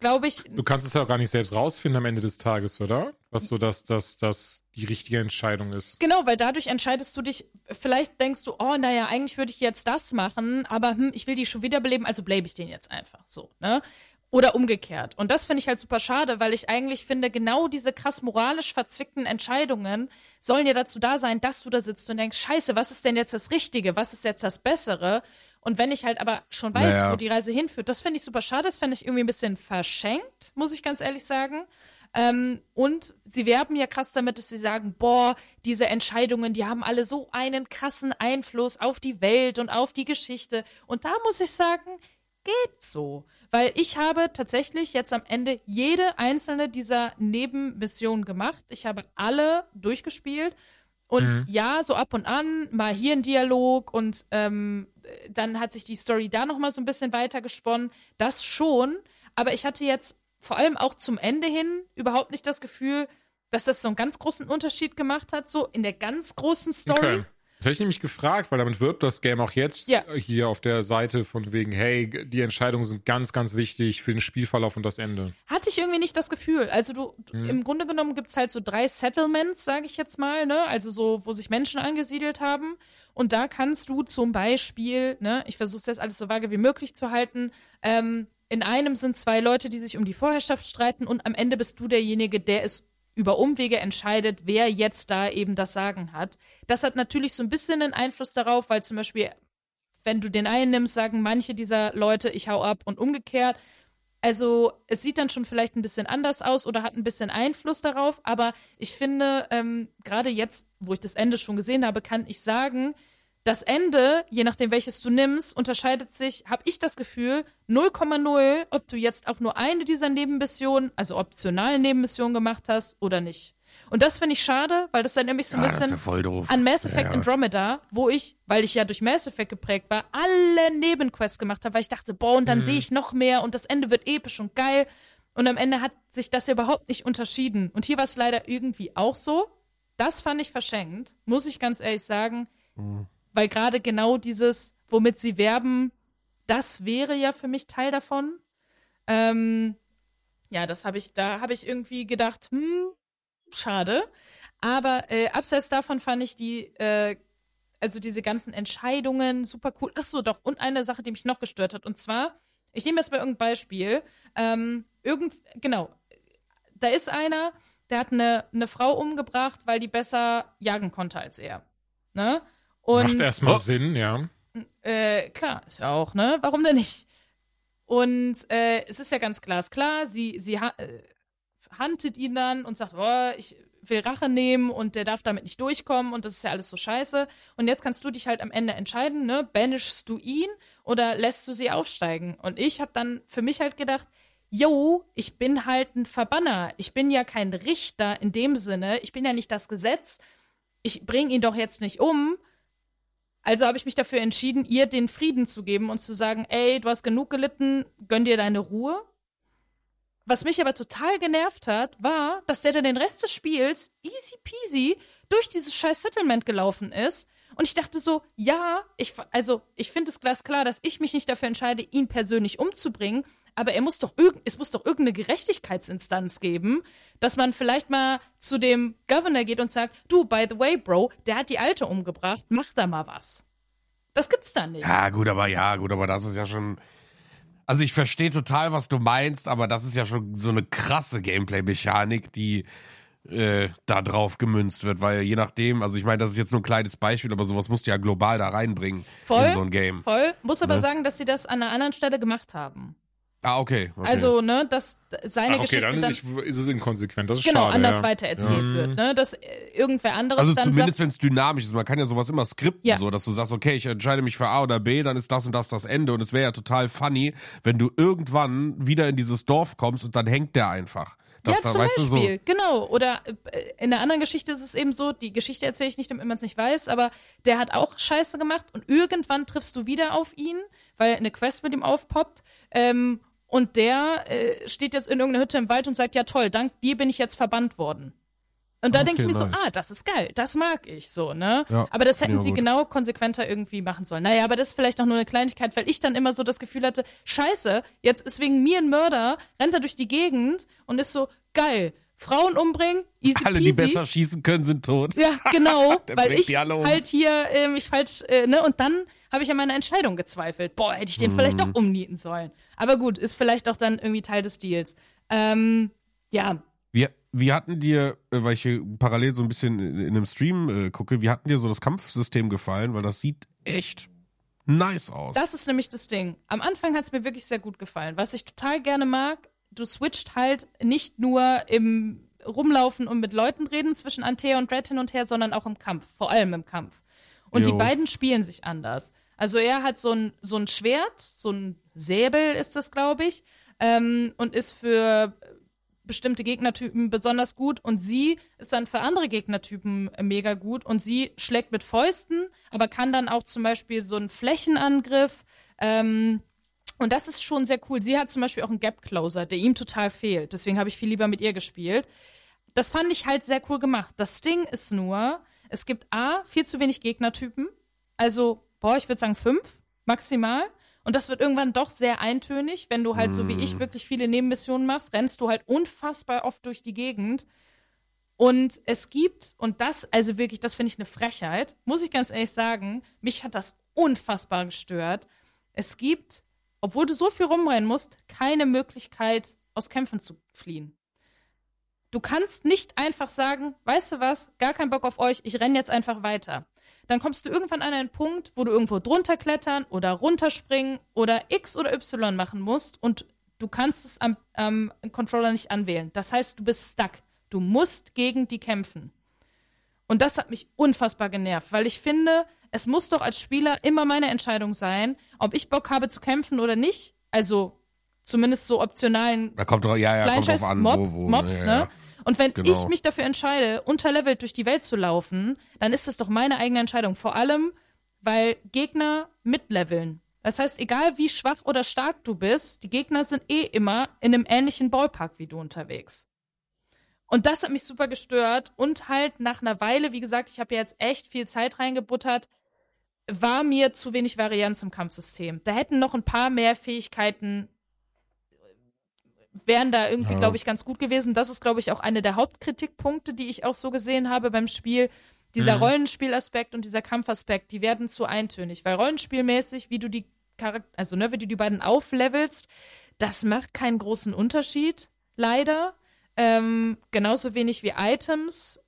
glaube ich, Du kannst es ja auch gar nicht selbst rausfinden am Ende des Tages, oder? Was so, dass das dass die richtige Entscheidung ist. Genau, weil dadurch entscheidest du dich, vielleicht denkst du, oh, naja, eigentlich würde ich jetzt das machen, aber hm, ich will die schon wiederbeleben, also blame ich den jetzt einfach so, ne? Oder umgekehrt. Und das finde ich halt super schade, weil ich eigentlich finde, genau diese krass moralisch verzwickten Entscheidungen sollen ja dazu da sein, dass du da sitzt und denkst, scheiße, was ist denn jetzt das Richtige? Was ist jetzt das Bessere? Und wenn ich halt aber schon weiß, Naja. wo die Reise hinführt, das finde ich super schade, das finde ich irgendwie ein bisschen verschenkt, muss ich ganz ehrlich sagen. Ähm, und sie werben ja krass damit, dass sie sagen, boah, diese Entscheidungen, die haben alle so einen krassen Einfluss auf die Welt und auf die Geschichte. Und da muss ich sagen, geht so. Weil ich habe tatsächlich jetzt am Ende jede einzelne dieser Nebenmissionen gemacht. Ich habe alle durchgespielt. Und ja, so ab und an mal hier ein Dialog und ähm, dann hat sich die Story da noch mal so ein bisschen weiter gesponnen. Das schon. Aber ich hatte jetzt vor allem auch zum Ende hin überhaupt nicht das Gefühl, dass das so einen ganz großen Unterschied gemacht hat, so in der ganz großen Story. Okay. Das hätte ich nämlich gefragt, weil damit wirbt das Game auch jetzt Ja. hier auf der Seite von wegen, hey, die Entscheidungen sind ganz, ganz wichtig für den Spielverlauf und das Ende. Hatte ich irgendwie nicht das Gefühl. Also du, du im Grunde genommen gibt's halt so drei Settlements, sage ich jetzt mal, ne? Also so, wo sich Menschen angesiedelt haben. Und da kannst du zum Beispiel, ne, ich versuche jetzt alles so vage wie möglich zu halten, ähm, in einem sind zwei Leute, die sich um die Vorherrschaft streiten und am Ende bist du derjenige, der es über Umwege entscheidet, wer jetzt da eben das Sagen hat. Das hat natürlich so ein bisschen einen Einfluss darauf, weil zum Beispiel, wenn du den einen nimmst, sagen manche dieser Leute, ich hau ab und umgekehrt. Also es sieht dann schon vielleicht ein bisschen anders aus oder hat ein bisschen Einfluss darauf, aber ich finde, ähm, gerade jetzt, wo ich das Ende schon gesehen habe, kann ich sagen, das Ende, je nachdem welches du nimmst, unterscheidet sich, habe ich das Gefühl, 0,0, ob du jetzt auch nur eine dieser Nebenmissionen, also optionalen Nebenmissionen gemacht hast oder nicht. Und das finde ich schade, weil das dann nämlich so ein Ja, ist bisschen ja an Mass Effect Ja. Andromeda, wo ich, weil ich ja durch Mass Effect geprägt war, alle Nebenquests gemacht habe, weil ich dachte, boah, und dann sehe ich noch mehr und das Ende wird episch und geil. Und am Ende hat sich das ja überhaupt nicht unterschieden. Und hier war es leider irgendwie auch so. Das fand ich verschenkt, muss ich ganz ehrlich sagen. Weil gerade genau dieses, womit sie werben, das wäre ja für mich Teil davon. Ähm, ja, das habe ich, da habe ich irgendwie gedacht, hm, schade. Aber äh, abseits davon fand ich die, äh, also diese ganzen Entscheidungen super cool. Ach so, doch. Und eine Sache, die mich noch gestört hat. Und zwar, ich nehme jetzt mal irgendein Beispiel. Ähm, irgend, genau. Da ist einer, der hat eine, eine Frau umgebracht, weil die besser jagen konnte als er. Ne? Und Macht erstmal Oh. Sinn, ja. äh, klar, ist ja auch, ne? Warum denn nicht? Und äh, es ist ja ganz glasklar, sie, sie ha äh, huntet ihn dann und sagt, oh, ich will Rache nehmen und der darf damit nicht durchkommen und das ist ja alles so scheiße. Und jetzt kannst du dich halt am Ende entscheiden, ne? Banishst du ihn oder lässt du sie aufsteigen? Und ich habe dann für mich halt gedacht, yo, ich bin halt ein Verbanner. Ich bin ja kein Richter in dem Sinne. Ich bin ja nicht das Gesetz. Ich bringe ihn doch jetzt nicht um. Also habe ich mich dafür entschieden, ihr den Frieden zu geben und zu sagen, ey, du hast genug gelitten, gönn dir deine Ruhe. Was mich aber total genervt hat, war, dass der dann den Rest des Spiels easy peasy durch dieses scheiß Settlement gelaufen ist. Und ich dachte so, ja, ich, also ich finde es glasklar, dass ich mich nicht dafür entscheide, ihn persönlich umzubringen. Aber er muss doch irgend, es muss doch irgendeine Gerechtigkeitsinstanz geben, dass man vielleicht mal zu dem Governor geht und sagt, du, by the way, Bro, der hat die Alte umgebracht, mach da mal was. Das gibt's da nicht. Ja, gut, aber ja, gut, aber das ist ja schon. Also ich verstehe total, was du meinst, aber das ist ja schon so eine krasse Gameplay-Mechanik, die äh, da drauf gemünzt wird, weil je nachdem, also ich meine, das ist jetzt nur ein kleines Beispiel, aber sowas musst du ja global da reinbringen Voll, in so ein Game. voll. Muss aber Ne? sagen, dass sie das an einer anderen Stelle gemacht haben. Ah, okay. okay. Also, ne, dass seine Ach, okay, Geschichte dann dann, ist, es- ist es inkonsequent. Das ist genau schade, anders ja. weitererzählt wird, ne, dass irgendwer anderes Also dann zumindest wenn es dynamisch ist. Man kann ja sowas immer skripten, Ja. so dass du sagst, okay, ich entscheide mich für A oder B, dann ist das und das das Ende. Und es wäre ja total funny, wenn du irgendwann wieder in dieses Dorf kommst und dann hängt der einfach. Das ja, da, zum weißt Beispiel, du genau. Oder äh, in der anderen Geschichte ist es eben so, die Geschichte erzähle ich nicht, damit man es nicht weiß, aber der hat auch Scheiße gemacht und irgendwann triffst du wieder auf ihn, weil eine Quest mit ihm aufpoppt. Ähm, und der äh, steht jetzt in irgendeiner Hütte im Wald und sagt, ja toll, dank dir bin ich jetzt verbannt worden. Und da Okay, denke ich mir so, nice. ah, das ist geil, das mag ich so, ne? Ja, aber das hätten ich sie gut. genau konsequenter irgendwie machen sollen. Naja, aber das ist vielleicht auch nur eine Kleinigkeit, weil ich dann immer so das Gefühl hatte, scheiße, jetzt ist wegen mir ein Mörder, rennt er durch die Gegend und ist so, geil, Frauen umbringen, easy Alle, die besser schießen können, sind tot. Ja, genau, *laughs* weil ich halt hier ähm, ich falsch, äh, ne, und dann habe ich an meiner Entscheidung gezweifelt. Boah, hätte ich den vielleicht Mhm. doch umnieten sollen. Aber gut, ist vielleicht auch dann irgendwie Teil des Deals. Ähm, ja, Wie, wie hatten dir, äh, weil ich hier parallel so ein bisschen in, in einem Stream äh, gucke, wie hatten dir so das Kampfsystem gefallen? Weil das sieht echt nice aus. das ist nämlich das Ding. Am Anfang hat es mir wirklich sehr gut gefallen. Was ich total gerne mag, du switcht halt nicht nur im Rumlaufen und mit Leuten reden zwischen Antea und Red hin und her, sondern auch im Kampf, vor allem im Kampf. Und Jo. die beiden spielen sich anders. Also er hat so ein, so ein Schwert, so ein Säbel ist das, glaube ich, ähm, und ist für bestimmte Gegnertypen besonders gut und sie ist dann für andere Gegnertypen mega gut und sie schlägt mit Fäusten, aber kann dann auch zum Beispiel so einen Flächenangriff ähm, und das ist schon sehr cool. Sie hat zum Beispiel auch einen Gap Closer, der ihm total fehlt. Deswegen habe ich viel lieber mit ihr gespielt. Das fand ich halt sehr cool gemacht. Das Ding ist nur, es gibt A, viel zu wenig Gegnertypen. Also, boah, ich würde sagen fünf maximal. Und das wird irgendwann doch sehr eintönig, wenn du halt so wie ich wirklich viele Nebenmissionen machst, rennst du halt unfassbar oft durch die Gegend. Und es gibt, und das, also wirklich, das finde ich eine Frechheit, muss ich ganz ehrlich sagen, mich hat das unfassbar gestört. Es gibt, obwohl du so viel rumrennen musst, keine Möglichkeit, aus Kämpfen zu fliehen. Du kannst nicht einfach sagen, weißt du was, gar keinen Bock auf euch, ich renn jetzt einfach weiter. Dann kommst du irgendwann an einen Punkt, wo du irgendwo drunter klettern oder runterspringen oder X oder Y machen musst und du kannst es am, am Controller nicht anwählen. Das heißt, du bist stuck. Du musst gegen die kämpfen. Und das hat mich unfassbar genervt, weil ich finde, es muss doch als Spieler immer meine Entscheidung sein, ob ich Bock habe zu kämpfen oder nicht. Also zumindest so optionalen da kommt drauf, ja, ja, kommt drauf an, Mob, wo, wo, Mobs, ja, ne? ja. Und wenn Genau. ich mich dafür entscheide, unterlevelt durch die Welt zu laufen, dann ist das doch meine eigene Entscheidung. Vor allem, weil Gegner mitleveln. Das heißt, egal wie schwach oder stark du bist, die Gegner sind eh immer in einem ähnlichen Ballpark wie du unterwegs. Und das hat mich super gestört. Und halt nach einer Weile, wie gesagt, ich habe ja jetzt echt viel Zeit reingebuttert, war mir zu wenig Varianz im Kampfsystem. Da hätten noch ein paar mehr Fähigkeiten wären da irgendwie, Ja. glaube ich, ganz gut gewesen. Das ist, glaube ich, auch eine der Hauptkritikpunkte, die ich auch so gesehen habe beim Spiel. Dieser Mhm. Rollenspielaspekt und dieser Kampfaspekt, die werden zu eintönig, weil rollenspielmäßig, wie du die Charakter, also ne, wie du die beiden auflevelst, das macht keinen großen Unterschied, leider. Ähm, genauso wenig wie Items.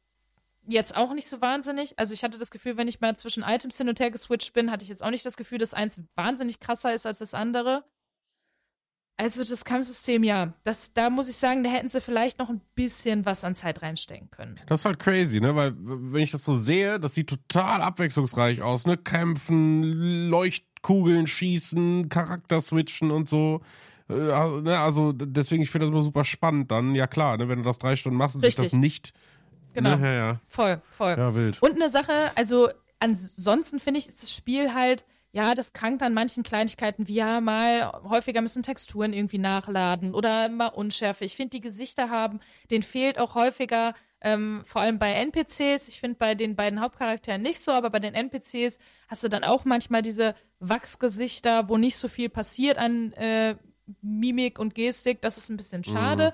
Jetzt auch nicht so wahnsinnig. Also ich hatte das Gefühl, wenn ich mal zwischen Items hin und her geswitcht bin, hatte ich jetzt auch nicht das Gefühl, dass eins wahnsinnig krasser ist als das andere. Also das Kampfsystem, ja, das, da muss ich sagen, da hätten sie vielleicht noch ein bisschen was an Zeit reinstecken können. Das ist halt crazy, ne? Weil, wenn ich das so sehe, das sieht total abwechslungsreich aus, ne? Kämpfen, Leuchtkugeln schießen, Charakter switchen und so. Äh, ne? Also, deswegen, ich finde das immer super spannend dann. Ja, klar, ne? Wenn du das drei Stunden machst und sich das nicht. Genau. Ne? Ja, ja. Voll, voll. Ja, wild. Und eine Sache, also ansonsten finde ich, ist das Spiel halt, ja, das krankt an manchen Kleinigkeiten, wie ja, mal häufiger müssen Texturen irgendwie nachladen oder mal Unschärfe. Ich finde, die Gesichter haben, denen fehlt auch häufiger, ähm, vor allem bei NPCs. Ich finde bei den beiden Hauptcharakteren nicht so, aber bei den NPCs hast du dann auch manchmal diese Wachsgesichter, wo nicht so viel passiert an äh, Mimik und Gestik. Das ist ein bisschen schade.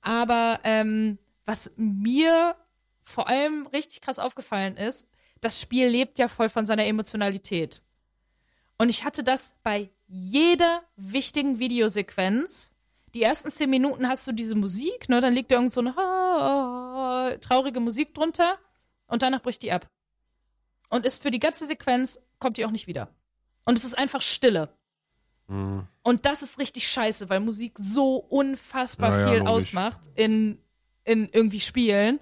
Aber ähm, was mir vor allem richtig krass aufgefallen ist, das Spiel lebt ja voll von seiner Emotionalität. Und ich hatte das bei jeder wichtigen Videosequenz. Die ersten zehn Minuten hast du diese Musik, ne, dann liegt da irgend so eine *laughs* traurige Musik drunter und danach bricht die ab. Und ist für die ganze Sequenz kommt die auch nicht wieder. Und es ist einfach Stille. Mhm. Und das ist richtig scheiße, weil Musik so unfassbar Ja, ja, viel logisch. ausmacht in, in irgendwie Spielen.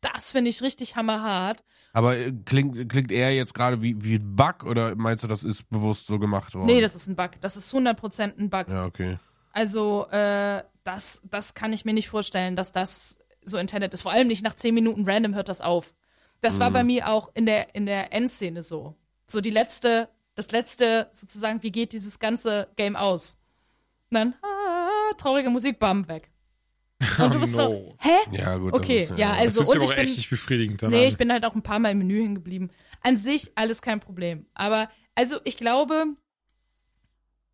Das finde ich richtig hammerhart. Aber äh, klingt, klingt eher jetzt gerade wie, wie ein Bug oder meinst du, das ist bewusst so gemacht worden? Nee, das ist ein Bug. Das ist 100% ein Bug. Ja, okay. Also, äh, das, das kann ich mir nicht vorstellen, dass das so intended ist. Vor allem nicht nach 10 Minuten random hört das auf. Das war bei mir auch in der, in der Endszene so. So die letzte, das letzte sozusagen, wie geht dieses ganze Game aus? Und dann, ah, traurige Musik, bam, weg. Und du bist so, no. hä? Ja, gut. Okay, das ist, ja, Das also sich und aber ich bin, echt nicht befriedigend daran. nee, ich bin halt auch ein paar Mal im Menü hängen geblieben. An sich alles kein Problem. Aber also ich glaube,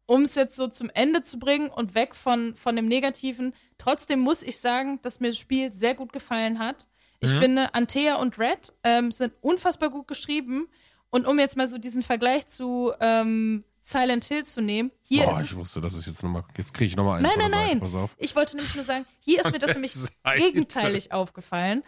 um es jetzt so zum Ende zu bringen und weg von, von dem Negativen, trotzdem muss ich sagen, dass mir das Spiel sehr gut gefallen hat. Ich Mhm. finde, Antea und Red ähm, sind unfassbar gut geschrieben. Und um jetzt mal so diesen Vergleich zu ähm, Silent Hill zu nehmen, hier Boah, ist ich wusste, das ist jetzt nochmal. Jetzt kriege ich nochmal einen. Nein, nein, nein. Pass auf. Ich wollte nämlich nur sagen, hier ist mir das *laughs* nämlich gegenteilig aufgefallen,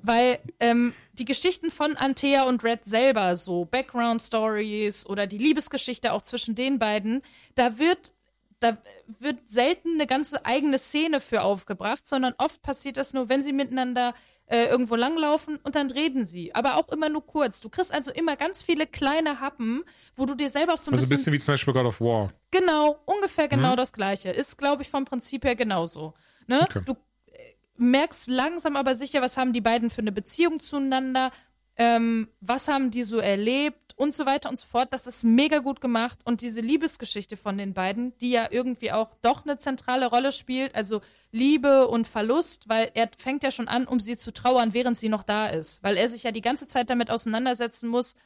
weil ähm, die Geschichten von Antea und Red selber, so Background-Stories oder die Liebesgeschichte auch zwischen den beiden, da wird da wird selten eine ganze eigene Szene für aufgebracht, sondern oft passiert das nur, wenn sie miteinander äh, irgendwo langlaufen und dann reden sie. Aber auch immer nur kurz. Du kriegst also immer ganz viele kleine Happen, wo du dir selber auch so ein Also ein bisschen bisschen wie zum Beispiel God of War. Genau, ungefähr genau Mhm. das Gleiche. Ist, glaube ich, vom Prinzip her genauso. Ne? Okay. Du äh, merkst langsam aber sicher, was haben die beiden für eine Beziehung zueinander, ähm, was haben die so erlebt und so weiter und so fort. Das ist mega gut gemacht. Und diese Liebesgeschichte von den beiden, die ja irgendwie auch doch eine zentrale Rolle spielt, also Liebe und Verlust, weil er fängt ja schon an, um sie zu trauern, während sie noch da ist. Weil er sich ja die ganze Zeit damit auseinandersetzen muss,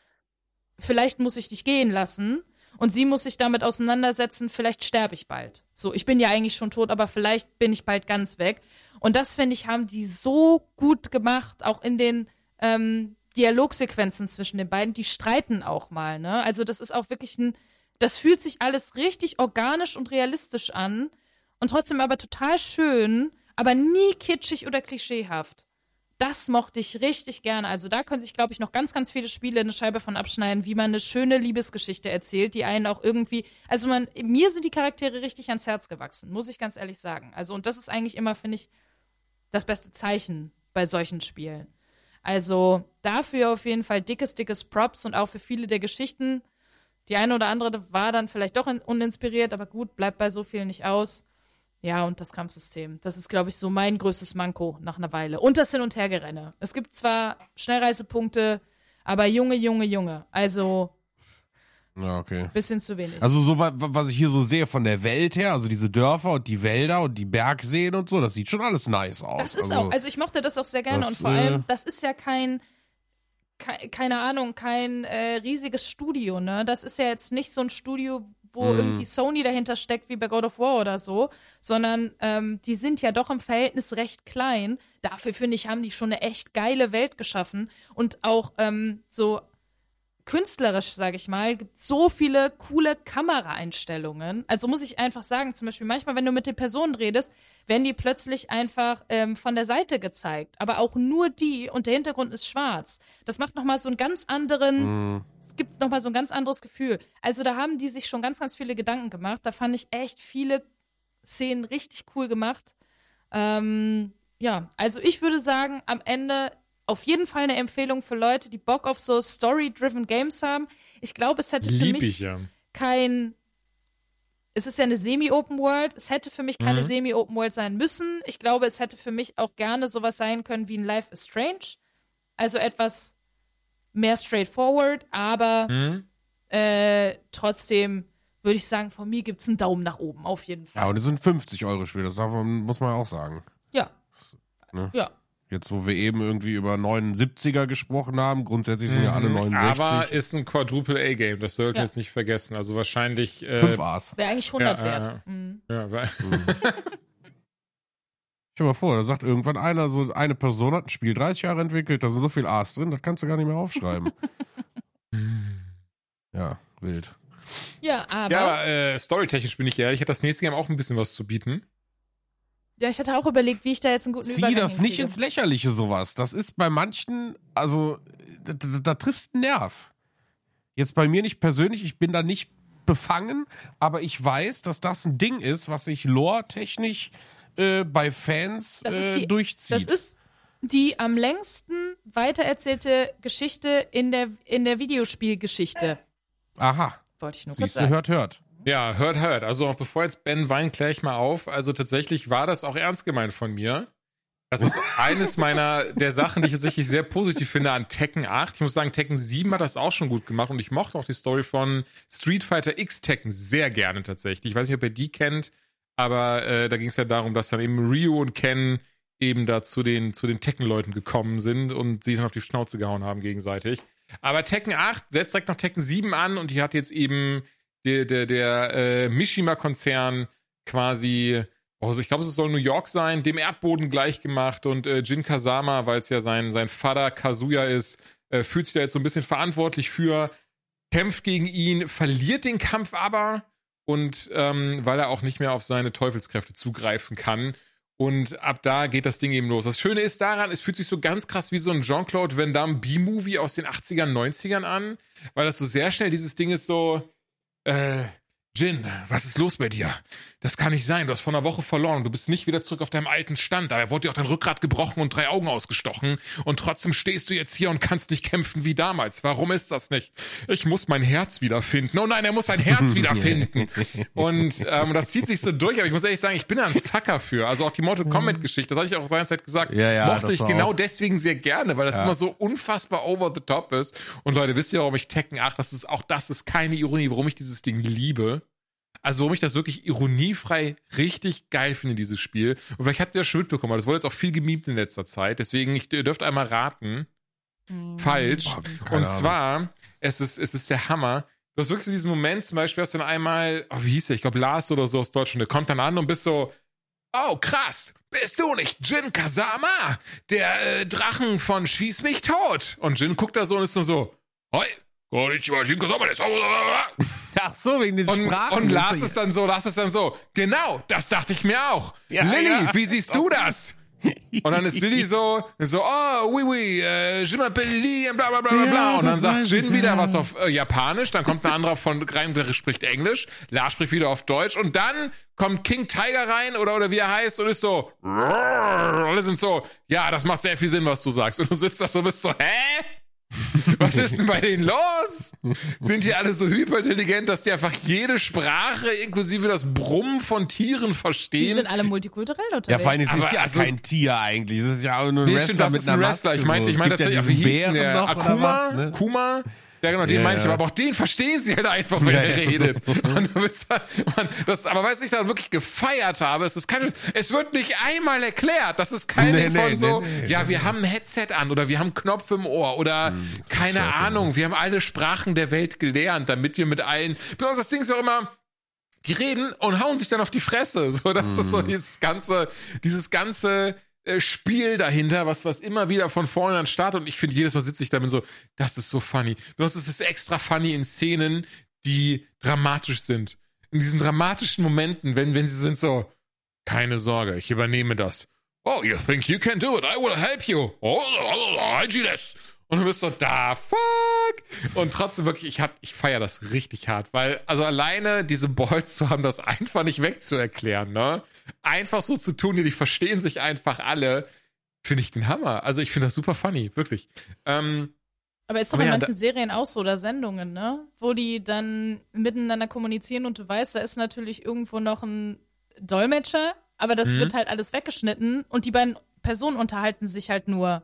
vielleicht muss ich dich gehen lassen. Und sie muss sich damit auseinandersetzen, vielleicht sterbe ich bald. So, ich bin ja eigentlich schon tot, aber vielleicht bin ich bald ganz weg. Und das, finde ich, haben die so gut gemacht, auch in den ähm, Dialogsequenzen zwischen den beiden. Die streiten auch mal, ne? Also, das ist auch wirklich ein, das fühlt sich alles richtig organisch und realistisch an und trotzdem aber total schön, aber nie kitschig oder klischeehaft. Das mochte ich richtig gerne. Also da können sich, glaube ich, noch ganz, ganz viele Spiele eine Scheibe von abschneiden, wie man eine schöne Liebesgeschichte erzählt, die einen auch irgendwie, also man, mir sind die Charaktere richtig ans Herz gewachsen, muss ich ganz ehrlich sagen. Also und das ist eigentlich immer, finde ich, das beste Zeichen bei solchen Spielen. Also dafür auf jeden Fall dickes, dickes Props und auch für viele der Geschichten. Die eine oder andere war dann vielleicht doch in- uninspiriert, aber gut, bleibt bei so vielen nicht aus. Ja, und das Kampfsystem. Das ist, glaube ich, so mein größtes Manko nach einer Weile. Und das Hin- und Hergerenne. Es gibt zwar Schnellreisepunkte, aber Junge, Junge, Junge. Also, Ja, okay. bisschen zu wenig. Also so wa- wa- was ich hier so sehe von der Welt her, also diese Dörfer und die Wälder und die Bergseen und so, das sieht schon alles nice aus. Das ist also, auch, also ich mochte das auch sehr gerne das, und vor äh, allem, das ist ja kein, kei- keine Ahnung, kein äh, riesiges Studio, ne? Das ist ja jetzt nicht so ein Studio, wo Mhm. irgendwie Sony dahinter steckt wie bei God of War oder so, sondern ähm, die sind ja doch im Verhältnis recht klein. Dafür finde ich, haben die schon eine echt geile Welt geschaffen und auch ähm, so künstlerisch, sage ich mal, gibt so viele coole Kameraeinstellungen. Also muss ich einfach sagen, zum Beispiel manchmal, wenn du mit den Personen redest, werden die plötzlich einfach ähm, von der Seite gezeigt. Aber auch nur die und der Hintergrund ist schwarz. Das macht nochmal so einen ganz anderen, mh, es gibt nochmal so ein ganz anderes Gefühl. Also da haben die sich schon ganz, ganz viele Gedanken gemacht. Da fand ich echt viele Szenen richtig cool gemacht. Ähm, ja, also ich würde sagen, am Ende auf jeden Fall eine Empfehlung für Leute, die Bock auf so Story-driven Games haben. Ich glaube, es hätte für Lieb mich ich ja. kein. Es ist ja eine Semi-Open World. Es hätte für mich keine Mhm. Semi-Open World sein müssen. Ich glaube, es hätte für mich auch gerne sowas sein können wie ein Life is Strange. Also etwas mehr straightforward, aber Hm? äh, trotzdem würde ich sagen, von mir gibt es einen Daumen nach oben, auf jeden Fall. ja, und es sind 50 Euro Spiel, das muss man auch sagen. Ja. Ne? Ja. Jetzt, wo wir eben irgendwie über 79er gesprochen haben, grundsätzlich sind ja alle Mhm. 69. Aber ist ein Quadruple-A-Game, das sollten wir Ja. jetzt nicht vergessen. Also wahrscheinlich. Äh, 5 A's. Wäre eigentlich 100 Ja, wert. ja, Mhm. Ja, weil, *laughs* Stell dir mal vor, da sagt irgendwann einer, so eine Person hat ein Spiel 30 Jahre entwickelt, da sind so viel A's drin, das kannst du gar nicht mehr aufschreiben. *laughs* ja, wild. Ja, aber, ja, ja, aber äh, storytechnisch bin ich ehrlich, hat das nächste Game auch ein bisschen was zu bieten. Ich hatte auch überlegt, wie ich da jetzt einen guten Zieh Übergang das nicht hinkriege. ins Lächerliche, sowas. Das ist bei manchen, also, da, da, da triffst du einen Nerv. Jetzt bei mir nicht persönlich, ich bin da nicht befangen, aber ich weiß, dass das ein Ding ist, was sich lore-technisch äh, bei Fans Das ist äh, die- durchzieht. Das ist die am längsten weitererzählte Geschichte in der, in der Videospielgeschichte. Aha, Wollte ich nur kurz siehst du, sagen. hört, hört. Ja, hört, hört. Also auch bevor jetzt Ben weint, kläre ich mal auf. Also tatsächlich war das auch ernst gemeint von mir. Das ist *laughs* eines meiner der Sachen, die ich tatsächlich sehr positiv finde an Tekken 8. Ich muss sagen, Tekken 7 hat das auch schon gut gemacht und ich mochte auch die Story von Street Fighter X Tekken sehr gerne tatsächlich. Ich weiß nicht, ob ihr die kennt, Aber äh, da ging es ja darum, dass dann eben Ryu und Ken eben da zu den, zu den Tekken-Leuten gekommen sind und sie dann auf die Schnauze gehauen haben gegenseitig. Aber Tekken 8 setzt direkt noch Tekken 7 an und die hat jetzt eben der, der, der äh, Mishima-Konzern quasi, also ich glaube, es soll New York sein, dem Erdboden gleich gemacht und äh, Jin Kazama, weil es ja sein, sein Vater Kazuya ist, äh, fühlt sich da jetzt so ein bisschen verantwortlich für, kämpft gegen ihn, verliert den Kampf aber und ähm, weil er auch nicht mehr auf seine Teufelskräfte zugreifen kann. Und ab da geht das Ding eben los. Das Schöne ist daran, es fühlt sich so ganz krass wie so ein Jean-Claude Van Damme B-Movie aus den 80ern, 90ern an, weil das so sehr schnell dieses Ding ist so, äh, Jin, was ist los bei dir? Das kann nicht sein. Du hast vor einer Woche verloren. Du bist nicht wieder zurück auf deinem alten Stand. Daher wurde dir auch dein Rückgrat gebrochen und drei Augen ausgestochen. Und trotzdem stehst du jetzt hier und kannst nicht kämpfen wie damals. Warum ist das nicht? Ich muss mein Herz wiederfinden. Oh nein, er muss sein Herz *laughs* wiederfinden. und ähm, das zieht sich so durch. Aber ich muss ehrlich sagen, ich bin da ein Sucker für. Also auch die Mortal Kombat-Geschichte, das hatte ich auch seinerzeit gesagt, Ja, ja, mochte ich genau auch- deswegen sehr gerne, weil das Ja. immer so unfassbar over the top ist. Und Leute, wisst ihr, warum ich Tekken 8, das ist auch das ist keine Ironie, warum ich dieses Ding liebe. Also warum ich das wirklich ironiefrei richtig geil finde, dieses Spiel. Und vielleicht habt ihr das schon mitbekommen, das wurde jetzt auch viel gemimt in letzter Zeit. Deswegen, ich, ihr dürft einmal raten. Falsch. Boah, keine Und zwar, es ist, es ist der Hammer. Du hast wirklich so diesen Moment, zum Beispiel hast du dann einmal, oh, wie hieß der? Ich glaube Lars oder so aus Deutschland, der kommt dann an und bist so, oh krass, bist du nicht Jin Kazama, der äh, Drachen von Schieß mich tot? Und Jin guckt da so und ist nur so, Hoi, Ach so, wegen den und, Sprachen. und Lars ist dann so, Lars ist dann so, genau, das dachte ich mir auch. Ja, Lilly, ja. wie siehst du das? Und dann ist Lilly so, so, oh, oui, oui, äh, je m'appelle Lilly, bla, bla, bla, bla, Ja, bla. Und dann sagt Jin wieder was auf äh, Japanisch, dann kommt ein anderer von rein, der spricht Englisch, Lars spricht wieder auf Deutsch und dann kommt King Tiger rein oder, oder wie er heißt und ist so, und alle sind so, ja, das macht sehr viel Sinn, was du sagst. Und du sitzt da so, bist so, hä? *laughs* Was ist denn bei denen los? Sind die alle so hyperintelligent, dass die einfach jede Sprache inklusive das Brummen von Tieren Die verstehen? sind alle multikulturell unterwegs. Ja, vor allem, es ist ja also- kein Tier eigentlich. Es ist ja auch nur ein Nee, Wrestler stimmt, das mit ist ein einer Wrestler. Maske. Ich meinte, ich gibt ja tatsächlich, wie hieß der? Akuma? was, ne? Kuma? Ja, genau, den Ja, meine ich. ja. Aber auch den verstehen sie halt einfach, wenn Ja, er redet. *laughs* Und du bist halt, man, das, aber was ich da wirklich gefeiert habe, es ist kein, es wird nicht einmal erklärt. Das ist kein Nee, Ding nee, von so, nee, ja, wir haben ein Headset an oder wir haben einen Knopf im Ohr oder keine scheiße, Ahnung, wir haben alle Sprachen der Welt gelernt, damit wir mit allen, besonders das Ding ist ja auch immer, die reden und hauen sich dann auf die Fresse. So, das ist so dieses ganze, dieses ganze Spiel dahinter, was, was immer wieder von vorne an startet. Und ich finde, jedes Mal sitze ich damit so, das ist so funny. Bloß es ist extra funny in Szenen, die dramatisch sind. In diesen dramatischen Momenten, wenn, wenn sie sind so, keine Sorge, ich übernehme das. Oh, you think you can do it? I will help you. Oh, oh, oh, I do this. Und du bist so, da, fuck. Und trotzdem wirklich, ich hab, ich feier das richtig hart, weil, also alleine diese Balls zu haben, das einfach nicht wegzuerklären, ne? Einfach so zu tun, die verstehen sich einfach alle, finde ich den Hammer. Also ich finde das super funny, wirklich. Ähm, Aber ist doch in ja, manchen Serien auch so oder Sendungen, ne? Wo die dann miteinander kommunizieren und du weißt, da ist natürlich irgendwo noch ein Dolmetscher, aber das Mhm. wird halt alles weggeschnitten und die beiden Personen unterhalten sich halt nur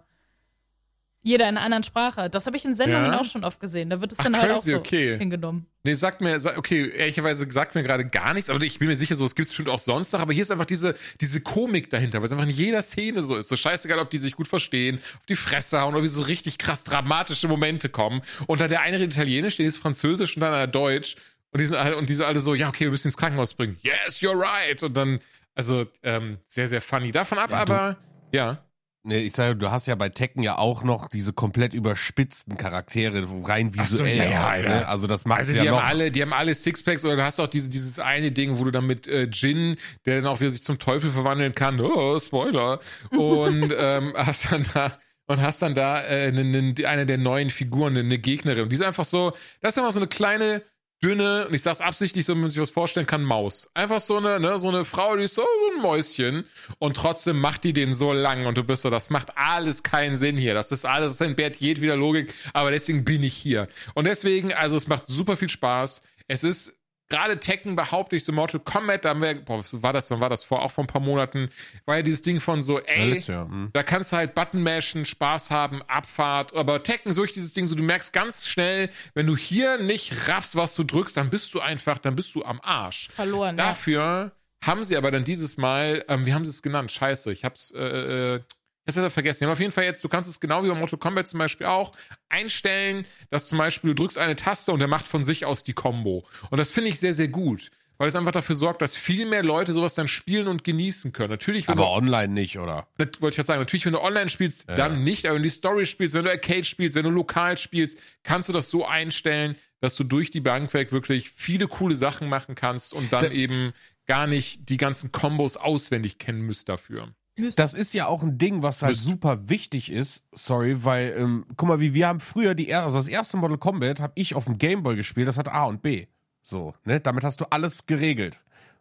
jeder in einer anderen Sprache. Das habe ich in Sendungen Ja? auch schon oft gesehen. Da wird es Ach, dann halt auch crazy, so okay. hingenommen. Nee, sagt mir, okay, ehrlicherweise sagt mir gerade gar nichts, aber ich bin mir sicher, so, es gibt bestimmt auch sonst noch, aber hier ist einfach diese, diese Komik dahinter, weil es einfach in jeder Szene so ist. So scheißegal, ob die sich gut verstehen, auf die Fresse hauen oder wie so richtig krass dramatische Momente kommen. Und dann der eine redet Italienisch, der ist Französisch und dann einer Deutsch. Und die sind alle, und diese alle so, ja, okay, wir müssen ins Krankenhaus bringen. Yes, you're right. Und dann, also, ähm, sehr, sehr funny. Davon ab, Ja, aber, ja. Nee, ich sage, du hast ja bei Tekken ja auch noch diese komplett überspitzten Charaktere, rein Ach so, visuell. ja, ja, auch, ja. ne? Also das macht Also ja die noch. haben alle, die haben alle Sixpacks oder du hast auch diese, dieses eine Ding, wo du dann mit äh, Jin, der dann auch wieder sich zum Teufel verwandeln kann, oh, Spoiler, und *laughs* ähm, hast dann da und hast dann da äh, ne, ne, eine der neuen Figuren, eine Gegnerin. Und die ist einfach so, das ist einfach so eine kleine, dünne, und ich sag's absichtlich, so wie man sich was vorstellen kann, Maus. Einfach so eine, ne, so eine Frau, die ist so, so ein Mäuschen. Und trotzdem macht die den so lang und du bist so, das macht alles keinen Sinn hier. Das ist alles, das entbehrt jedweder Logik, aber deswegen bin ich hier. Und deswegen, also es macht super viel Spaß. Es ist gerade Tekken behaupte ich so Mortal Kombat, da haben wir, boah, was war das, wann war das vor, auch vor ein paar Monaten, war ja dieses Ding von so, ey, letztes Jahr, hm. da kannst du halt Button mashen, Spaß haben, Abfahrt, aber Tekken ist wirklich dieses Ding, so du merkst ganz schnell, wenn du hier nicht raffst, was du drückst, dann bist du einfach, dann bist du am Arsch. Verloren. Ja. Dafür haben sie aber dann dieses Mal, ähm, wie haben sie es genannt? Scheiße, ich hab's, äh, äh, ich hab's vergessen. Die haben auf jeden Fall jetzt, du kannst es genau wie bei Mortal Kombat zum Beispiel auch einstellen, dass zum Beispiel du drückst eine Taste und der macht von sich aus die Combo. Und das finde ich sehr, sehr gut. Weil es einfach dafür sorgt, dass viel mehr Leute sowas dann spielen und genießen können. Natürlich, wenn Aber du, online nicht, oder? das wollte ich jetzt sagen, natürlich, wenn du online spielst, dann nicht, aber wenn du die Story spielst, wenn du Arcade spielst, wenn du lokal spielst, kannst du das so einstellen, dass du durch die Bank weg wirklich viele coole Sachen machen kannst und dann Da- eben gar nicht die ganzen Kombos auswendig kennen müsst dafür. Das ist ja auch ein Ding, was halt Müsst. super wichtig ist. Sorry, weil, ähm, guck mal, wie wir haben früher die, also das erste Mortal Kombat habe ich auf dem Gameboy gespielt, das hat A und B. So, ne? Damit hast du alles geregelt.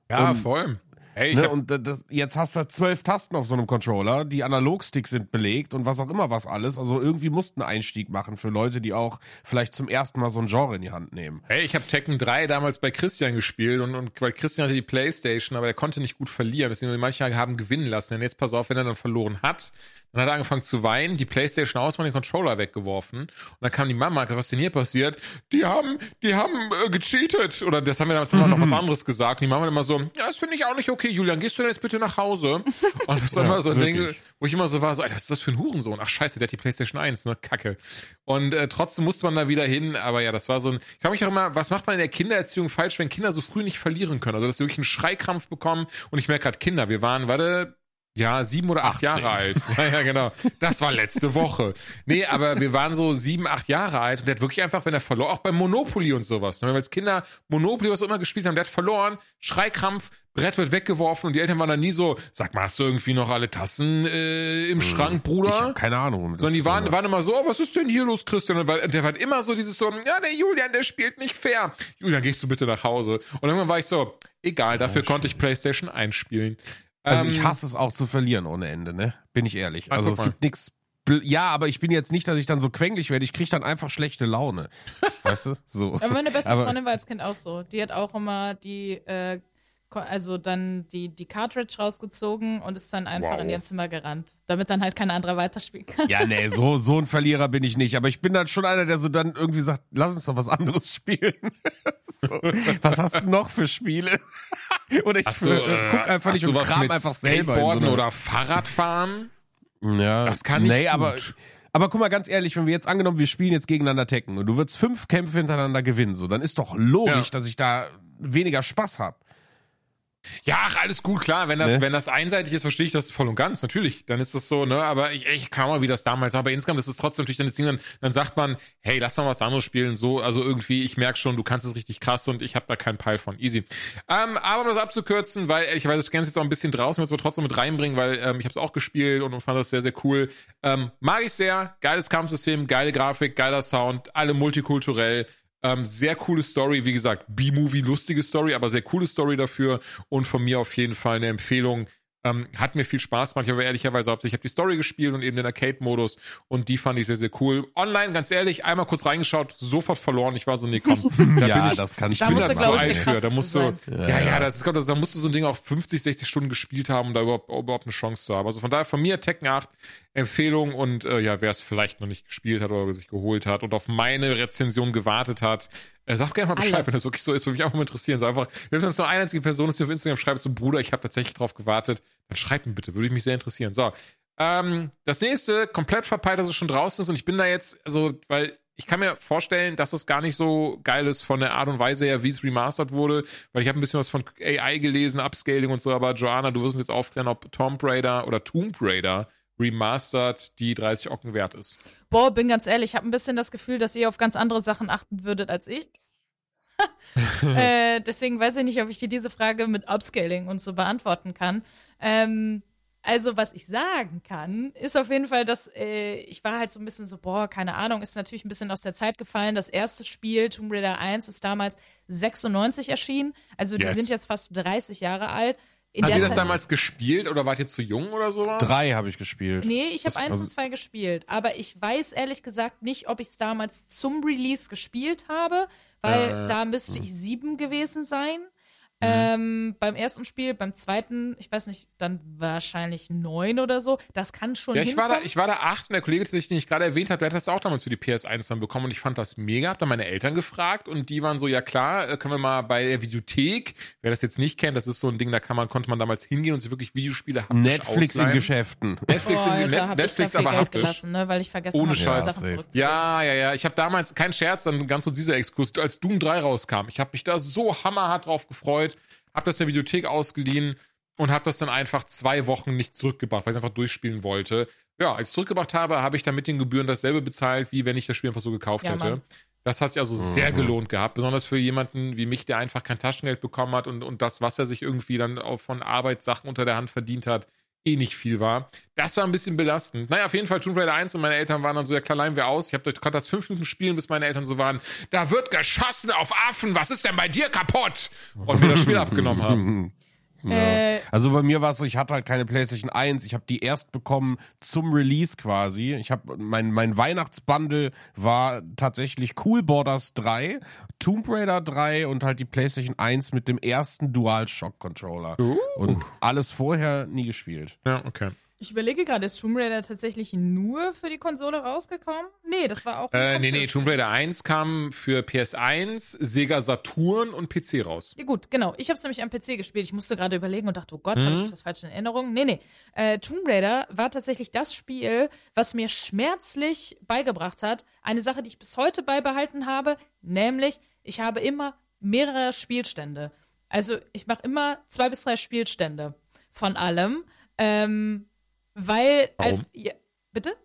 Ja, Und- voll. Hey, ich Ne? hab, Und das, jetzt hast du zwölf Tasten auf so einem Controller, die Analogsticks sind belegt und was auch immer was alles. Also irgendwie musst du einen Einstieg machen für Leute, die auch vielleicht zum ersten Mal so ein Genre in die Hand nehmen. hey, ich habe Tekken 3 damals bei Christian gespielt und, und weil Christian hatte die Playstation, aber er konnte nicht gut verlieren, deswegen manche haben gewinnen lassen. Denn jetzt pass auf, wenn er dann verloren hat, dann hat er angefangen zu weinen, die Playstation aus, mal den Controller weggeworfen und dann kam die Mama, was ist denn hier passiert? Die haben, die haben äh, gecheatet oder das haben wir damals wir noch was *laughs* anderes gesagt. Und die Mama immer so, ja, das finde ich auch nicht okay, Julian, gehst du denn jetzt bitte nach Hause? *laughs* Und das war immer so ein Ding, wo ich immer so war, so, Alter, was ist das für ein Hurensohn? Ach scheiße, der hat die Playstation 1, ne? Kacke. Und äh, trotzdem musste man da wieder hin, aber ja, das war so ein. Ich frage mich auch immer, was macht man in der Kindererziehung falsch, wenn Kinder so früh nicht verlieren können? Also, dass sie wirklich einen Schreikrampf bekommen. Und ich merke gerade, Kinder, wir waren, warte, ja, sieben oder acht 18. Jahre alt. Ja, ja, genau. Das war letzte Woche. Nee, aber wir waren so sieben, acht Jahre alt und der hat wirklich einfach, wenn er verlor, auch beim Monopoly und sowas. ne, Wenn wir als Kinder Monopoly, was immer gespielt haben, der hat verloren, Schreikrampf, Brett wird weggeworfen und die Eltern waren dann nie so, sag mal, hast du irgendwie noch alle Tassen äh, im Schrank, Bruder? Ich habe keine Ahnung. Sondern die waren, waren immer so, oh, was ist denn hier los, Christian? Und der war immer so dieses so, ja, der Julian, der spielt nicht fair. Julian, gehst du bitte nach Hause? Und irgendwann war ich so, egal, dafür konnte ich PlayStation einspielen. Also Ähm, ich hasse es auch zu verlieren ohne Ende, ne? Bin ich ehrlich. Ah, Also es gibt nichts. Ja, aber ich bin jetzt nicht, dass ich dann so quengelig werde. Ich kriege dann einfach schlechte Laune. *laughs* weißt du? So. Aber meine beste Aber- Freundin war als Kind auch so. Die hat auch immer die, äh, also dann die, die Cartridge rausgezogen und ist dann einfach Wow. in ihr Zimmer gerannt, damit dann halt kein anderer weiterspielen kann. Ja, nee, so, *laughs* so ein Verlierer bin ich nicht. Aber ich bin dann schon einer, der so dann irgendwie sagt, lass uns doch was anderes spielen. *laughs* so. Was hast du noch für Spiele? *laughs* oder ich Hast du, äh, guck einfach nicht du und kram mit einfach selber. in so Skateboarden einer- oder Fahrradfahren? Ja, Das kann ich nee, gut. aber aber guck mal ganz ehrlich, wenn wir jetzt angenommen, wir spielen jetzt gegeneinander Tekken und du würdest fünf Kämpfe hintereinander gewinnen, so, dann ist doch logisch, Ja. dass ich da weniger Spaß habe. Ja, ach, alles gut, klar. Wenn das, Ne? wenn das einseitig ist, verstehe ich das voll und ganz. Natürlich, dann ist das so, ne? Aber ich, ich kann mal, wie das damals war. Aber insgesamt ist es trotzdem natürlich dann das Ding, dann, dann sagt man, hey, lass mal was anderes spielen. So, also irgendwie, ich merke schon, du kannst es richtig krass und ich habe da keinen Peil von. Easy. Ähm, aber um das abzukürzen, weil ehrlicherweise das Game ist jetzt auch ein bisschen draußen, will es aber trotzdem mit reinbringen, weil ähm, ich habe es auch gespielt und, und fand das sehr, sehr cool. Ähm, mag ich sehr. Geiles Kampfsystem, geile Grafik, geiler Sound, alle multikulturell. Ähm, sehr coole Story, wie gesagt, B-Movie, lustige Story, aber sehr coole Story dafür und von mir auf jeden Fall eine Empfehlung. Ähm, hat mir viel Spaß gemacht. Ich habe ehrlicherweise hauptsächlich ich habe die Story gespielt und eben den Arcade-Modus und die fand ich sehr, sehr cool. Online, ganz ehrlich, einmal kurz reingeschaut, sofort verloren. Ich war so, nee, komm. *laughs* Da Ja, bin ich, das kann ich bin musst da glaub ich, alt für. Da musst du, sein. ja, Ja, ja, das ist Gott, da musst du so ein Ding auf 50, 60 Stunden gespielt haben, um da überhaupt, überhaupt eine Chance zu haben. Also von daher von mir Tekken 8 Empfehlung und äh, ja, wer es vielleicht noch nicht gespielt hat oder sich geholt hat und auf meine Rezension gewartet hat, äh, sag gerne mal Bescheid, Alle. wenn das wirklich so ist, würde mich auch mal interessieren. So einfach, wenn es nur eine einzige Person ist, die auf Instagram schreibt, so Bruder, ich habe tatsächlich drauf gewartet, dann schreibt mir bitte, würde mich sehr interessieren. So, ähm, das nächste, komplett verpeilt, dass es schon draußen ist und ich bin da jetzt, also, weil ich kann mir vorstellen, dass es gar nicht so geil ist von der Art und Weise her, wie es remastert wurde, weil ich habe ein bisschen was von AI gelesen, Upscaling und so, aber Joanna, du wirst uns jetzt aufklären, ob Tomb Raider oder Tomb Raider remastered die 30 Ocken wert ist. Boah, bin ganz ehrlich, ich habe ein bisschen das Gefühl, dass ihr auf ganz andere Sachen achten würdet als ich. *laughs* äh, deswegen weiß ich nicht, ob ich dir diese Frage mit Upscaling und so beantworten kann. Ähm, also, was ich sagen kann, ist auf jeden Fall, dass äh, ich war halt so ein bisschen so, boah, keine Ahnung, ist natürlich ein bisschen aus der Zeit gefallen. Das erste Spiel, Tomb Raider 1, ist damals 96 erschienen. Also, die Yes. sind jetzt fast 30 Jahre alt. In Habt ihr das Zeit- damals gespielt oder wart ihr zu jung oder sowas? Drei habe ich gespielt. Nee, ich habe eins also- und zwei gespielt. Aber ich weiß ehrlich gesagt nicht, ob ich es damals zum Release gespielt habe, weil Äh, da müsste ich sieben gewesen sein. Ähm, beim ersten Spiel, beim zweiten, ich weiß nicht, dann wahrscheinlich neun oder so. Das kann schon Ja, ich war, da, ich war da acht und der Kollege, den ich gerade erwähnt habe, der hat das auch damals für die PS1 dann bekommen und ich fand das mega. Hab dann meine Eltern gefragt und die waren so, ja klar, äh, können wir mal bei der Videothek, wer das jetzt nicht kennt, das ist so ein Ding, da kann man, konnte man damals hingehen und sich wirklich Videospiele haptisch Netflix in ausleihen. Geschäften. Netflix, Boah, in, Alter, Net, hab Netflix aber Geld haptisch. gelassen, ne, weil ich vergessen Ohne Scheiß. Sachen Safe. zurückzugeben. Ja, ja, ja. Ich habe damals, kein Scherz, dann ganz kurz dieser Exkurs, als Doom 3 rauskam. Ich habe mich da so hammerhart drauf gefreut, habe das in der Videothek ausgeliehen und habe das dann einfach zwei Wochen nicht zurückgebracht, weil ich einfach durchspielen wollte. Ja, als ich zurückgebracht habe, habe ich dann mit den Gebühren dasselbe bezahlt, wie wenn ich das Spiel einfach so gekauft Ja, hätte. Mann. Das hat sich also sehr Mhm. gelohnt gehabt, besonders für jemanden wie mich, der einfach kein Taschengeld bekommen hat und, und das, was er sich irgendwie dann auch von Arbeitssachen unter der Hand verdient hat, eh nicht viel war. Das war ein bisschen belastend. Naja, auf jeden Fall Tomb Raider 1 und meine Eltern waren dann so, ja klar, leihen wir aus. Ich hab, konnte das fünf Minuten spielen, bis meine Eltern so waren, da wird geschossen auf Affen, was ist denn bei dir kaputt? Und mir das Spiel abgenommen haben. *laughs* Ja. Äh, also bei mir war es so, ich hatte halt keine PlayStation 1. Ich habe die erst bekommen zum Release quasi. Ich habe mein mein Weihnachtsbundle war tatsächlich Cool Borders 3, Tomb Raider 3 und halt die PlayStation 1 mit dem ersten DualShock Controller. Und alles vorher nie gespielt. Ja, okay. Ich überlege gerade, ist Tomb Raider tatsächlich nur für die Konsole rausgekommen? Nee, das war auch. Äh, nee, nee. Tomb Raider 1 kam für PS1, Sega Saturn und PC raus. Ja, gut, genau. Ich habe es nämlich am PC gespielt. Ich musste gerade überlegen und dachte, oh Gott, habe ich das falsch in Erinnerung? Nee, nee. Äh, Tomb Raider war tatsächlich das Spiel, was mir schmerzlich beigebracht hat. Eine Sache, die ich bis heute beibehalten habe, nämlich, ich habe immer mehrere Spielstände. Also ich mache immer zwei bis drei Spielstände von allem. Ähm, weil. Warum? ja, bitte?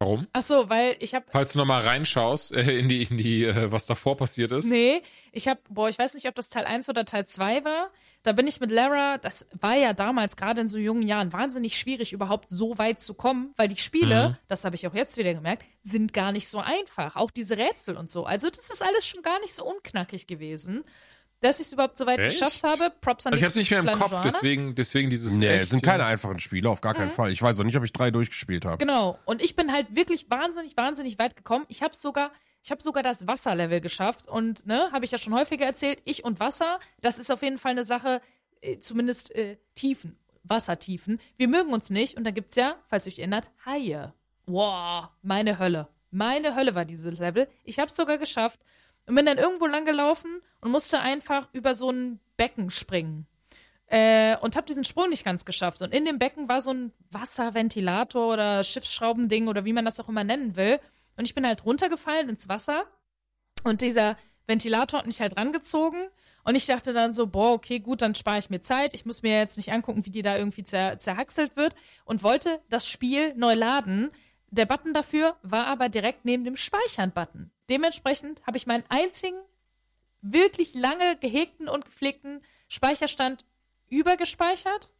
Warum? Ach so, weil ich habe Falls du nochmal reinschaust, äh, in die, in die, äh, was davor passiert ist. Nee, ich habe, boah, ich weiß nicht, ob das Teil 1 oder Teil 2 war. Da bin ich mit Lara, das war ja damals gerade in so jungen Jahren wahnsinnig schwierig, überhaupt so weit zu kommen, weil die Spiele, Mhm. das habe ich auch jetzt wieder gemerkt, sind gar nicht so einfach. Auch diese Rätsel und so. Also das ist alles schon gar nicht so unknackig gewesen. Dass ich es überhaupt so weit Echt? geschafft habe, Props an Also ich die hab's nicht mehr im Kopf, deswegen, deswegen dieses. Nee, es sind keine einfachen Spiele, auf gar keinen Fall. Ich weiß auch nicht, ob ich drei durchgespielt habe. Genau. Und ich bin halt wirklich wahnsinnig, wahnsinnig weit gekommen. Ich habe sogar, ich habe sogar das Wasserlevel geschafft und ne, habe ich ja schon häufiger erzählt. Ich und Wasser, das ist auf jeden Fall eine Sache, äh, zumindest äh, Tiefen, Wassertiefen. Wir mögen uns nicht und da gibt's ja, falls ihr euch erinnert, Haie. Wow, meine Hölle. Meine Hölle war dieses Level. Ich habe es sogar geschafft und bin dann irgendwo lang gelaufen und musste einfach über so ein Becken springen äh, und habe diesen Sprung nicht ganz geschafft. Und in dem Becken war so ein Wasserventilator oder Schiffsschraubending oder wie man das auch immer nennen will. Und ich bin halt runtergefallen ins Wasser und dieser Ventilator hat mich halt rangezogen. Und ich dachte dann so, boah, okay, gut, dann spare ich mir Zeit. Ich muss mir jetzt nicht angucken, wie die da irgendwie zer zerhackselt wird. Und wollte das Spiel neu laden. Der Button dafür war aber direkt neben dem Speichern-Button. Dementsprechend habe ich meinen einzigen wirklich lange gehegten und gepflegten Speicherstand übergespeichert.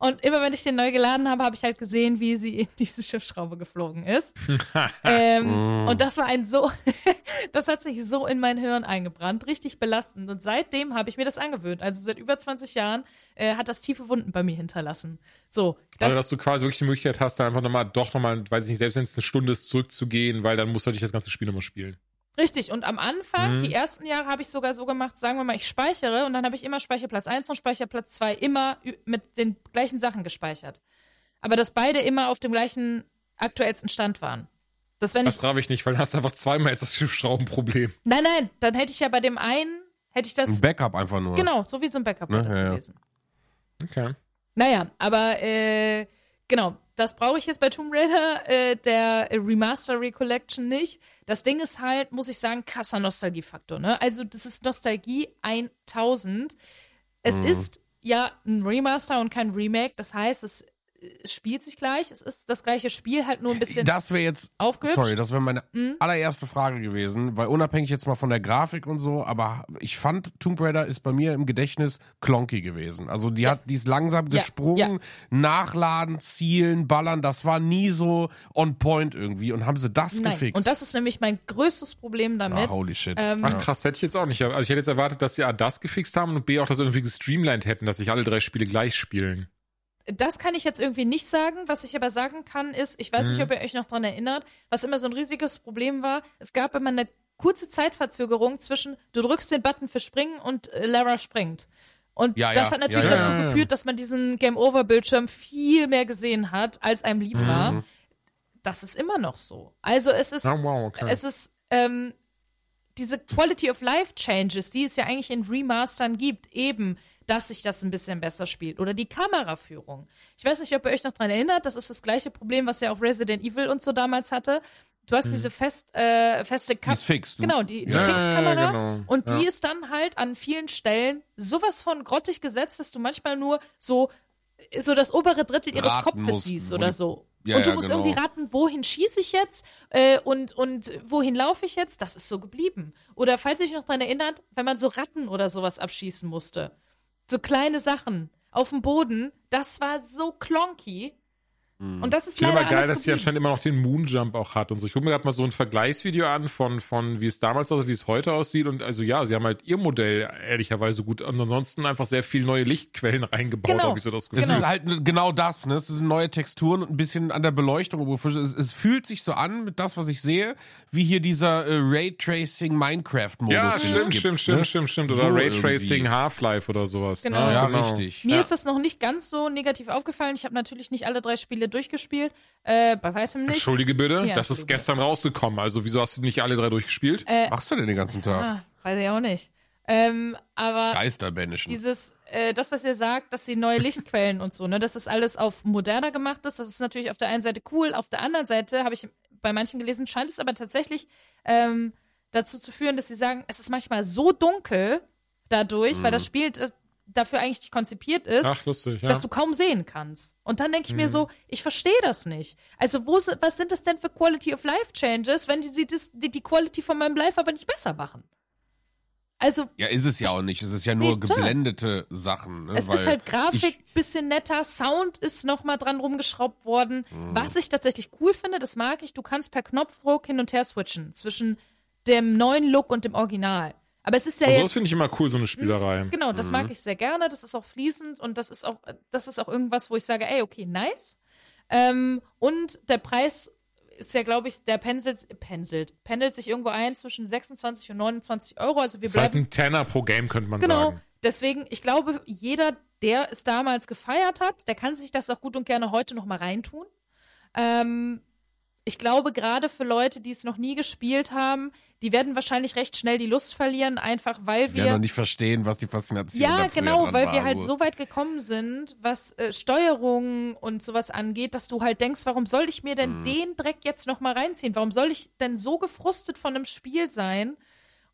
Und immer wenn ich den neu geladen habe, habe ich halt gesehen, wie sie in diese Schiffsschraube geflogen ist. *laughs* ähm, und das war ein so, *laughs* das hat sich so in mein Hirn eingebrannt, richtig belastend. Und seitdem habe ich mir das angewöhnt. Also seit über 20 Jahren äh, hat das tiefe Wunden bei mir hinterlassen. So, das, Also, dass du quasi wirklich die Möglichkeit hast, da einfach nochmal, doch nochmal, weiß ich nicht, selbst wenn es eine Stunde ist, zurückzugehen, weil dann musst du halt nicht das ganze Spiel nochmal spielen. Richtig, und am Anfang, Mhm. die ersten Jahre, habe ich sogar so gemacht, sagen wir mal, ich speichere und dann habe ich immer Speicherplatz 1 und Speicherplatz 2 immer mit den gleichen Sachen gespeichert. Aber dass beide immer auf dem gleichen aktuellsten Stand waren. Dass wenn ich. Das traf ich nicht, weil dann hast du einfach zweimal jetzt das Schiffsschraubenproblem. Nein, nein, dann hätte ich ja bei dem einen, hätte ich Ein das. Backup einfach nur. Genau, so wie so ein Backup Ne, wäre das ja, ja. gewesen. Okay. Naja, aber äh, genau, das brauche ich jetzt bei Tomb Raider, äh, der Remaster Recollection nicht. Das Ding ist halt, muss ich sagen, krasser Nostalgiefaktor. Ne? Also das ist Nostalgie 1000. Es Mhm. ist ja ein Remaster und kein Remake. Das heißt, es, es spielt sich gleich. Es ist das gleiche Spiel, halt nur ein bisschen Das wäre jetzt, aufgehübscht. sorry, das wäre meine Mhm. allererste Frage gewesen, weil unabhängig jetzt mal von der Grafik und so, aber ich fand Tomb Raider ist bei mir im Gedächtnis klonky gewesen. Also die Ja. hat, die ist langsam Ja, gesprungen, nachladen, zielen, ballern, das war nie so on point irgendwie und haben sie das Nein. gefixt. Und das ist nämlich mein größtes Problem damit. ah, holy shit. Ähm, Ach krass, hätte ich jetzt auch nicht. Also ich hätte jetzt erwartet, dass sie A das gefixt haben und B auch das irgendwie gestreamlined hätten, dass sich alle drei Spiele gleich spielen. Das kann ich jetzt irgendwie nicht sagen. Was ich aber sagen kann, ist, ich weiß nicht, ob ihr euch noch dran erinnert, was immer so ein riesiges Problem war. Es gab immer eine kurze Zeitverzögerung zwischen, du drückst den Button für Springen und äh, Lara springt. Und Ja, das ja. hat natürlich Ja, dazu geführt, dass man diesen Game-Over-Bildschirm viel mehr gesehen hat, als einem lieb war. Mhm. Das ist immer noch so. Also es ist, Oh, wow, okay. es ist ähm, diese Quality of Life Changes, die es ja eigentlich in Remastern gibt, eben, dass sich das ein bisschen besser spielt. Oder die Kameraführung. Ich weiß nicht, ob ihr euch noch dran erinnert, das ist das gleiche Problem, was ja auch Resident Evil und so damals hatte. Du hast diese fest, äh, feste Mhm. Die ist fix. Du- Genau, die, die Ja, Fixkamera. genau. Und die Ja. ist dann halt an vielen Stellen sowas von grottig gesetzt, dass du manchmal nur so, so das obere Drittel ihres Raten Kopfes musst, siehst oder so. Ja, und du ja, musst genau. irgendwie raten, wohin schieße ich jetzt äh, und, und wohin laufe ich jetzt. Das ist so geblieben. Oder falls ihr euch noch daran erinnert, wenn man so Ratten oder sowas abschießen musste. So kleine Sachen auf dem Boden, das war so klonky. Und das ist Ich finde leider aber geil, dass sie anscheinend immer noch den Moonjump auch hat und so. Ich gucke mir gerade mal so ein Vergleichsvideo an von, von wie es damals aussah, wie es heute aussieht. Und also ja, sie haben halt ihr Modell ehrlicherweise gut und ansonsten einfach sehr viel neue Lichtquellen reingebaut, Genau. habe ich so das Es Gefühl. ist halt genau das, ne? Es sind neue Texturen und ein bisschen an der Beleuchtung. Es, es fühlt sich so an mit das, was ich sehe, wie hier dieser äh, Raytracing Minecraft-Modus. Ja, den es stimmt, gibt, stimmt, stimmt, ne? stimmt, stimmt. So Oder irgendwie. Raytracing Half-Life oder sowas. Genau. Ne? Ja, genau. richtig. Mir Ja. ist das noch nicht ganz so negativ aufgefallen. Ich habe natürlich nicht alle drei Spiele durchgespielt. Äh, bei weitem nicht. Entschuldige bitte, Ja, das ist gestern rausgekommen. Also wieso hast du nicht alle drei durchgespielt? Äh, Machst du denn den ganzen Tag? Ah, weiß ich auch nicht. Ähm, aber Geisterbändischen. dieses, äh, das, was ihr sagt, dass die neue Lichtquellen und so, ne, dass das alles auf moderner gemacht ist, das ist natürlich auf der einen Seite cool. Auf der anderen Seite habe ich bei manchen gelesen, scheint es aber tatsächlich ähm, dazu zu führen, dass sie sagen, es ist manchmal so dunkel dadurch, weil das Spiel äh, dafür eigentlich nicht konzipiert ist, Ach, lustig, ja. dass du kaum sehen kannst. Und dann denke ich Mhm. mir so, ich verstehe das nicht. Also wo, was sind das denn für Quality of Life Changes, wenn die, die die Quality von meinem Life aber nicht besser machen? Also Ja, ist es ja auch nicht. Es ist ja nur klar. geblendete Sachen. Ne? es Weil ist halt Grafik ich- bisschen netter, Sound ist noch mal dran rumgeschraubt worden. Mhm. Was ich tatsächlich cool finde, das mag ich, du kannst per Knopfdruck hin und her switchen zwischen dem neuen Look und dem Original. Aber es ist ja also jetzt das finde ich immer cool, so eine Spielerei. Genau, das Mhm. mag ich sehr gerne. Das ist auch fließend und das ist auch, das ist auch irgendwas, wo ich sage, ey, okay, nice. Ähm, und der Preis ist ja, glaube ich, der penselt, penselt, pendelt sich irgendwo ein zwischen 26 und 29 Euro. Also wir Das ist halt bleiben. ein Tenner pro Game, könnte man Genau. sagen. Deswegen, ich glaube, jeder, der es damals gefeiert hat, der kann sich das auch gut und gerne heute noch mal reintun. Ähm, ich glaube, gerade für Leute, die es noch nie gespielt haben, die werden wahrscheinlich recht schnell die Lust verlieren, einfach weil wir. ja noch nicht verstehen, was die Faszination Ja, genau, weil war. wir halt so weit gekommen sind, was äh, Steuerung und sowas angeht, dass du halt denkst, warum soll ich mir Mhm. denn den Dreck jetzt noch mal reinziehen? Warum soll ich denn so gefrustet von einem Spiel sein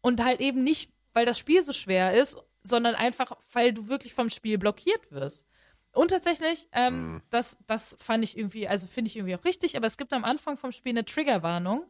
und halt eben nicht, weil das Spiel so schwer ist, sondern einfach, weil du wirklich vom Spiel blockiert wirst. Und tatsächlich, ähm, Mhm. das, das fand ich irgendwie, also finde ich irgendwie auch richtig, aber es gibt am Anfang vom Spiel eine Triggerwarnung,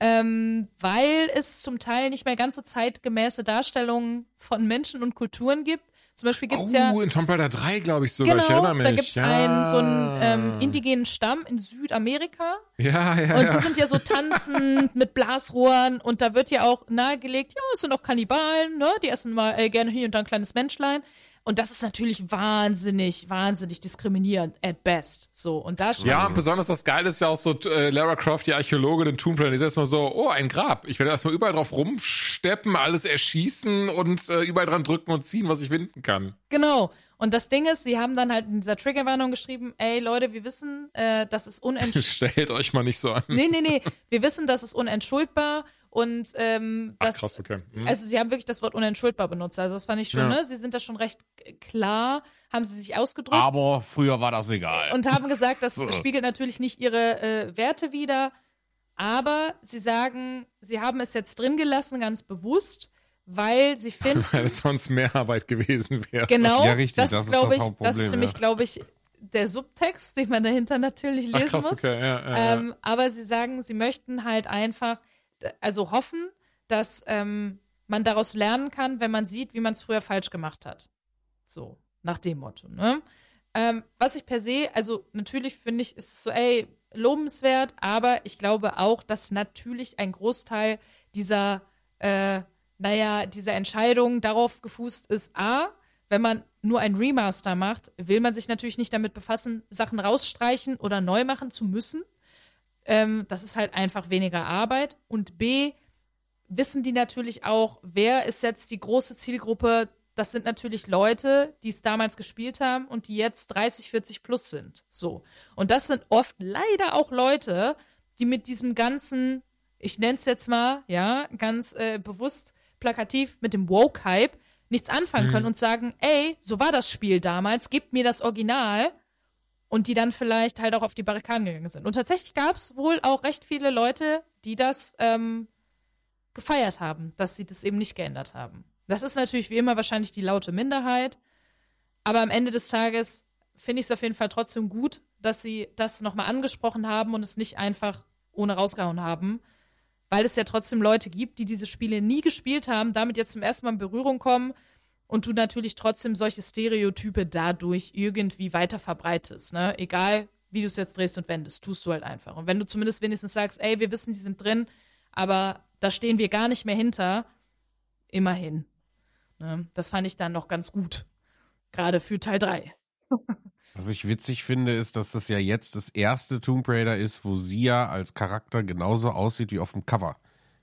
ähm, weil es zum Teil nicht mehr ganz so zeitgemäße Darstellungen von Menschen und Kulturen gibt. Zum Beispiel gibt es oh, ja. in Tomb Raider 3, glaube ich sogar. ich Genau, erinnere mich. da gibt es ja. einen so einen ähm, indigenen Stamm in Südamerika Ja, ja, und ja. die sind ja so tanzend mit Blasrohren und da wird ja auch nahegelegt, ja, es sind auch Kannibalen, ne? Die essen mal äh, gerne hier und da ein kleines Menschlein. Und das ist natürlich wahnsinnig, wahnsinnig diskriminierend at best. So, und da Ja, besonders das Geile ist ja auch so, äh, Lara Croft, die Archäologin in Tomb Raider, die ist erstmal so, oh, ein Grab. Ich werde erstmal überall drauf rumsteppen, alles erschießen und äh, überall dran drücken und ziehen, was ich finden kann. Genau. Und das Ding ist, sie haben dann halt in dieser Triggerwarnung geschrieben, ey Leute, wir wissen, äh, das ist unentschuldbar. *laughs* Stellt euch mal nicht so an. nee, nee, nee. Wir wissen, das ist unentschuldbar und ähm, Ach, das, krass, okay. Hm. Also sie haben wirklich das Wort unentschuldbar benutzt. Also das fand ich schon, Ja. ne? Sie sind da schon recht klar, haben sie sich ausgedrückt aber früher war das egal. und haben gesagt, das *laughs* So. spiegelt natürlich nicht ihre äh, Werte wider. Aber sie sagen, sie haben es jetzt drin gelassen, ganz bewusst, weil sie *laughs* finden, Weil es sonst mehr Arbeit gewesen wäre. genau, Ja, richtig, das, das ist, glaube ich, das ist nämlich, ja. glaube ich, der Subtext, den man dahinter natürlich Ach, lesen krass, muss. okay. Ja, ja, ja. Ähm, aber sie sagen, sie möchten halt einfach, also hoffen, dass ähm, man daraus lernen kann, wenn man sieht, wie man es früher falsch gemacht hat. So, nach dem Motto, ne? Ähm, was ich per se, also natürlich finde ich, ist so, ey, lobenswert, aber ich glaube auch, dass natürlich ein Großteil dieser, äh, naja, dieser Entscheidung darauf gefußt ist, A, wenn man nur ein Remaster macht, will man sich natürlich nicht damit befassen, Sachen rausstreichen oder neu machen zu müssen. Ähm, das ist halt einfach weniger Arbeit. Und B, wissen die natürlich auch, wer ist jetzt die große Zielgruppe das sind natürlich Leute, die es damals gespielt haben und die jetzt 30, 40 plus sind. So. Und das sind oft leider auch Leute, die mit diesem ganzen, ich nenne es jetzt mal, ja, ganz äh, bewusst plakativ mit dem Woke-Hype nichts anfangen können und sagen, ey, so war das Spiel damals, gebt mir das Original. Und die dann vielleicht halt auch auf die Barrikaden gegangen sind. Und tatsächlich gab es wohl auch recht viele Leute, die das ähm, gefeiert haben, dass sie das eben nicht geändert haben. Das ist natürlich wie immer wahrscheinlich die laute Minderheit. Aber am Ende des Tages finde ich es auf jeden Fall trotzdem gut, dass sie das nochmal angesprochen haben und es nicht einfach ohne rausgehauen haben. Weil es ja trotzdem Leute gibt, die diese Spiele nie gespielt haben, damit jetzt zum ersten Mal in Berührung kommen und du natürlich trotzdem solche Stereotype dadurch irgendwie weiter verbreitest. Ne? Egal, wie du es jetzt drehst und wendest, tust du halt einfach. Und wenn du zumindest wenigstens sagst, ey, wir wissen, die sind drin, aber da stehen wir gar nicht mehr hinter, immerhin. Ne? Das fand ich dann noch ganz gut. Gerade für Teil 3. *laughs* Was ich witzig finde, ist, dass das ja jetzt das erste Tomb Raider ist, wo sie ja als Charakter genauso aussieht wie auf dem Cover.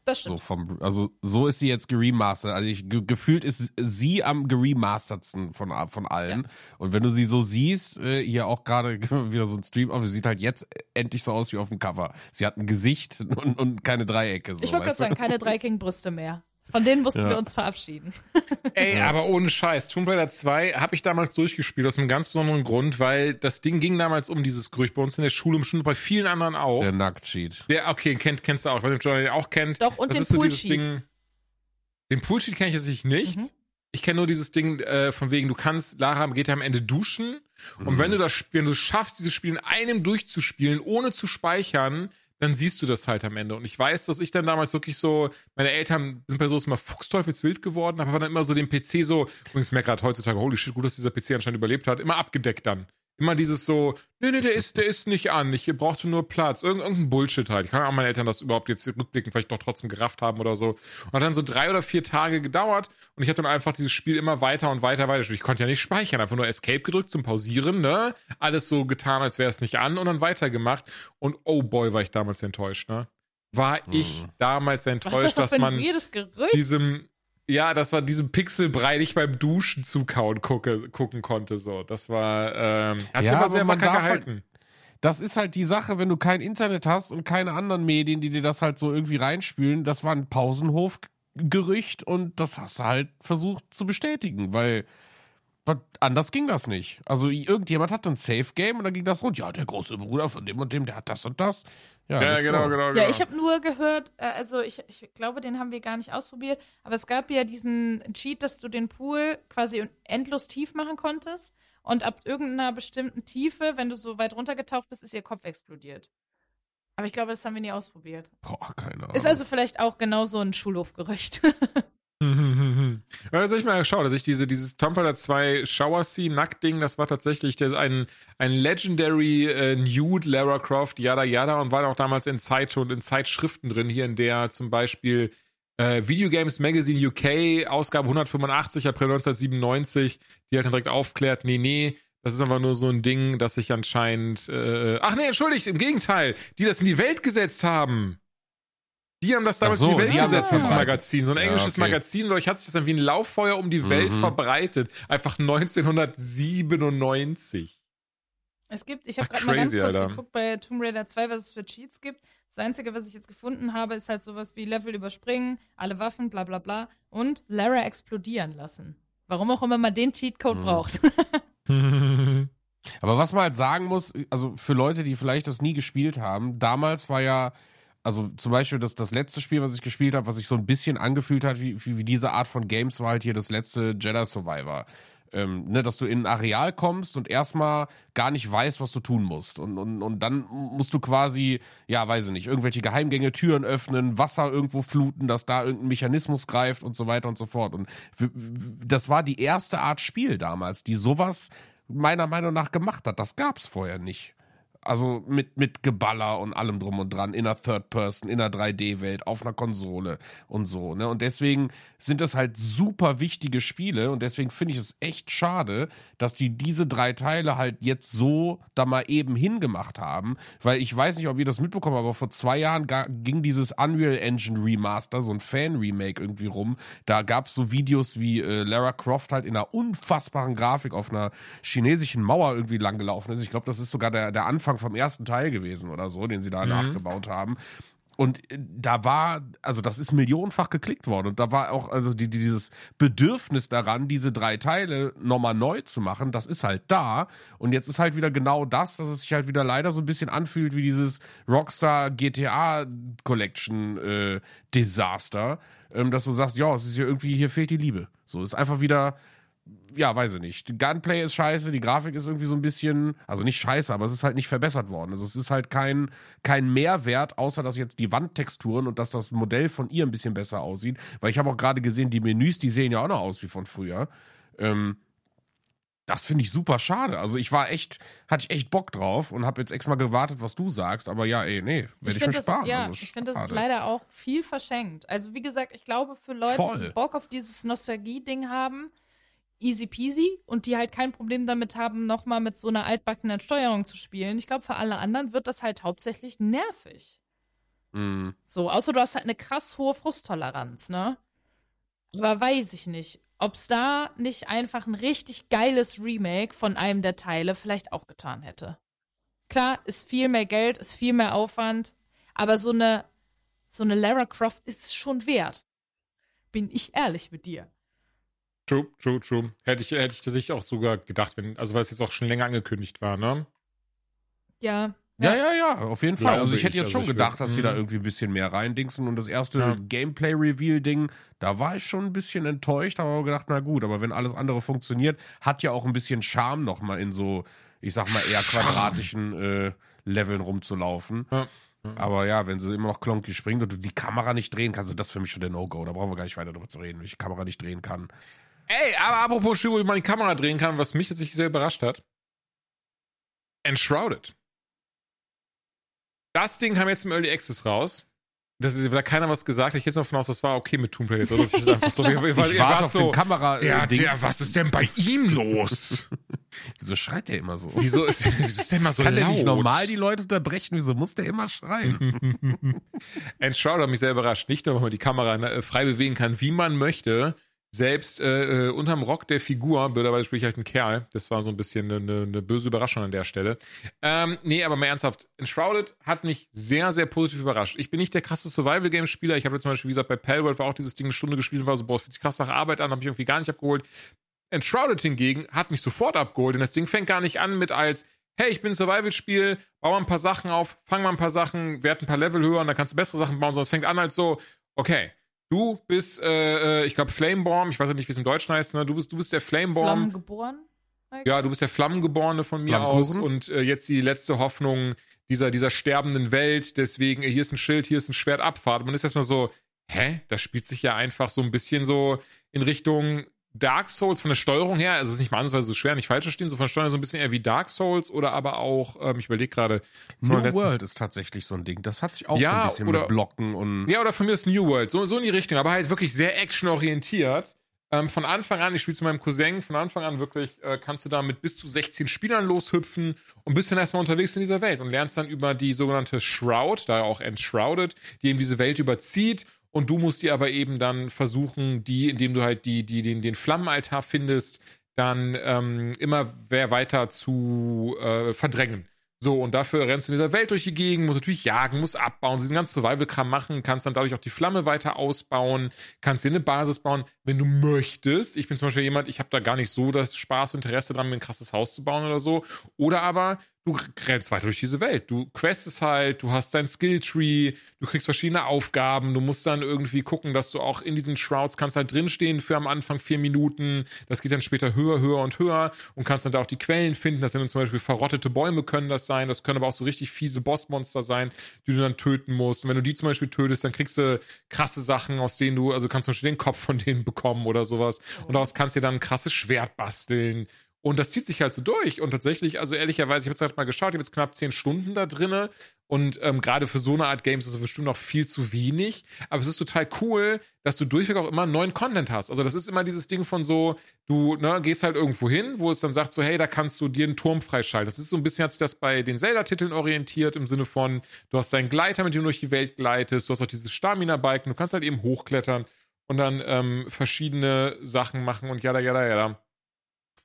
Das So stimmt. vom, also so ist sie jetzt geremastert. Also ich, ge gefühlt ist sie am geremastertsten von, von allen. Und wenn du sie so siehst, äh, hier auch gerade *laughs* wieder so ein Stream, aber sie sieht halt jetzt endlich so aus wie auf dem Cover. Sie hat ein Gesicht *laughs* und, und keine Dreiecke. So, ich wollte gerade sagen, keine dreieckigen Brüste mehr. Von denen mussten Ja. wir uns verabschieden. *laughs* Ey, aber ohne Scheiß. Tomb Raider 2 habe ich damals durchgespielt, aus einem ganz besonderen Grund, weil das Ding ging damals um dieses Gerücht bei uns in der Schule, bestimmt bei vielen anderen auch. Der Nackt-Cheat. Der, okay, kennt, kennst du auch. Ich weiß nicht, ob Johnny den auch kennt. Doch, und das den so Poolsheet. Ding- Den Poolsheet kenne ich jetzt nicht. Mhm. Ich kenne nur dieses Ding äh, von wegen, du kannst, Lara geht ja am Ende duschen. Und Mhm. wenn du das Spiel, wenn du schaffst, dieses Spiel in einem durchzuspielen, ohne zu speichern, dann siehst du das halt am Ende. Und ich weiß, dass ich dann damals wirklich so, meine Eltern sind bei sowas immer fuchsteufelswild geworden, aber dann immer so den PC so, übrigens merke gerade heutzutage, holy shit, gut, dass dieser PC anscheinend überlebt hat, immer abgedeckt dann. Immer dieses so, nee, nee, der ist, der ist nicht an, ich brauchte nur Platz. Irgend, irgendein Bullshit halt. Ich kann auch meine Eltern das überhaupt jetzt rückblickend vielleicht doch trotzdem gerafft haben oder so. Und hat dann so drei oder vier Tage gedauert und ich habe dann einfach dieses Spiel immer weiter und weiter weiter. Ich konnte ja nicht speichern, einfach nur Escape gedrückt zum Pausieren, ne? Alles so getan, als wäre es nicht an und dann weitergemacht. Und oh boy, war ich damals enttäuscht, ne? War ich Mhm. damals Was ist das enttäuscht, doch dass man diesem, ja, das war diesem Pixelbrei nicht beim Duschen zukauen gucke, gucken konnte, so. Das war, ähm, hat Ja, aber sehr man wacker halt- gehalten. Das ist halt die Sache, wenn du kein Internet hast und keine anderen Medien, die dir das halt so irgendwie reinspülen. Das war ein Pausenhof-Gerücht und das hast du halt versucht zu bestätigen, weil anders ging das nicht. Also irgendjemand hat ein Safe-Game und dann ging das rund. Ja, der große Bruder von dem und dem, der hat das und das. Ja, Ja, genau, genau, genau. Ja, ich habe nur gehört, äh, also ich, ich glaube, den haben wir gar nicht ausprobiert, aber es gab ja diesen Cheat, dass du den Pool quasi endlos tief machen konntest und ab irgendeiner bestimmten Tiefe, wenn du so weit runtergetaucht bist, ist ihr Kopf explodiert. Aber ich glaube, das haben wir nie ausprobiert. Boah, keine Ahnung. Ist also vielleicht auch genau so ein Schulhofgerücht. *laughs* *laughs* Also ich mal geschaut, dass ich diese, dieses Tomb Raider 2 Shower Scene Nacktding, das war tatsächlich der, ein, ein Legendary äh, Nude Lara Croft, yada yada, und war auch damals in Zeit und in Zeitschriften drin, hier in der zum Beispiel äh, Video Games Magazine UK, Ausgabe 185, April 1997, die halt dann direkt aufklärt, nee, nee, das ist einfach nur so ein Ding, das sich anscheinend, äh, ach nee, entschuldigt, im Gegenteil, die das in die Welt gesetzt haben. Die haben das damals so, in die Welt die gesetzt, das dieses. Magazin. So ein Ja, englisches okay. Magazin. Dadurch hat sich das dann wie ein Lauffeuer um die Welt Mhm. verbreitet. Einfach 1997. Es gibt, ich habe gerade mal ganz kurz Alter. geguckt bei Tomb Raider 2, was es für Cheats gibt. Das Einzige, was ich jetzt gefunden habe, ist halt sowas wie Level überspringen, alle Waffen, bla bla bla und Lara explodieren lassen. Warum auch immer man den Cheatcode Mhm. braucht. *laughs* *laughs* Aber was man halt sagen muss, also für Leute, die vielleicht das nie gespielt haben, damals war ja, also zum Beispiel das, das letzte Spiel, was ich gespielt habe, was sich so ein bisschen angefühlt hat, wie, wie, wie diese Art von Games, war halt hier das letzte Jedi Survivor. Ähm, ne, dass du in ein Areal kommst und erstmal gar nicht weißt, was du tun musst. Und, und, und dann musst du quasi, ja, weiß ich nicht, irgendwelche Geheimgänge, Türen öffnen, Wasser irgendwo fluten, dass da irgendein Mechanismus greift und so weiter und so fort. Und das war die erste Art Spiel damals, die sowas meiner Meinung nach gemacht hat. Das gab's vorher nicht. Also mit, mit Geballer und allem drum und dran, in einer Third Person, in einer 3D-Welt, auf einer Konsole und so. Ne? Und deswegen sind das halt super wichtige Spiele und deswegen finde ich es echt schade, dass die diese drei Teile halt jetzt so da mal eben hingemacht haben. Weil ich weiß nicht, ob ihr das mitbekommen habt, aber vor zwei Jahren ging dieses Unreal Engine Remaster, so ein Fan-Remake irgendwie rum. Da gab es so Videos, wie äh, Lara Croft halt in einer unfassbaren Grafik auf einer chinesischen Mauer irgendwie langgelaufen ist. Ich glaube, das ist sogar der, der Anfang vom ersten Teil gewesen oder so, den sie da mhm. nachgebaut haben. Und äh, da war, also das ist millionenfach geklickt worden. Und da war auch, also die, dieses Bedürfnis daran, diese drei Teile nochmal neu zu machen, das ist halt da. Und jetzt ist halt wieder genau das, dass es sich halt wieder leider so ein bisschen anfühlt wie dieses Rockstar GTA Collection äh, Desaster. Ähm, dass du sagst, ja, es ist ja irgendwie, hier fehlt die Liebe. So, es ist einfach wieder, ja, weiß ich nicht. Die Gunplay ist scheiße, die Grafik ist irgendwie so ein bisschen, also nicht scheiße, aber es ist halt nicht verbessert worden. Also es ist halt kein, kein Mehrwert, außer dass jetzt die Wandtexturen und dass das Modell von ihr ein bisschen besser aussieht. Weil ich habe auch gerade gesehen, die Menüs, die sehen ja auch noch aus wie von früher. Ähm, das finde ich super schade. Also ich war echt, hatte ich echt Bock drauf und habe jetzt extra gewartet, was du sagst. Aber ja, ey, nee, werde ich, ich mir das, sparen. Ja, also, ich finde, das ist leider auch viel verschenkt. Also wie gesagt, ich glaube, für Leute, Voll. die Bock auf dieses Nostalgie-Ding haben, easy peasy und die halt kein Problem damit haben, nochmal mit so einer altbackenen Steuerung zu spielen. Ich glaube, für alle anderen wird das halt hauptsächlich nervig. Mm. So, außer du hast halt eine krass hohe Frusttoleranz, ne? Aber weiß ich nicht, ob es da nicht einfach ein richtig geiles Remake von einem der Teile vielleicht auch getan hätte. Klar, ist viel mehr Geld, ist viel mehr Aufwand, aber so eine, so eine Lara Croft ist es schon wert. Bin ich ehrlich mit dir. True, true, true. Hätte ich, hätte ich sich auch sogar gedacht, wenn, also weil es jetzt auch schon länger angekündigt war, ne? Ja. Ja, ja, ja, auf jeden Fall. Glaube Also ich hätte ich. jetzt Also schon ich gedacht, will- dass die da Mhm. irgendwie ein bisschen mehr reindingsen. Und das erste Ja. Gameplay-Reveal-Ding, da war ich schon ein bisschen enttäuscht, aber gedacht, na gut, aber wenn alles andere funktioniert, hat ja auch ein bisschen Charme nochmal in so, ich sag mal, eher quadratischen äh, Leveln rumzulaufen. Ja. Aber ja, wenn sie immer noch klonky springt und du die Kamera nicht drehen kannst, das ist für mich schon der No-Go. Da brauchen wir gar nicht weiter drüber zu reden, wenn ich die Kamera nicht drehen kann. Ey, aber apropos Spiel, wo man die Kamera drehen kann, was mich tatsächlich sehr überrascht hat. Enshrouded. Das Ding kam jetzt im Early Access raus. Das ist, da hat keiner was gesagt. Ich gehe jetzt mal davon aus, das war okay mit Tomb Raider. Das ist einfach so. *laughs* Wart- Ich ihr warte wart auf so, den Kamera. der, äh, Dings. der, was ist denn bei ihm los? *laughs* Wieso schreit der immer so? Wieso ist, wieso ist der immer so Kann der laut? nicht normal die Leute unterbrechen? Wieso muss der immer schreien? *laughs* Enshrouded hat mich sehr überrascht. Nicht nur, weil man die Kamera äh, frei bewegen kann, wie man möchte. Selbst äh, äh, unterm Rock der Figur, blöderweise spiele ich halt einen Kerl. Das war so ein bisschen eine, eine böse Überraschung an der Stelle. Ähm, nee, aber mal ernsthaft. Enshrouded hat mich sehr, sehr positiv überrascht. Ich bin nicht der krasse Survival-Game-Spieler. Ich habe zum Beispiel, wie gesagt, bei Palworld war auch dieses Ding eine Stunde gespielt und war so, boah, es fühlt sich krass nach Arbeit an, habe ich irgendwie gar nicht abgeholt. Enshrouded hingegen hat mich sofort abgeholt, denn das Ding fängt gar nicht an mit als, hey, ich bin ein Survival-Spiel, bau mal ein paar Sachen auf, fang mal ein paar Sachen, werd ein paar Level höher und dann kannst du bessere Sachen bauen, sondern es fängt an als so, okay, du bist, äh, äh, ich glaube, Flameborn, ich weiß ja nicht, wie es im Deutschen heißt, ne? Du bist, du bist der Flameborn. Flammen geboren? Ja, du bist der Flammengeborene von mir aus und äh, jetzt die letzte Hoffnung dieser, dieser sterbenden Welt. Deswegen, hier ist ein Schild, hier ist ein Schwert, Abfahrt. Man ist erstmal so, hä? Das spielt sich ja einfach so ein bisschen so in Richtung Dark Souls von der Steuerung her. Also es ist nicht mal ansatzweise so schwer, nicht falsch verstehen, so von der Steuerung so ein bisschen eher wie Dark Souls oder aber auch, ähm, ich überlege gerade, so New World ist tatsächlich so ein Ding. Das hat sich auch so Ja, ein bisschen oder- mit Blocken und. Ja, oder von mir ist New World. So, so in die Richtung, aber halt wirklich sehr actionorientiert. Ähm, von Anfang an, ich spiele zu meinem Cousin, von Anfang an wirklich äh, kannst du da mit bis zu 16 Spielern loshüpfen und bist dann erstmal unterwegs in dieser Welt und lernst dann über die sogenannte Shroud, da auch Enshrouded, die eben diese Welt überzieht und du musst die aber eben dann versuchen, die, indem du halt die, die, den, den Flammenaltar findest, dann ähm, immer weiter zu äh, verdrängen. So, und dafür rennst du in dieser Welt durch die Gegend, musst natürlich jagen, musst abbauen, diesen ganzen Survival-Kram machen, kannst dann dadurch auch die Flamme weiter ausbauen, kannst dir eine Basis bauen, wenn du möchtest. Ich bin zum Beispiel jemand, ich habe da gar nicht so das Spaß und Interesse dran, mir ein krasses Haus zu bauen oder so. Oder aber du rennst weiter durch diese Welt. Du questest halt, du hast dein Skilltree, du kriegst verschiedene Aufgaben, du musst dann irgendwie gucken, dass du auch in diesen Shrouds kannst halt drinstehen für am Anfang vier Minuten. Das geht dann später höher, höher und höher und kannst dann da auch die Quellen finden. Das sind zum Beispiel verrottete Bäume können das sein. Das können aber auch so richtig fiese Bossmonster sein, die du dann töten musst. Und wenn du die zum Beispiel tötest, dann kriegst du krasse Sachen, aus denen du, also kannst zum Beispiel den Kopf von denen bekommen oder sowas. Und daraus kannst du dir dann ein krasses Schwert basteln Und das zieht sich halt so durch. Und tatsächlich, also ehrlicherweise, ich habe jetzt halt mal geschaut, ich habe jetzt knapp zehn Stunden da drinne. Und ähm, gerade für so eine Art Games ist es bestimmt noch viel zu wenig. Aber es ist total cool, dass du durchweg auch immer neuen Content hast. Also das ist immer dieses Ding von so, du ne, gehst halt irgendwo hin, wo es dann sagt so, hey, da kannst du dir einen Turm freischalten. Das ist so ein bisschen, hat sich das bei den Zelda-Titeln orientiert, im Sinne von, du hast deinen Gleiter, mit dem du durch die Welt gleitest, du hast auch dieses Stamina-Balken, du kannst halt eben hochklettern und dann ähm, verschiedene Sachen machen und jada, jada, jada.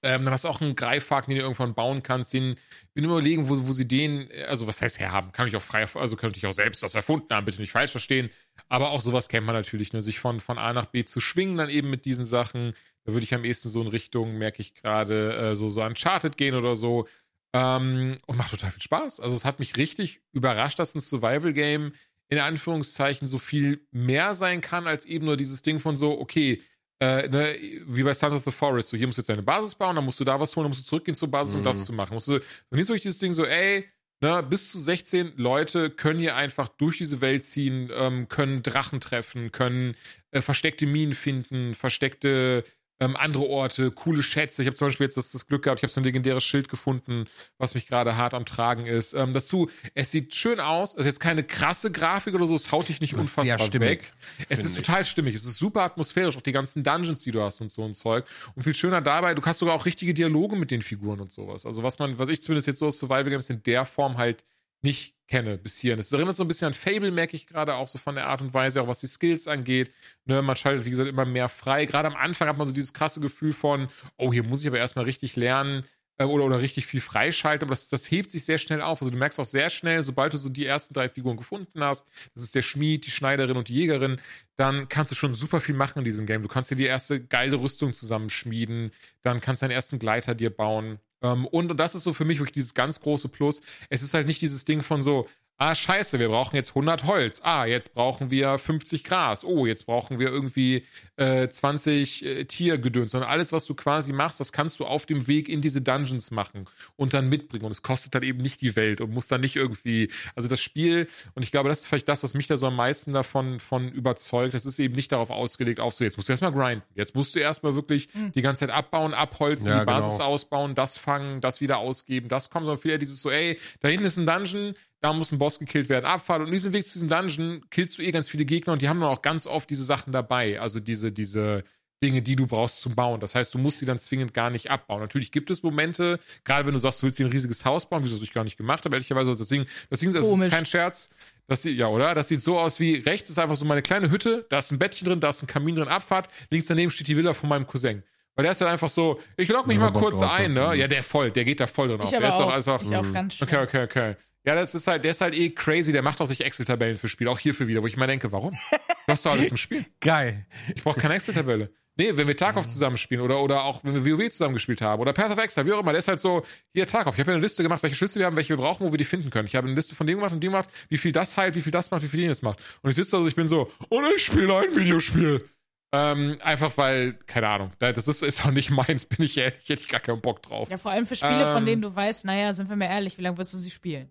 Ähm, dann hast du auch einen Greifhaken, den du irgendwann bauen kannst. Den bin überlegen, wo, wo sie den, also was heißt herhaben? Kann ich auch frei, also könnte ich auch selbst das erfunden haben, bitte nicht falsch verstehen. Aber auch sowas kennt man natürlich, ne? sich von, von A nach B zu schwingen, dann eben mit diesen Sachen. Da würde ich am ehesten so in Richtung, merke ich gerade, äh, so, so Uncharted gehen oder so. Ähm, und macht total viel Spaß. Also es hat mich richtig überrascht, dass ein Survival-Game in Anführungszeichen so viel mehr sein kann, als eben nur dieses Ding von so, okay, äh, ne, wie bei Sons of the Forest, so hier musst du jetzt deine Basis bauen, dann musst du da was holen, dann musst du zurückgehen zur Basis, um das Mhm. zu machen. Musst du, und jetzt wirklich dieses Ding so, ey, ne, bis zu 16 Leute können hier einfach durch diese Welt ziehen, ähm, können Drachen treffen, können äh, versteckte Minen finden, versteckte ähm, andere Orte, coole Schätze. Ich habe zum Beispiel jetzt das, das Glück gehabt, ich habe so ein legendäres Schild gefunden, was mich gerade hart am Tragen ist. Ähm, dazu, es sieht schön aus, es ist jetzt keine krasse Grafik oder so, es haut dich nicht Das unfassbar stimmig, weg. Es ist ich. total stimmig, es ist super atmosphärisch, auch die ganzen Dungeons, die du hast und so ein Zeug. Und viel schöner dabei, du hast sogar auch richtige Dialoge mit den Figuren und sowas. Also was man, was ich zumindest jetzt so aus Survival Games in der Form halt nicht kenne bis hierhin. Es erinnert so ein bisschen an Fable, merke ich gerade auch so von der Art und Weise, auch was die Skills angeht. Ne, man schaltet, wie gesagt, immer mehr frei. Gerade am Anfang hat man so dieses krasse Gefühl von, oh, hier muss ich aber erstmal richtig lernen äh, oder, oder richtig viel freischalten. Aber das, das hebt sich sehr schnell auf. Also du merkst auch sehr schnell, sobald du so die ersten drei Figuren gefunden hast, das ist der Schmied, die Schneiderin und die Jägerin, dann kannst du schon super viel machen in diesem Game. Du kannst dir die erste geile Rüstung zusammenschmieden, dann kannst du deinen ersten Gleiter dir bauen. Ähm, und, und das ist so für mich wirklich dieses ganz große Plus. Es ist halt nicht dieses Ding von so, ah, scheiße, wir brauchen jetzt 100 Holz. Ah, jetzt brauchen wir 50 Gras. Oh, jetzt brauchen wir irgendwie äh, 20 äh, Tiergedöns. Sondern alles, was du quasi machst, das kannst du auf dem Weg in diese Dungeons machen und dann mitbringen. Und es kostet dann eben nicht die Welt und muss dann nicht irgendwie, also das Spiel, und ich glaube, das ist vielleicht das, was mich da so am meisten davon von überzeugt. Das ist eben nicht darauf ausgelegt, auf so, jetzt musst du erstmal grinden. Jetzt musst du erstmal wirklich die ganze Zeit abbauen, abholzen, Ja, die Basis genau. ausbauen, das fangen, das wieder ausgeben, das kommt, sondern viel eher dieses so, ey, da hinten ist ein Dungeon, da muss ein Boss gekillt werden, Abfall. Und in diesem Weg zu diesem Dungeon killst du eh ganz viele Gegner und die haben dann auch ganz oft diese Sachen dabei. Also diese, diese Dinge, die du brauchst zum Bauen. Das heißt, du musst sie dann zwingend gar nicht abbauen. Natürlich gibt es Momente, gerade wenn du sagst, du willst dir ein riesiges Haus bauen, wieso das ich gar nicht gemacht habe, ehrlicherweise, das Ding, das das ist Komisch. kein Scherz. Das sieht, ja, oder? Das sieht so aus wie, rechts ist einfach so meine kleine Hütte, da ist ein Bettchen drin, da ist ein Kamin drin, Abfahrt, links daneben steht die Villa von meinem Cousin. Weil der ist halt einfach so, ich log mich Ja, mal kurz drauf, ein, ja. ne? Ja, der voll, der geht da voll drin auf. Ich Der aber ist auch. doch einfach, ich auch ganz. Okay, okay, okay. Ja, das ist halt, der ist halt eh crazy, der macht auch sich Excel-Tabellen für Spiele, auch hierfür wieder, wo ich mal denke, warum? Du hast doch alles im Spiel. *laughs* Geil. Ich brauche keine Excel-Tabelle. Nee, wenn wir Tarkov zusammen spielen oder, oder auch wenn wir WoW zusammen gespielt haben oder Path of Exile, wie auch immer, der ist halt so, hier Tarkov, ich habe ja eine Liste gemacht, welche Schlüssel wir haben, welche wir brauchen, wo wir die finden können. Ich habe eine Liste von dem gemacht und dem gemacht, wie viel das heilt, wie viel das macht, wie viel jenes macht. Und ich sitze da so, ich bin so, und ich spiele ein Videospiel. Ähm, einfach weil, keine Ahnung, das ist, ist auch nicht meins, *laughs* bin ich ehrlich, hätte ich gar keinen Bock drauf. Ja, vor allem für Spiele, von Ähm. denen du weißt, naja, sind wir mal ehrlich, wie lange wirst du sie spielen?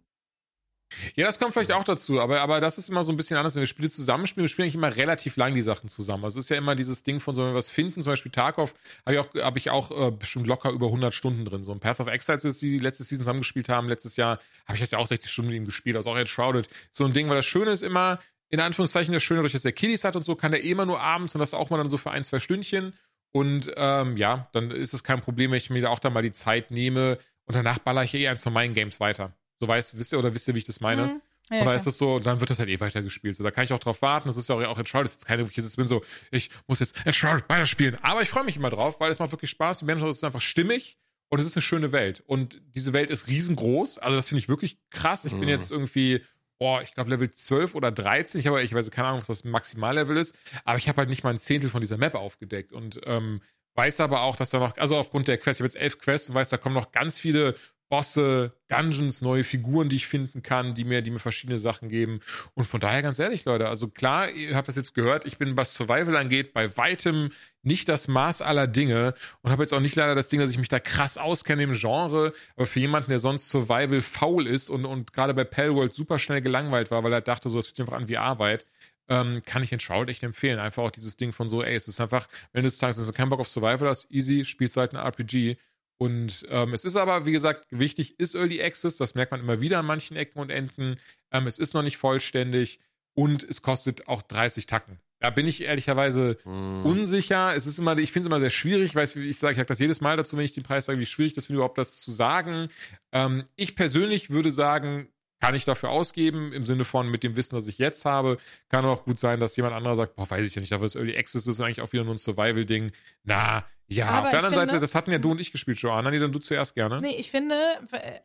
Ja, das kommt vielleicht auch dazu, aber, aber das ist immer so ein bisschen anders, wenn wir Spiele zusammenspielen. Wir spielen eigentlich immer relativ lang die Sachen zusammen. Also es ist ja immer dieses Ding von so, wenn wir was finden, zum Beispiel Tarkov, habe ich auch, hab ich auch äh, bestimmt locker über 100 Stunden drin. So ein Path of Exile, das die letzte Season zusammengespielt haben, letztes Jahr, habe ich das ja auch 60 Stunden mit ihm gespielt, also auch Enshrouded. So ein Ding, weil das Schöne ist immer, in Anführungszeichen das Schöne, dadurch, dass er Kiddies hat und so, kann der eh immer nur abends und das auch mal dann so für ein, zwei Stündchen. Und ähm, ja, dann ist es kein Problem, wenn ich mir da auch dann mal die Zeit nehme und danach baller ich eh eins von meinen Games weiter. So weißt, wisst ihr oder wisst ihr, wie ich das meine? Hm. Ja, und da ist es so, und dann wird das halt eh weitergespielt. So, da kann ich auch drauf warten. Das ist ja auch, auch Enshrouded. Das ist jetzt keine wirkliche, ich bin so, ich muss jetzt Enshrouded weiterspielen. Aber ich freue mich immer drauf, weil es macht wirklich Spaß. Die Menschen sind einfach stimmig und es ist eine schöne Welt. Und diese Welt ist riesengroß. Also das finde ich wirklich krass. Ich bin Mhm. jetzt irgendwie, boah, ich glaube Level 12 oder 13. Ich habe, ich weiß keine Ahnung, was das Maximallevel ist. Aber ich habe halt nicht mal ein Zehntel von dieser Map aufgedeckt. Und ähm, weiß aber auch, dass da noch, also aufgrund der Quests, ich habe jetzt elf Quests und weiß, da kommen noch ganz viele Bosse, Dungeons, neue Figuren, die ich finden kann, die mir, die mir verschiedene Sachen geben. Und von daher ganz ehrlich, Leute, also klar, ihr habt das jetzt gehört, ich bin, was Survival angeht, bei weitem nicht das Maß aller Dinge und habe jetzt auch nicht leider das Ding, dass ich mich da krass auskenne im Genre, aber für jemanden, der sonst Survival faul ist und, und gerade bei Palworld super schnell gelangweilt war, weil er dachte, so, das fühlt sich einfach an wie Arbeit, ähm, kann ich Enshroud echt empfehlen. Einfach auch dieses Ding von so, ey, es ist einfach, wenn du es sagst, wenn du keinen Bock auf Survival hast, easy, spielst halt ein RPG Und ähm, es ist aber, wie gesagt, wichtig ist Early Access. Das merkt man immer wieder an manchen Ecken und Enden. Ähm, es ist noch nicht vollständig und es kostet auch 30 Tacken. Da bin ich ehrlicherweise Hm. unsicher. Es ist immer, ich finde es immer sehr schwierig, weil ich sage, ich sage das jedes Mal dazu, wenn ich den Preis sage, wie schwierig das finde, überhaupt das zu sagen. Ähm, ich persönlich würde sagen, kann ich dafür ausgeben, im Sinne von mit dem Wissen, das ich jetzt habe. Kann auch gut sein, dass jemand anderer sagt, boah, weiß ich ja nicht, dafür ist Early Access ist eigentlich auch wieder nur ein Survival-Ding. Na, ja, Aber auf der anderen finde- Seite, das hatten ja du und ich gespielt, Joanna. Nee, dann du zuerst gerne. Nee, ich finde, äh,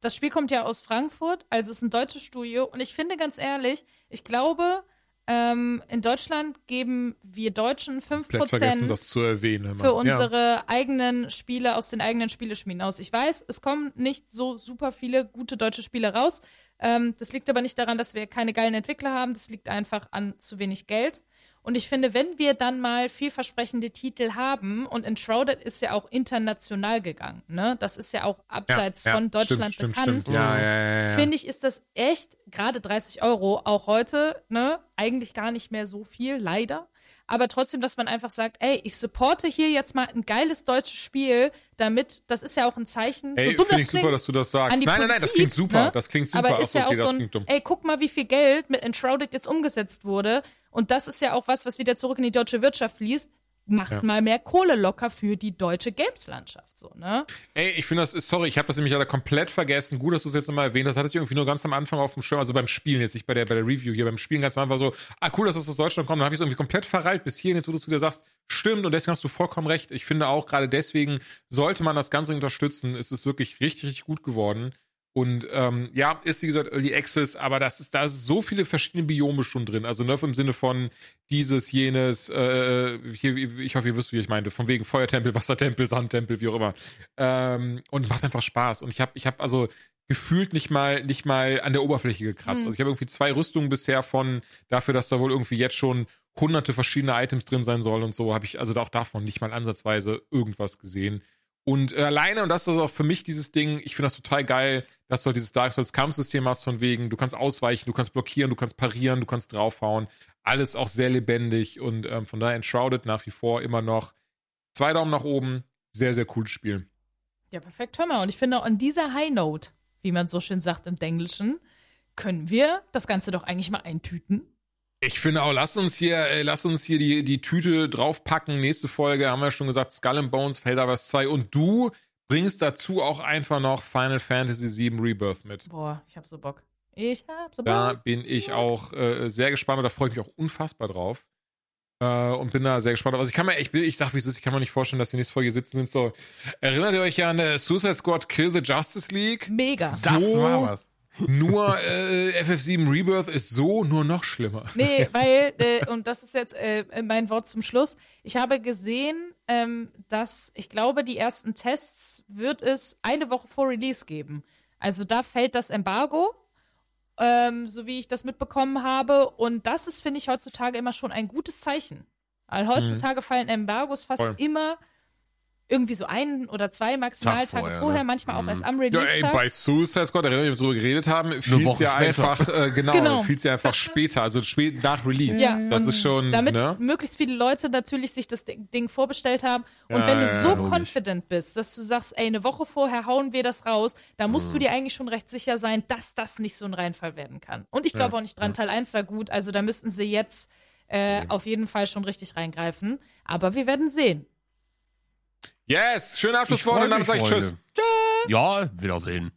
das Spiel kommt ja aus Frankfurt, also es ist ein deutsches Studio. Und ich finde ganz ehrlich, ich glaube, ähm, in Deutschland geben wir Deutschen Komplett vergessen, 5% das zu erwähnen. für Ja. unsere eigenen Spiele aus den eigenen Spieleschmieden aus. Ich weiß, es kommen nicht so super viele gute deutsche Spiele raus. Ähm, das liegt aber nicht daran, dass wir keine geilen Entwickler haben. Das liegt einfach an zu wenig Geld. Und ich finde, wenn wir dann mal vielversprechende Titel haben, und Enshrouded ist ja auch international gegangen, ne? Das ist ja auch abseits Ja, ja, von Deutschland stimmt, bekannt. Stimmt, stimmt. Ja, ja, ja, ja. Finde ich, ist das echt, gerade 30 Euro, auch heute, ne, eigentlich gar nicht mehr so viel, leider. Aber trotzdem, dass man einfach sagt, ey, ich supporte hier jetzt mal ein geiles deutsches Spiel, damit, das ist ja auch ein Zeichen, Ey, so dumm das ich super, klingt, dass du das sagst. an die Nein, nein, nein, das Politik, klingt super. ne? Das klingt super. aber ist so, ja okay, auch so das ein, klingt dumm. ey, guck mal, wie viel Geld mit Enshrouded jetzt umgesetzt wurde. Und das ist ja auch was, was wieder zurück in die deutsche Wirtschaft fließt. Macht Ja. mal mehr Kohle locker für die deutsche Games-Landschaft, so, ne? Ey, ich finde das ist, sorry, ich habe das nämlich leider komplett vergessen. Gut, dass du es jetzt nochmal erwähnt hast. Hatte ich irgendwie nur ganz am Anfang auf dem Schirm, also beim Spielen, jetzt nicht bei der, bei der Review hier, beim Spielen ganz am Anfang so, ah, cool, dass das aus Deutschland kommt. Dann habe ich es irgendwie komplett verreilt bis hierhin, jetzt wo du es wieder sagst, stimmt und deswegen hast du vollkommen recht. Ich finde auch, gerade deswegen sollte man das Ganze unterstützen. Es ist wirklich richtig, richtig gut geworden. Und ähm, ja, ist wie gesagt Early Access, aber das ist, da ist so viele verschiedene Biome schon drin. Also Nerf im Sinne von dieses, jenes, äh, hier, ich hoffe, ihr wisst, wie ich meinte, von wegen Feuertempel, Wassertempel, Sandtempel, wie auch immer. Ähm, und macht einfach Spaß. Und ich habe, ich habe also gefühlt nicht mal, nicht mal an der Oberfläche gekratzt. Mhm. Also ich habe irgendwie zwei Rüstungen bisher von dafür, dass da wohl irgendwie jetzt schon hunderte verschiedene Items drin sein sollen und so, habe ich also auch davon nicht mal ansatzweise irgendwas gesehen. Und äh, alleine, und das ist auch für mich dieses Ding, ich finde das total geil, dass du halt dieses Dark Souls Kampfsystem hast, von wegen, du kannst ausweichen, du kannst blockieren, du kannst parieren, du kannst draufhauen. Alles auch sehr lebendig und ähm, von daher Enshrouded nach wie vor immer noch zwei Daumen nach oben. Sehr, sehr cooles Spiel. Ja, perfekt, hör mal. Und ich finde, an dieser High Note, wie man so schön sagt im Denglischen, können wir das Ganze doch eigentlich mal eintüten. Ich finde auch, lass uns hier, äh, lass uns hier die, die Tüte draufpacken. Nächste Folge haben wir schon gesagt, Skull and Bones, Felderverse 2 und du bringst dazu auch einfach noch Final Fantasy VII Rebirth mit. Boah, ich hab so Bock. Ich hab so Bock. Da bin ich auch äh, sehr gespannt und da freue ich mich auch unfassbar drauf. Äh, und bin da sehr gespannt. Also ich kann mir, ich, bin- ich sag wie es ist, ich kann mir nicht vorstellen, dass wir nächste Folge hier sitzen sind. So, erinnert ihr euch an äh, Suicide Squad Kill the Justice League? Mega. Das So- war was. Nur äh, FF7 Rebirth ist so nur noch schlimmer. Nee, *laughs* weil, äh, und das ist jetzt äh, mein Wort zum Schluss, ich habe gesehen, ähm, dass ich glaube, die ersten Tests wird es eine Woche vor Release geben. Also da fällt das Embargo, ähm, so wie ich das mitbekommen habe. Und das ist, finde ich, heutzutage immer schon ein gutes Zeichen. Weil heutzutage fallen Embargos fast Voll. immer irgendwie so ein oder zwei Maximaltage Tag vorher, vorher, ne? manchmal auch Mhm. erst am Ja, ey, bei Suicide Squad, da erinnere ich mich, worüber wir geredet haben, fiel Woche ja später. einfach, äh, *laughs* genau, Genau. fiel ja einfach später, also spät nach Release. Ja, das ist schon, damit ne? möglichst viele Leute natürlich sich das Ding vorbestellt haben. Und Ja, wenn du ja, so logisch. confident bist, dass du sagst, ey, eine Woche vorher hauen wir das raus, da musst Mhm. du dir eigentlich schon recht sicher sein, dass das nicht so ein Reinfall werden kann. Und ich glaube Ja, auch nicht dran, Teil 1 war gut, also da müssten sie jetzt äh, auf jeden Fall schon richtig reingreifen. Aber wir werden sehen. Yes, schöne Abschlussworte und dann mich, sag ich Tschüss. Freunde. Ja, Wiedersehen.